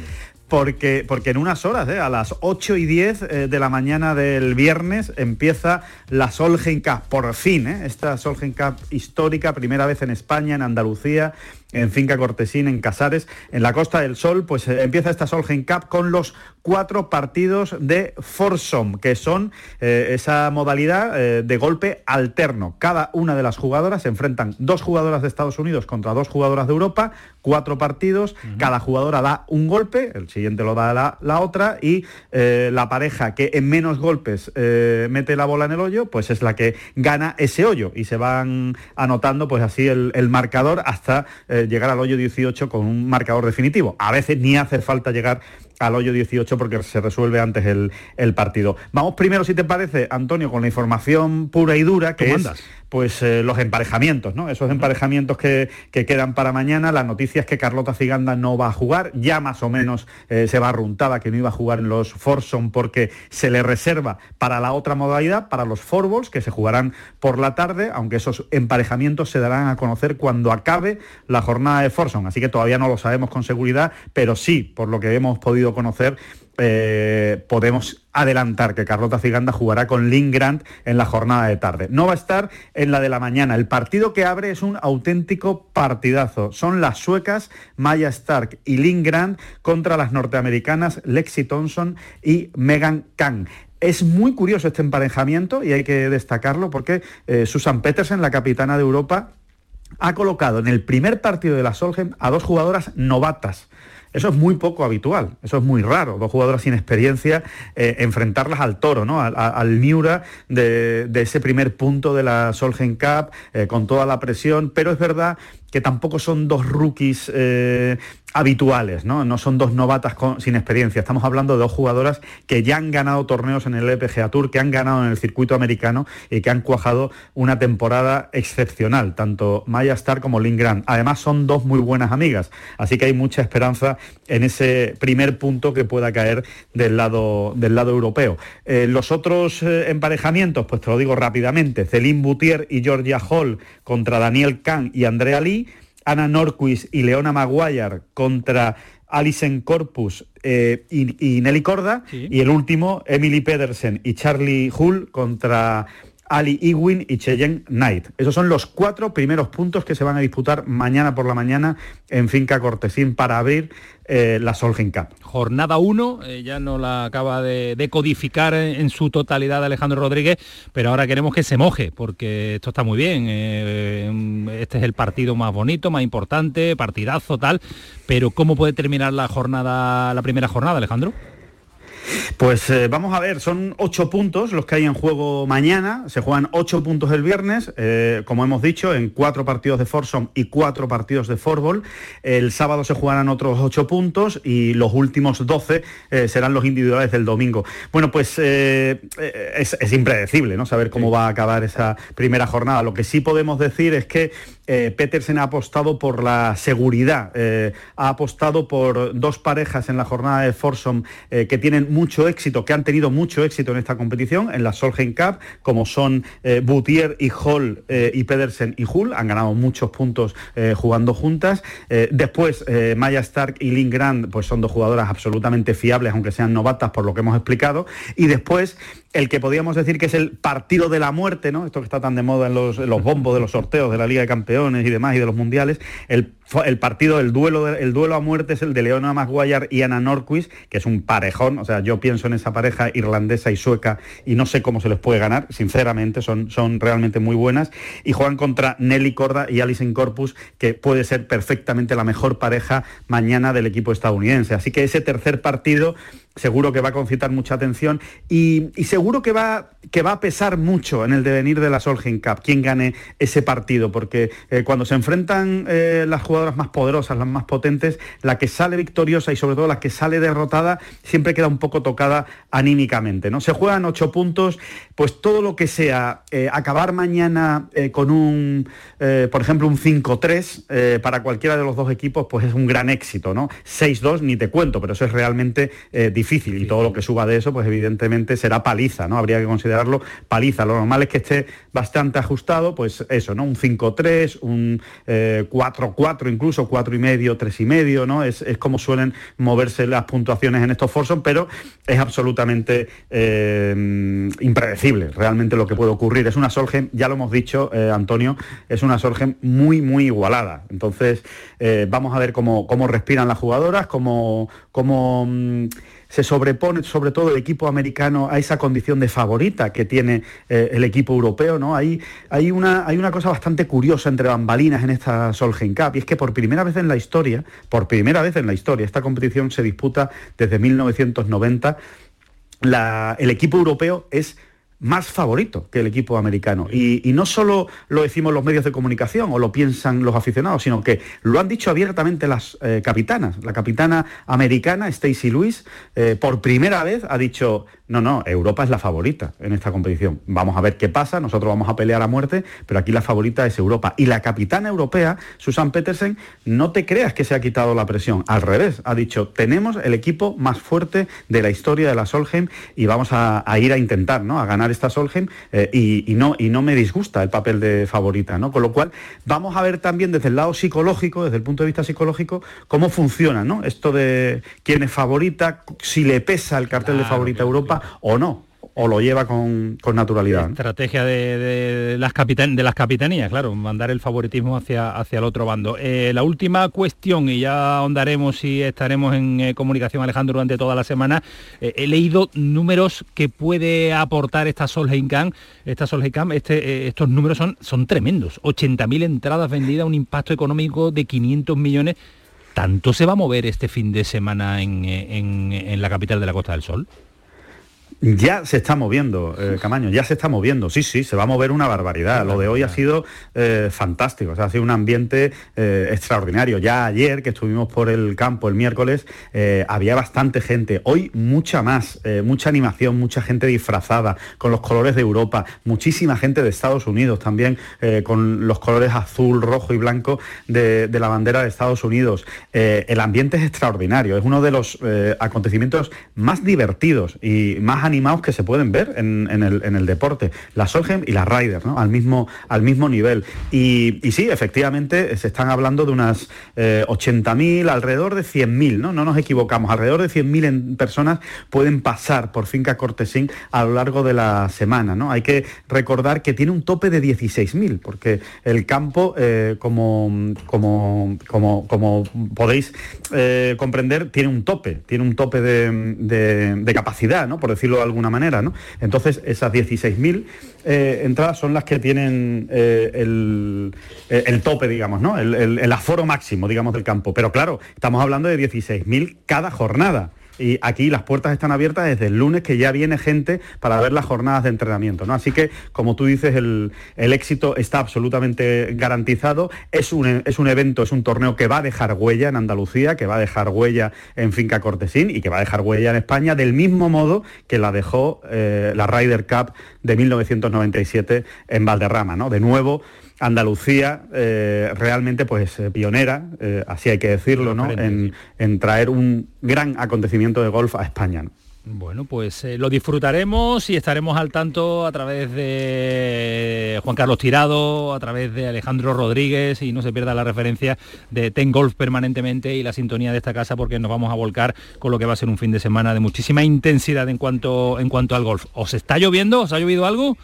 Porque, porque, en unas horas, eh, a las 8 y 10 de la mañana del viernes, empieza la Solgen Cup, por fin, esta Solgen Cup histórica, primera vez en España, en Andalucía, en Finca Cortesín, en Casares, en la Costa del Sol, pues eh, empieza esta Solgen Cup con los cuatro partidos de Forsom, que son eh, esa modalidad eh, de golpe alterno. Cada una de las jugadoras se enfrentan dos jugadoras de Estados Unidos contra dos jugadoras de Europa, cuatro partidos, cada jugadora da un golpe, el siguiente lo da la, otra, y la pareja que en menos golpes mete la bola en el hoyo, pues es la que gana ese hoyo, y se van anotando pues así el, el marcador hasta llegar al hoyo 18 con un marcador definitivo. A veces ni hace falta llegar al hoyo 18 porque se resuelve antes el, partido. Vamos primero, si te parece, Antonio, con la información pura y dura, que es pues eh, los emparejamientos, ¿no? Esos emparejamientos que, quedan para mañana. La noticia es que Carlota Ciganda no va a jugar, ya más o menos eh, se va arruntada que no iba a jugar en los Forson porque se le reserva para la otra modalidad, para los Forballs, que se jugarán por la tarde, aunque esos emparejamientos se darán a conocer cuando acabe la jornada de Forson. Así que todavía no lo sabemos con seguridad, pero sí, por lo que hemos podido conocer, eh, podemos adelantar que Carlota Ciganda jugará con Lynn Grant en la jornada de tarde. No va a estar en la de la mañana. El partido que abre es un auténtico partidazo. Son las suecas Maya Stark y Lynn Grant contra las norteamericanas Lexi Thompson y Megan Kang. Es muy curioso este emparejamiento y hay que destacarlo porque eh, Susan Petersen, la capitana de Europa, ha colocado en el primer partido de la Solheim a dos jugadoras novatas eso es muy poco habitual, eso es muy raro, dos jugadoras sin experiencia, eh, enfrentarlas al toro, ¿no? al, Miura de, ese primer punto de la Solgen Cup, eh, con toda la presión, pero es verdad que tampoco son dos rookies eh, habituales, ¿no? No son dos novatas sin experiencia. Estamos hablando de dos jugadoras que ya han ganado torneos en el LPGA Tour, que han ganado en el circuito americano y que han cuajado una temporada excepcional, tanto Maya Star como Lynn Grant. Además son dos muy buenas amigas, así que hay mucha esperanza en ese primer punto que pueda caer del lado, del lado europeo. Eh, los otros eh, emparejamientos, pues te lo digo rápidamente, Celine Boutier y Georgia Hall contra Daniel Kahn y Andrea Lee, Ana Norquist y Leona Maguire contra Alison Corpus eh, y, Nelly Corda. Y el último, Emily Pedersen y Charlie Hull contra Ali Ewing y Cheyenne Knight. Esos son los cuatro primeros puntos que se van a disputar mañana por la mañana en Finca Cortesín para abrir eh, la Solgen Cup. Jornada 1, eh, ya no la acaba de, codificar en, su totalidad Alejandro Rodríguez, pero ahora queremos que se moje, porque esto está muy bien. Eh, este es el partido más bonito, más importante, partidazo, tal, pero ¿cómo puede terminar la jornada, la primera jornada, Alejandro? Pues eh, vamos a ver, son ocho puntos los que hay en juego mañana, se juegan ocho puntos el viernes, eh, como hemos dicho, en cuatro partidos de Forsom y cuatro partidos de Forball. El sábado se jugarán otros ocho puntos y los últimos doce eh, serán los individuales del domingo. Bueno, pues es, impredecible, ¿no? Saber cómo va a acabar esa primera jornada. Lo que sí podemos decir es que Petersen ha apostado por la seguridad, ha apostado por dos parejas en la jornada de Forsom que tienen mucho éxito, que han tenido mucho éxito en esta competición, en la Solheim Cup, como son eh, Boutier y Hall y Pedersen y Hull, han ganado muchos puntos jugando juntas. después, Maya Stark y Lynn Grant, pues son dos jugadoras absolutamente fiables, aunque sean novatas por lo que hemos explicado. Y después, el que podríamos decir que es el partido de la muerte, ¿no? Esto que está tan de moda en los, bombos de los sorteos de la Liga de Campeones y demás y de los mundiales, el, partido, el duelo, el duelo a muerte es el de Leona Maguire y Anna Norquist, que es un parejón, o sea, yo pienso en esa pareja irlandesa y sueca y no sé cómo se les puede ganar, sinceramente, son, son realmente muy buenas, y juegan contra Nelly Corda y Alison Corpus, que puede ser perfectamente la mejor pareja mañana del equipo estadounidense. Así que ese tercer partido seguro que va a concitar mucha atención y, seguro que va, que va a pesar mucho en el devenir de la Solheim Cup, quién gane ese partido, porque eh, cuando se enfrentan eh, las jugadoras más poderosas, las más potentes, la que sale victoriosa y sobre todo la que sale derrotada siempre queda un poco tocada anímicamente. ¿no? Se juegan ocho puntos, pues todo lo que sea eh, acabar mañana con un, por ejemplo, un 5-3 para cualquiera de los dos equipos, pues es un gran éxito. ¿no? 6-2 ni te cuento, pero eso es realmente difícil difícil y todo lo que suba de eso, pues evidentemente será paliza, ¿no? Habría que considerarlo paliza. Lo normal es que esté bastante ajustado, pues eso, ¿no? Un 5-3, un 4-4 eh, incluso, 4,5, 3,5, ¿no? Es, es como suelen moverse las puntuaciones en estos Forson, pero es absolutamente eh, impredecible realmente lo que puede ocurrir. Es una Solgen, ya lo hemos dicho, eh, Antonio, es una Solgen muy, muy igualada. Entonces, vamos a ver cómo, cómo respiran las jugadoras, cómo, cómo mm, se sobrepone sobre todo el equipo americano a esa condición de favorita que tiene eh, el equipo europeo, ¿no? Hay, hay, una, hay una cosa bastante curiosa entre bambalinas en esta Solheim Cup y es que por primera vez en la historia, por primera vez en la historia, esta competición se disputa desde 1990, el equipo europeo es más favorito que el equipo americano. Y, no solo lo decimos los medios de comunicación o lo piensan los aficionados, sino que lo han dicho abiertamente las eh, capitanas. La capitana americana, Stacy Lewis, eh, por primera vez ha dicho, no, no, Europa es la favorita en esta competición. Vamos a ver qué pasa, nosotros vamos a pelear a muerte, pero aquí la favorita es Europa. Y la capitana europea, Susan Petersen, no te creas que se ha quitado la presión. Al revés, ha dicho, tenemos el equipo más fuerte de la historia de la Solheim y vamos a, a ir a intentar, ¿no? A ganar esta Solheim eh, y, no, y no me disgusta el papel de favorita, ¿no? Con lo cual vamos a ver también desde el lado psicológico, desde el punto de vista psicológico, cómo funciona, ¿no? Esto de quién es favorita, si le pesa el cartel de favorita Europa o no o lo lleva con, naturalidad. Estrategia de, las de las capitanías, claro, mandar el favoritismo hacia, hacia el otro bando. Eh, la última cuestión, y ya ahondaremos y estaremos en eh, comunicación, Alejandro, durante toda la semana. Eh, he leído números que puede aportar esta Solheim Camp. Esta Solheim este, estos números son, son tremendos. 80.000 entradas vendidas, un impacto económico de 500 millones. ¿Tanto se va a mover este fin de semana en la capital de la Costa del Sol? Ya se está moviendo, eh, Camaño, ya se está moviendo. Sí, sí, se va a mover una barbaridad. Lo de hoy ha sido eh, fantástico, o sea, ha sido un ambiente eh, extraordinario. Ya ayer que estuvimos por el campo el miércoles, había bastante gente. Hoy mucha más, mucha animación, mucha gente disfrazada con los colores de Europa, muchísima gente de Estados Unidos también con los colores azul, rojo y blanco de, de la bandera de Estados Unidos. el ambiente es extraordinario, es uno de los acontecimientos más divertidos y más animados que se pueden ver en, el, deporte, la Solheim y la Ryder, ¿no? al, mismo, al mismo nivel. Y, sí, efectivamente, se están hablando de unas 80.000, eh, alrededor de 100.000, ¿no? no nos equivocamos, alrededor de 100.000 personas pueden pasar por Finca Cortesín a lo largo de la semana. ¿no? Hay que recordar que tiene un tope de 16.000, porque el campo, eh, como, como, como, como, podéis eh, comprender, tiene un tope, tiene un tope de capacidad, ¿no? por decirlo de alguna manera. ¿no? Entonces, esas 16.000 eh, entradas son las que tienen eh, eh, el, tope, digamos, ¿no? El, el, aforo máximo, digamos, del campo. Pero claro, estamos hablando de 16.000 cada jornada y aquí las puertas están abiertas desde el lunes que ya viene gente para ver las jornadas de entrenamiento. ¿no? Así que, como tú dices, el, éxito está absolutamente garantizado. Es un, es un evento, es un torneo que va a dejar huella en Andalucía, que va a dejar huella en Finca Cortesín y que va a dejar huella en España del mismo modo que la dejó eh, la Ryder Cup de 1997 en Valderrama. ¿no? De nuevo, Andalucía eh, realmente pues eh, pionera, eh, así hay que decirlo, ¿no? En, traer un gran acontecimiento de golf a España. Bueno, pues eh, lo disfrutaremos y estaremos al tanto a través de Juan Carlos Tirado, a través de Alejandro Rodríguez y no se pierda la referencia de Ten Golf permanentemente y la sintonía de esta casa porque nos vamos a volcar con lo que va a ser un fin de semana de muchísima intensidad en cuanto, en cuanto al golf. ¿Os está lloviendo? ¿Os ha llovido algo?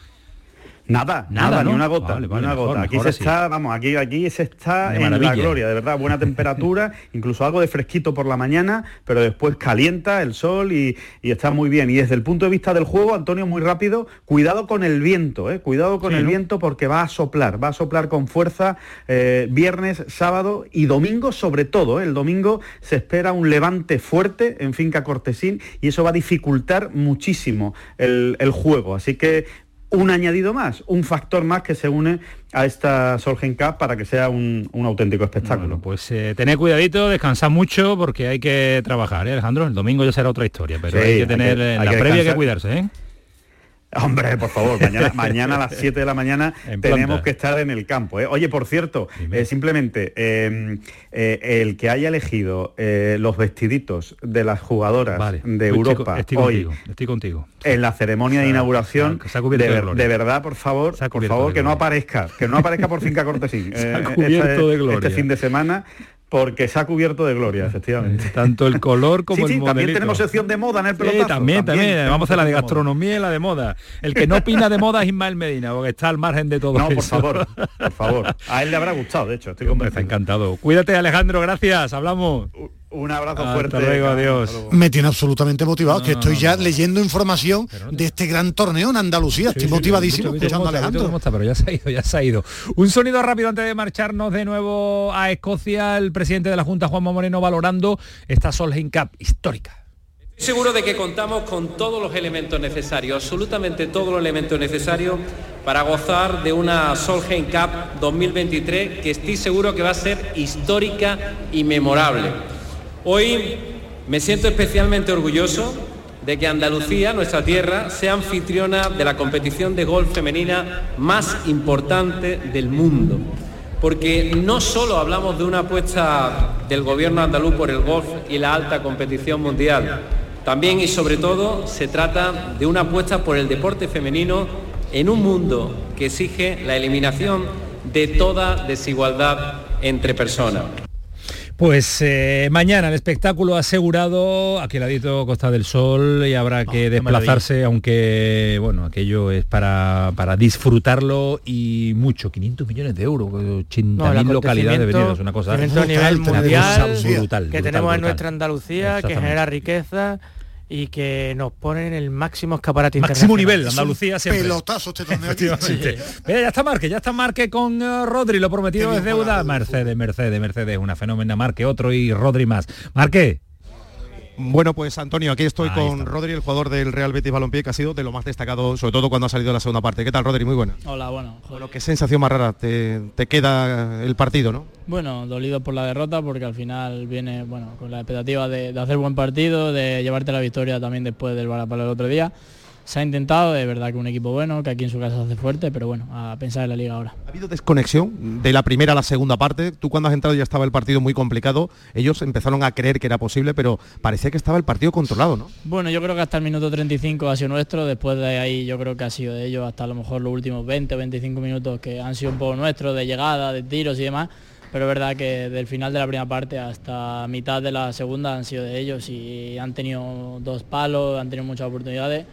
Nada, nada, ni una gota, una gota. aquí se está, vamos, aquí, aquí se está en la gloria, de verdad, buena temperatura, incluso algo de fresquito por la mañana, pero después calienta el sol y, está muy bien. Y desde el punto de vista del juego, Antonio, muy rápido, cuidado con el viento, ¿eh? cuidado con el viento porque va a soplar, va a soplar con fuerza eh, viernes, sábado y domingo sobre todo. ¿eh? El domingo se espera un levante fuerte en Finca Cortesín y eso va a dificultar muchísimo el, el juego. Así que un añadido más, un factor más que se une a esta Solgen Cup para que sea un, auténtico espectáculo. pues eh, tened cuidadito, descansad mucho porque hay que trabajar, ¿eh, Alejandro? El domingo ya será otra historia, pero hay que tener en la previa que cuidarse, ¿eh? Hombre, por favor, mañana, a las 7 de la mañana tenemos que estar en el campo. ¿eh? Oye, por cierto, eh, simplemente em, eh, el que haya elegido los vestiditos de las jugadoras de Europa estoy, hoy contigo, estoy contigo. en la ceremonia de inauguración, de, verdad, por favor, por favor, que no aparezca, que no aparezca por Finca Cortesín este, este fin de semana porque se ha cubierto de gloria, efectivamente. Tanto el color como el modelito. también tenemos sección de moda en el pelotazo. Sí, también, también. Vamos a la de gastronomía y la de moda. El que no opina de moda es Ismael Medina, porque está al margen de todo No, por favor, por favor. A él le habrá gustado, de hecho, estoy convencido. Está encantado. Cuídate, Alejandro, gracias. Hablamos. Un abrazo fuerte. Hasta luego, adiós. Me tiene absolutamente motivado, que estoy ya leyendo información de este gran torneo en Andalucía. estoy motivadísimo escuchando a Alejandro. pero ya se ha ido, ya se ha ido. Un sonido rápido antes de marcharnos de nuevo a Escocia. El presidente de la Junta, Juanma Moreno, valorando esta Solheim Cup histórica. Seguro de que contamos con todos los elementos necesarios, absolutamente todos los elementos necesarios para gozar de una Solheim Cup 2023 que estoy seguro que va a ser histórica y memorable. Hoy me siento especialmente orgulloso de que Andalucía, nuestra tierra, sea anfitriona de la competición de golf femenina más importante del mundo. Porque no solo hablamos de una apuesta del gobierno andaluz por el golf y la alta competición mundial, también y sobre todo se trata de una apuesta por el deporte femenino en un mundo que exige la eliminación de toda desigualdad entre personas. Pues eh, mañana el espectáculo asegurado, aquí al ladito Costa del Sol, y habrá que oh, desplazarse, aunque bueno, aquello es para, para disfrutarlo y mucho, 500 millones de euros, 80.000 localidades venidas, una cosa, brutal, nivel mundial, brutal, que tenemos en nuestra Andalucía, que genera riqueza y que nos ponen el máximo escaparate máximo nivel Andalucía siempre. pelotazo este ya está Marque ya está Marque con uh, Rodri lo prometido es deuda. Mercedes Mercedes Mercedes una fenómena Marque otro y Rodri más. Marque bueno, pues Antonio, aquí estoy con Rodri, el jugador del Real Betis Balompié, que ha sido de lo más destacado, sobre todo cuando ha salido la segunda parte. ¿Qué tal, Rodri? Muy buena. Hola, bueno. Bueno, qué sensación más rara te, queda el partido, ¿no? Bueno, dolido por la derrota, porque al final viene, bueno, con la expectativa de, de hacer buen partido, de llevarte la victoria también después del Barapalo el otro día se ha intentado, de verdad que un equipo bueno, que aquí en su casa se hace fuerte, pero bueno, a pensar en la liga ahora. ¿Ha habido desconexión de la primera a la segunda parte? Tú cuando has entrado ya estaba el partido muy complicado, ellos empezaron a creer que era posible, pero parecía que estaba el partido controlado, ¿no? Bueno, yo creo que hasta el minuto 35 ha sido nuestro, después de ahí yo creo que ha sido de ellos hasta a lo mejor los últimos 20 o 25 minutos que han sido un poco nuestros, de llegada, de tiros y demás pero es verdad que del final de la primera parte hasta mitad de la segunda han sido de ellos y han tenido dos palos, han tenido muchas oportunidades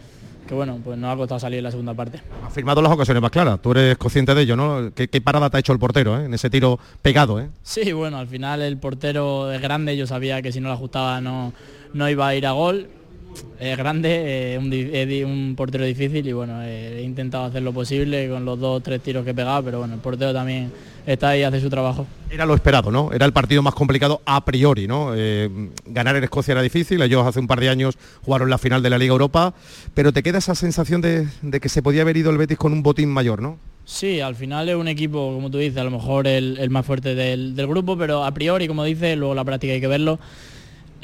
que bueno, pues nos ha costado salir en la segunda parte. Ha firmado las ocasiones más claras, tú eres consciente de ello, ¿no? ¿Qué, parada te ha hecho el portero eh? en ese tiro pegado? ¿eh? Sí, bueno, al final el portero es grande, yo sabía que si no la ajustaba no, no iba a ir a gol. Es grande, es un, portero difícil y bueno, he intentado hacer lo posible con los dos o tres tiros que he pegado, pero bueno, el portero también está ahí, hace su trabajo. Era lo esperado, ¿no? Era el partido más complicado a priori, ¿no? Eh, ganar en Escocia era difícil, ellos hace un par de años jugaron la final de la Liga Europa, pero te queda esa sensación de, que se podía haber ido el Betis con un botín mayor, ¿no? Sí, al final es un equipo, como tú dices, a lo mejor el, más fuerte del, del, grupo, pero a priori, como dices, luego la práctica hay que verlo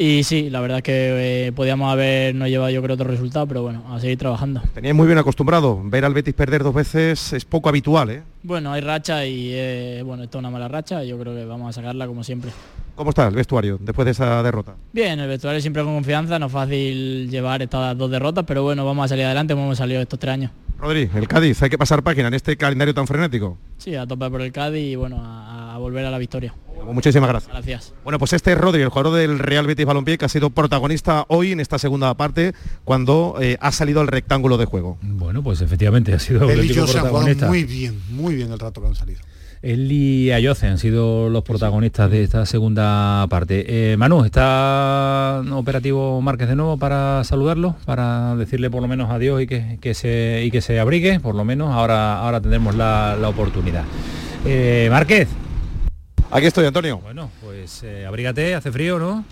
Y sí, la verdad es que eh, podíamos habernos llevado yo creo otro resultado, pero bueno, a seguir trabajando. Teníais muy bien acostumbrado, ver al Betis perder dos veces es poco habitual, ¿eh? Bueno, hay racha y eh, bueno, esto es una mala racha, yo creo que vamos a sacarla como siempre. ¿Cómo está el vestuario después de esa derrota? Bien, el vestuario siempre con confianza, no es fácil llevar estas dos derrotas, pero bueno, vamos a salir adelante como hemos salido estos tres años. Rodri, el Cádiz, hay que pasar página en este calendario tan frenético. Sí, a tope por el Cádiz y bueno, a, a volver a la victoria. Muchísimas gracias. Gracias. Bueno, pues este es Rodri, el jugador del Real Betis Balompié, que ha sido protagonista hoy en esta segunda parte, cuando eh, ha salido al rectángulo de juego. Bueno, pues efectivamente ha sido Él y auténtico yo se han jugado protagonista. muy bien, muy bien el rato que han salido. Él y Ayoce han sido los protagonistas de esta segunda parte. Eh, Manu, ¿está operativo Márquez de nuevo para saludarlo? Para decirle por lo menos adiós y que, que se, y que se abrigue, por lo menos ahora, ahora tendremos la, la oportunidad. Eh, Márquez. Aquí estoy, Antonio. Bueno, pues eh, abrígate, hace frío, ¿no?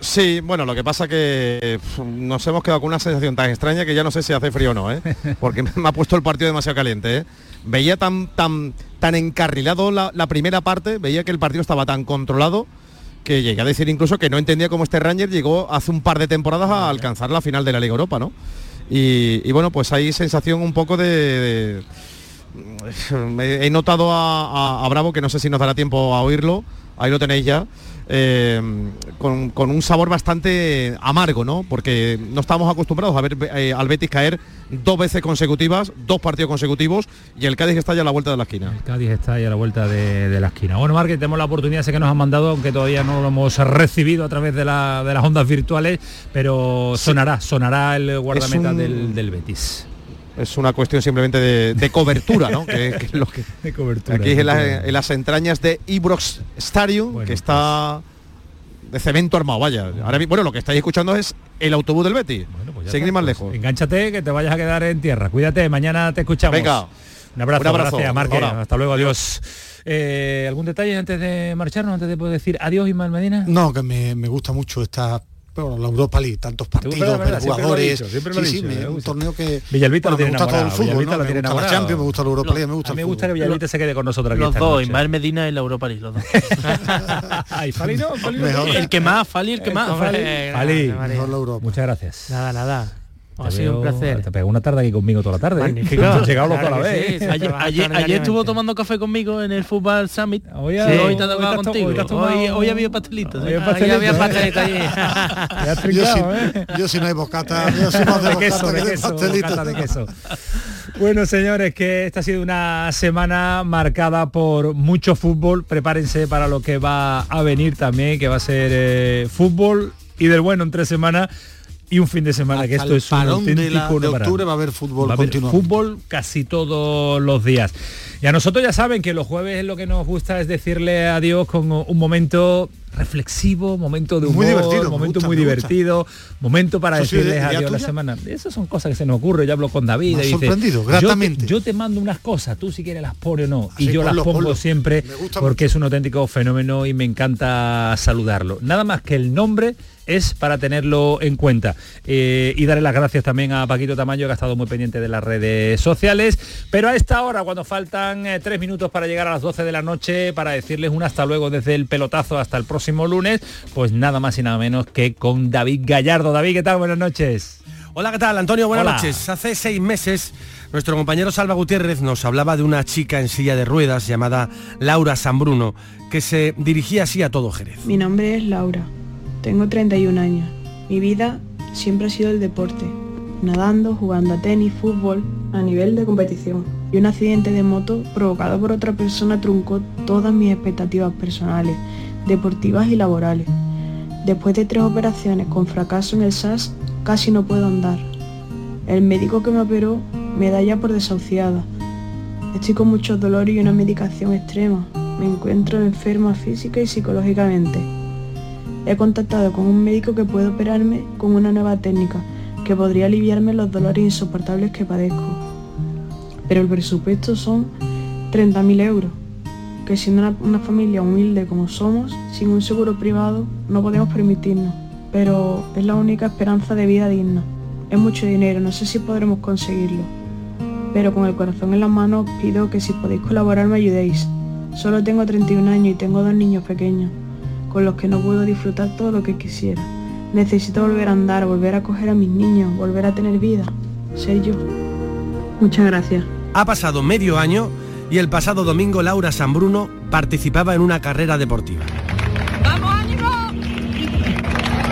Sí, bueno, lo que pasa que nos hemos quedado con una sensación tan extraña que ya no sé si hace frío o no, ¿eh? porque me ha puesto el partido demasiado caliente. ¿eh? Veía tan, tan, tan encarrilado la, la primera parte, veía que el partido estaba tan controlado que llegué a decir incluso que no entendía cómo este Ranger llegó hace un par de temporadas a alcanzar la final de la Liga Europa, ¿no? Y, y bueno, pues hay sensación un poco de... de- he notado a, a- a Bravo, que no sé si nos dará tiempo a oírlo, ahí lo tenéis ya, eh, con, con un sabor bastante amargo, ¿no? Porque no estamos acostumbrados a ver eh, al Betis caer dos veces consecutivas, dos partidos consecutivos, y el Cádiz está ya a la vuelta de la esquina. Cádiz está ahí a la vuelta de, de la esquina. Bueno, Márquez, tenemos la oportunidad, sé que nos han mandado, aunque todavía no lo hemos recibido a través de, la- de las ondas virtuales, pero sonará, sonará el guardameta un- del, del Betis. Es una cuestión simplemente de, de cobertura, ¿no? que, que es lo que De cobertura. aquí en, la- en las entrañas de Ibrox Stadium, que está de cemento armado, vaya. Ahora, bueno, lo que estáis escuchando es el autobús del Betis. Ya Seguir está, más pues, lejos. Engánchate, que te vayas a quedar en tierra. Cuídate, mañana te escuchamos. Venga. Un abrazo, Un abrazo. gracias. Ahora. Hasta luego, adiós. Eh, ¿Algún detalle antes de marcharnos, antes de poder decir adiós, Ismael Medina? No, que me, me gusta mucho esta bueno, la Europa League, tantos partidos, verdad, jugadores. dicho, sí, sí, me- me un gusta. torneo que Villalbita lo bueno, tiene me gusta todo el enamorado, fútbol, ¿no? lo me gusta la enamorado. Champions, me gusta la Europa League, me gusta A mí me gusta que Villalbita se quede con nosotros aquí Los esta dos, noche. Ismael Medina y la Europa League, los dos. Ay, Fali no, Fali no. El que más, Fali, el que más. Fali. Eh, Fali, muchas gracias. Nada, nada. Ha sido un placer. Te pegó una tarde aquí conmigo toda la tarde. ¿eh? Magnífico. Hemos llegado Claro la vez. sí, ¿eh? Ayer, ayer, ayer estuvo tomando café conmigo en el fútbol summit. Hoy, Sí, hoy te ha tocado contigo. hoy tomado- Hoy, hoy había pastelitos. Hoy ¿eh? hay pastelito, había ¿eh? pastelito allí. Te has Yo si, ¿eh? yo si no hay bocata, yo soy más de, de queso, bocata de que de queso, bocata de queso. Bueno, señores, que esta ha sido una semana marcada por mucho fútbol. Prepárense para lo que va a venir también, que va a ser eh, fútbol y del bueno en tres semanas y un fin de semana, que esto es un parón de, auténtico la, de octubre va a haber fútbol Va a haber fútbol casi todos los días. Y a nosotros ya saben que los jueves lo que nos gusta es decirle adiós con un momento reflexivo, momento de humor, Muy divertido, me momento gusta, muy divertido, momento para Eso sí, decirles ¿idea adiós la semana. Esas son cosas que se nos ocurren, yo hablo con David. Me y dice, sorprendido, yo te- gratamente. Yo te, mando unas cosas, tú si quieres las pones o no. y sí, yo ponlo, las pongo ponlo. siempre porque es un auténtico fenómeno y me encanta saludarlo. Nada más que el nombre es para tenerlo en cuenta. Eh, y darle las gracias también a Paquito Tamayo, que ha estado muy pendiente de las redes sociales. Pero a esta hora, cuando faltan eh, tres minutos para llegar a las 12 de la noche, para decirles un hasta luego desde el pelotazo hasta el próximo lunes, pues nada más y nada menos que con David Gallardo. David, ¿qué tal? Buenas noches. Hola, ¿qué tal, Antonio? Buenas Hola. noches. Hace seis meses, nuestro compañero Salva Gutiérrez nos hablaba de una chica en silla de ruedas llamada Laura Sanbruno, que se dirigía así a todo Jerez. Mi nombre es Laura, tengo 31 años. Mi vida siempre ha sido el deporte, nadando, jugando a tenis, fútbol, a nivel de competición. Y un accidente de moto provocado por otra persona truncó todas mis expectativas personales, deportivas y laborales. Después de tres operaciones con fracaso en el SAS, casi no puedo andar. El médico que me operó me da ya por desahuciada. Estoy con muchos dolores y una medicación extrema. Me encuentro enferma física y psicológicamente. He contactado con un médico que puede operarme con una nueva técnica que podría aliviarme los dolores insoportables que padezco. Pero el presupuesto son 30.000 euros, que siendo una, una familia humilde como somos, sin un seguro privado, no podemos permitirnos. Pero es la única esperanza de vida digna. Es mucho dinero, no sé si podremos conseguirlo. Pero con el corazón en la mano os pido que si podéis colaborar me ayudéis. Solo tengo 31 años y tengo dos niños pequeños. Con los que no puedo disfrutar todo lo que quisiera. Necesito volver a andar, volver a coger a mis niños, volver a tener vida, ser yo. Muchas gracias. Ha pasado medio año y el pasado domingo Laura Sanbruno participaba en una carrera deportiva. ¡Vamos, ánimo!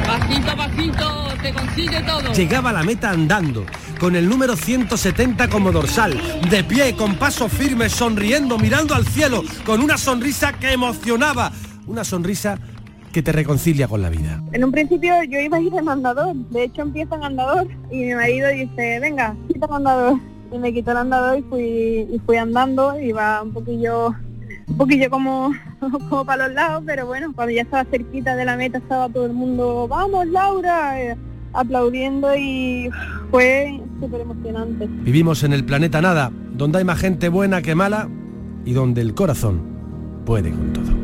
Pasito, pasito, te consigue todo. Llegaba a la meta andando, con el número 170 como dorsal, de pie, con paso firme, sonriendo, mirando al cielo, con una sonrisa que emocionaba, una sonrisa que te reconcilia con la vida. En un principio yo iba a ir en andador, de hecho empieza en andador y mi marido dice, venga, quita el andador. Y me quitó el andador y fui, y fui andando, iba un poquillo un poquillo como, como para los lados, pero bueno, cuando ya estaba cerquita de la meta estaba todo el mundo, vamos Laura, eh, aplaudiendo y fue súper emocionante. Vivimos en el planeta nada, donde hay más gente buena que mala y donde el corazón puede con todo.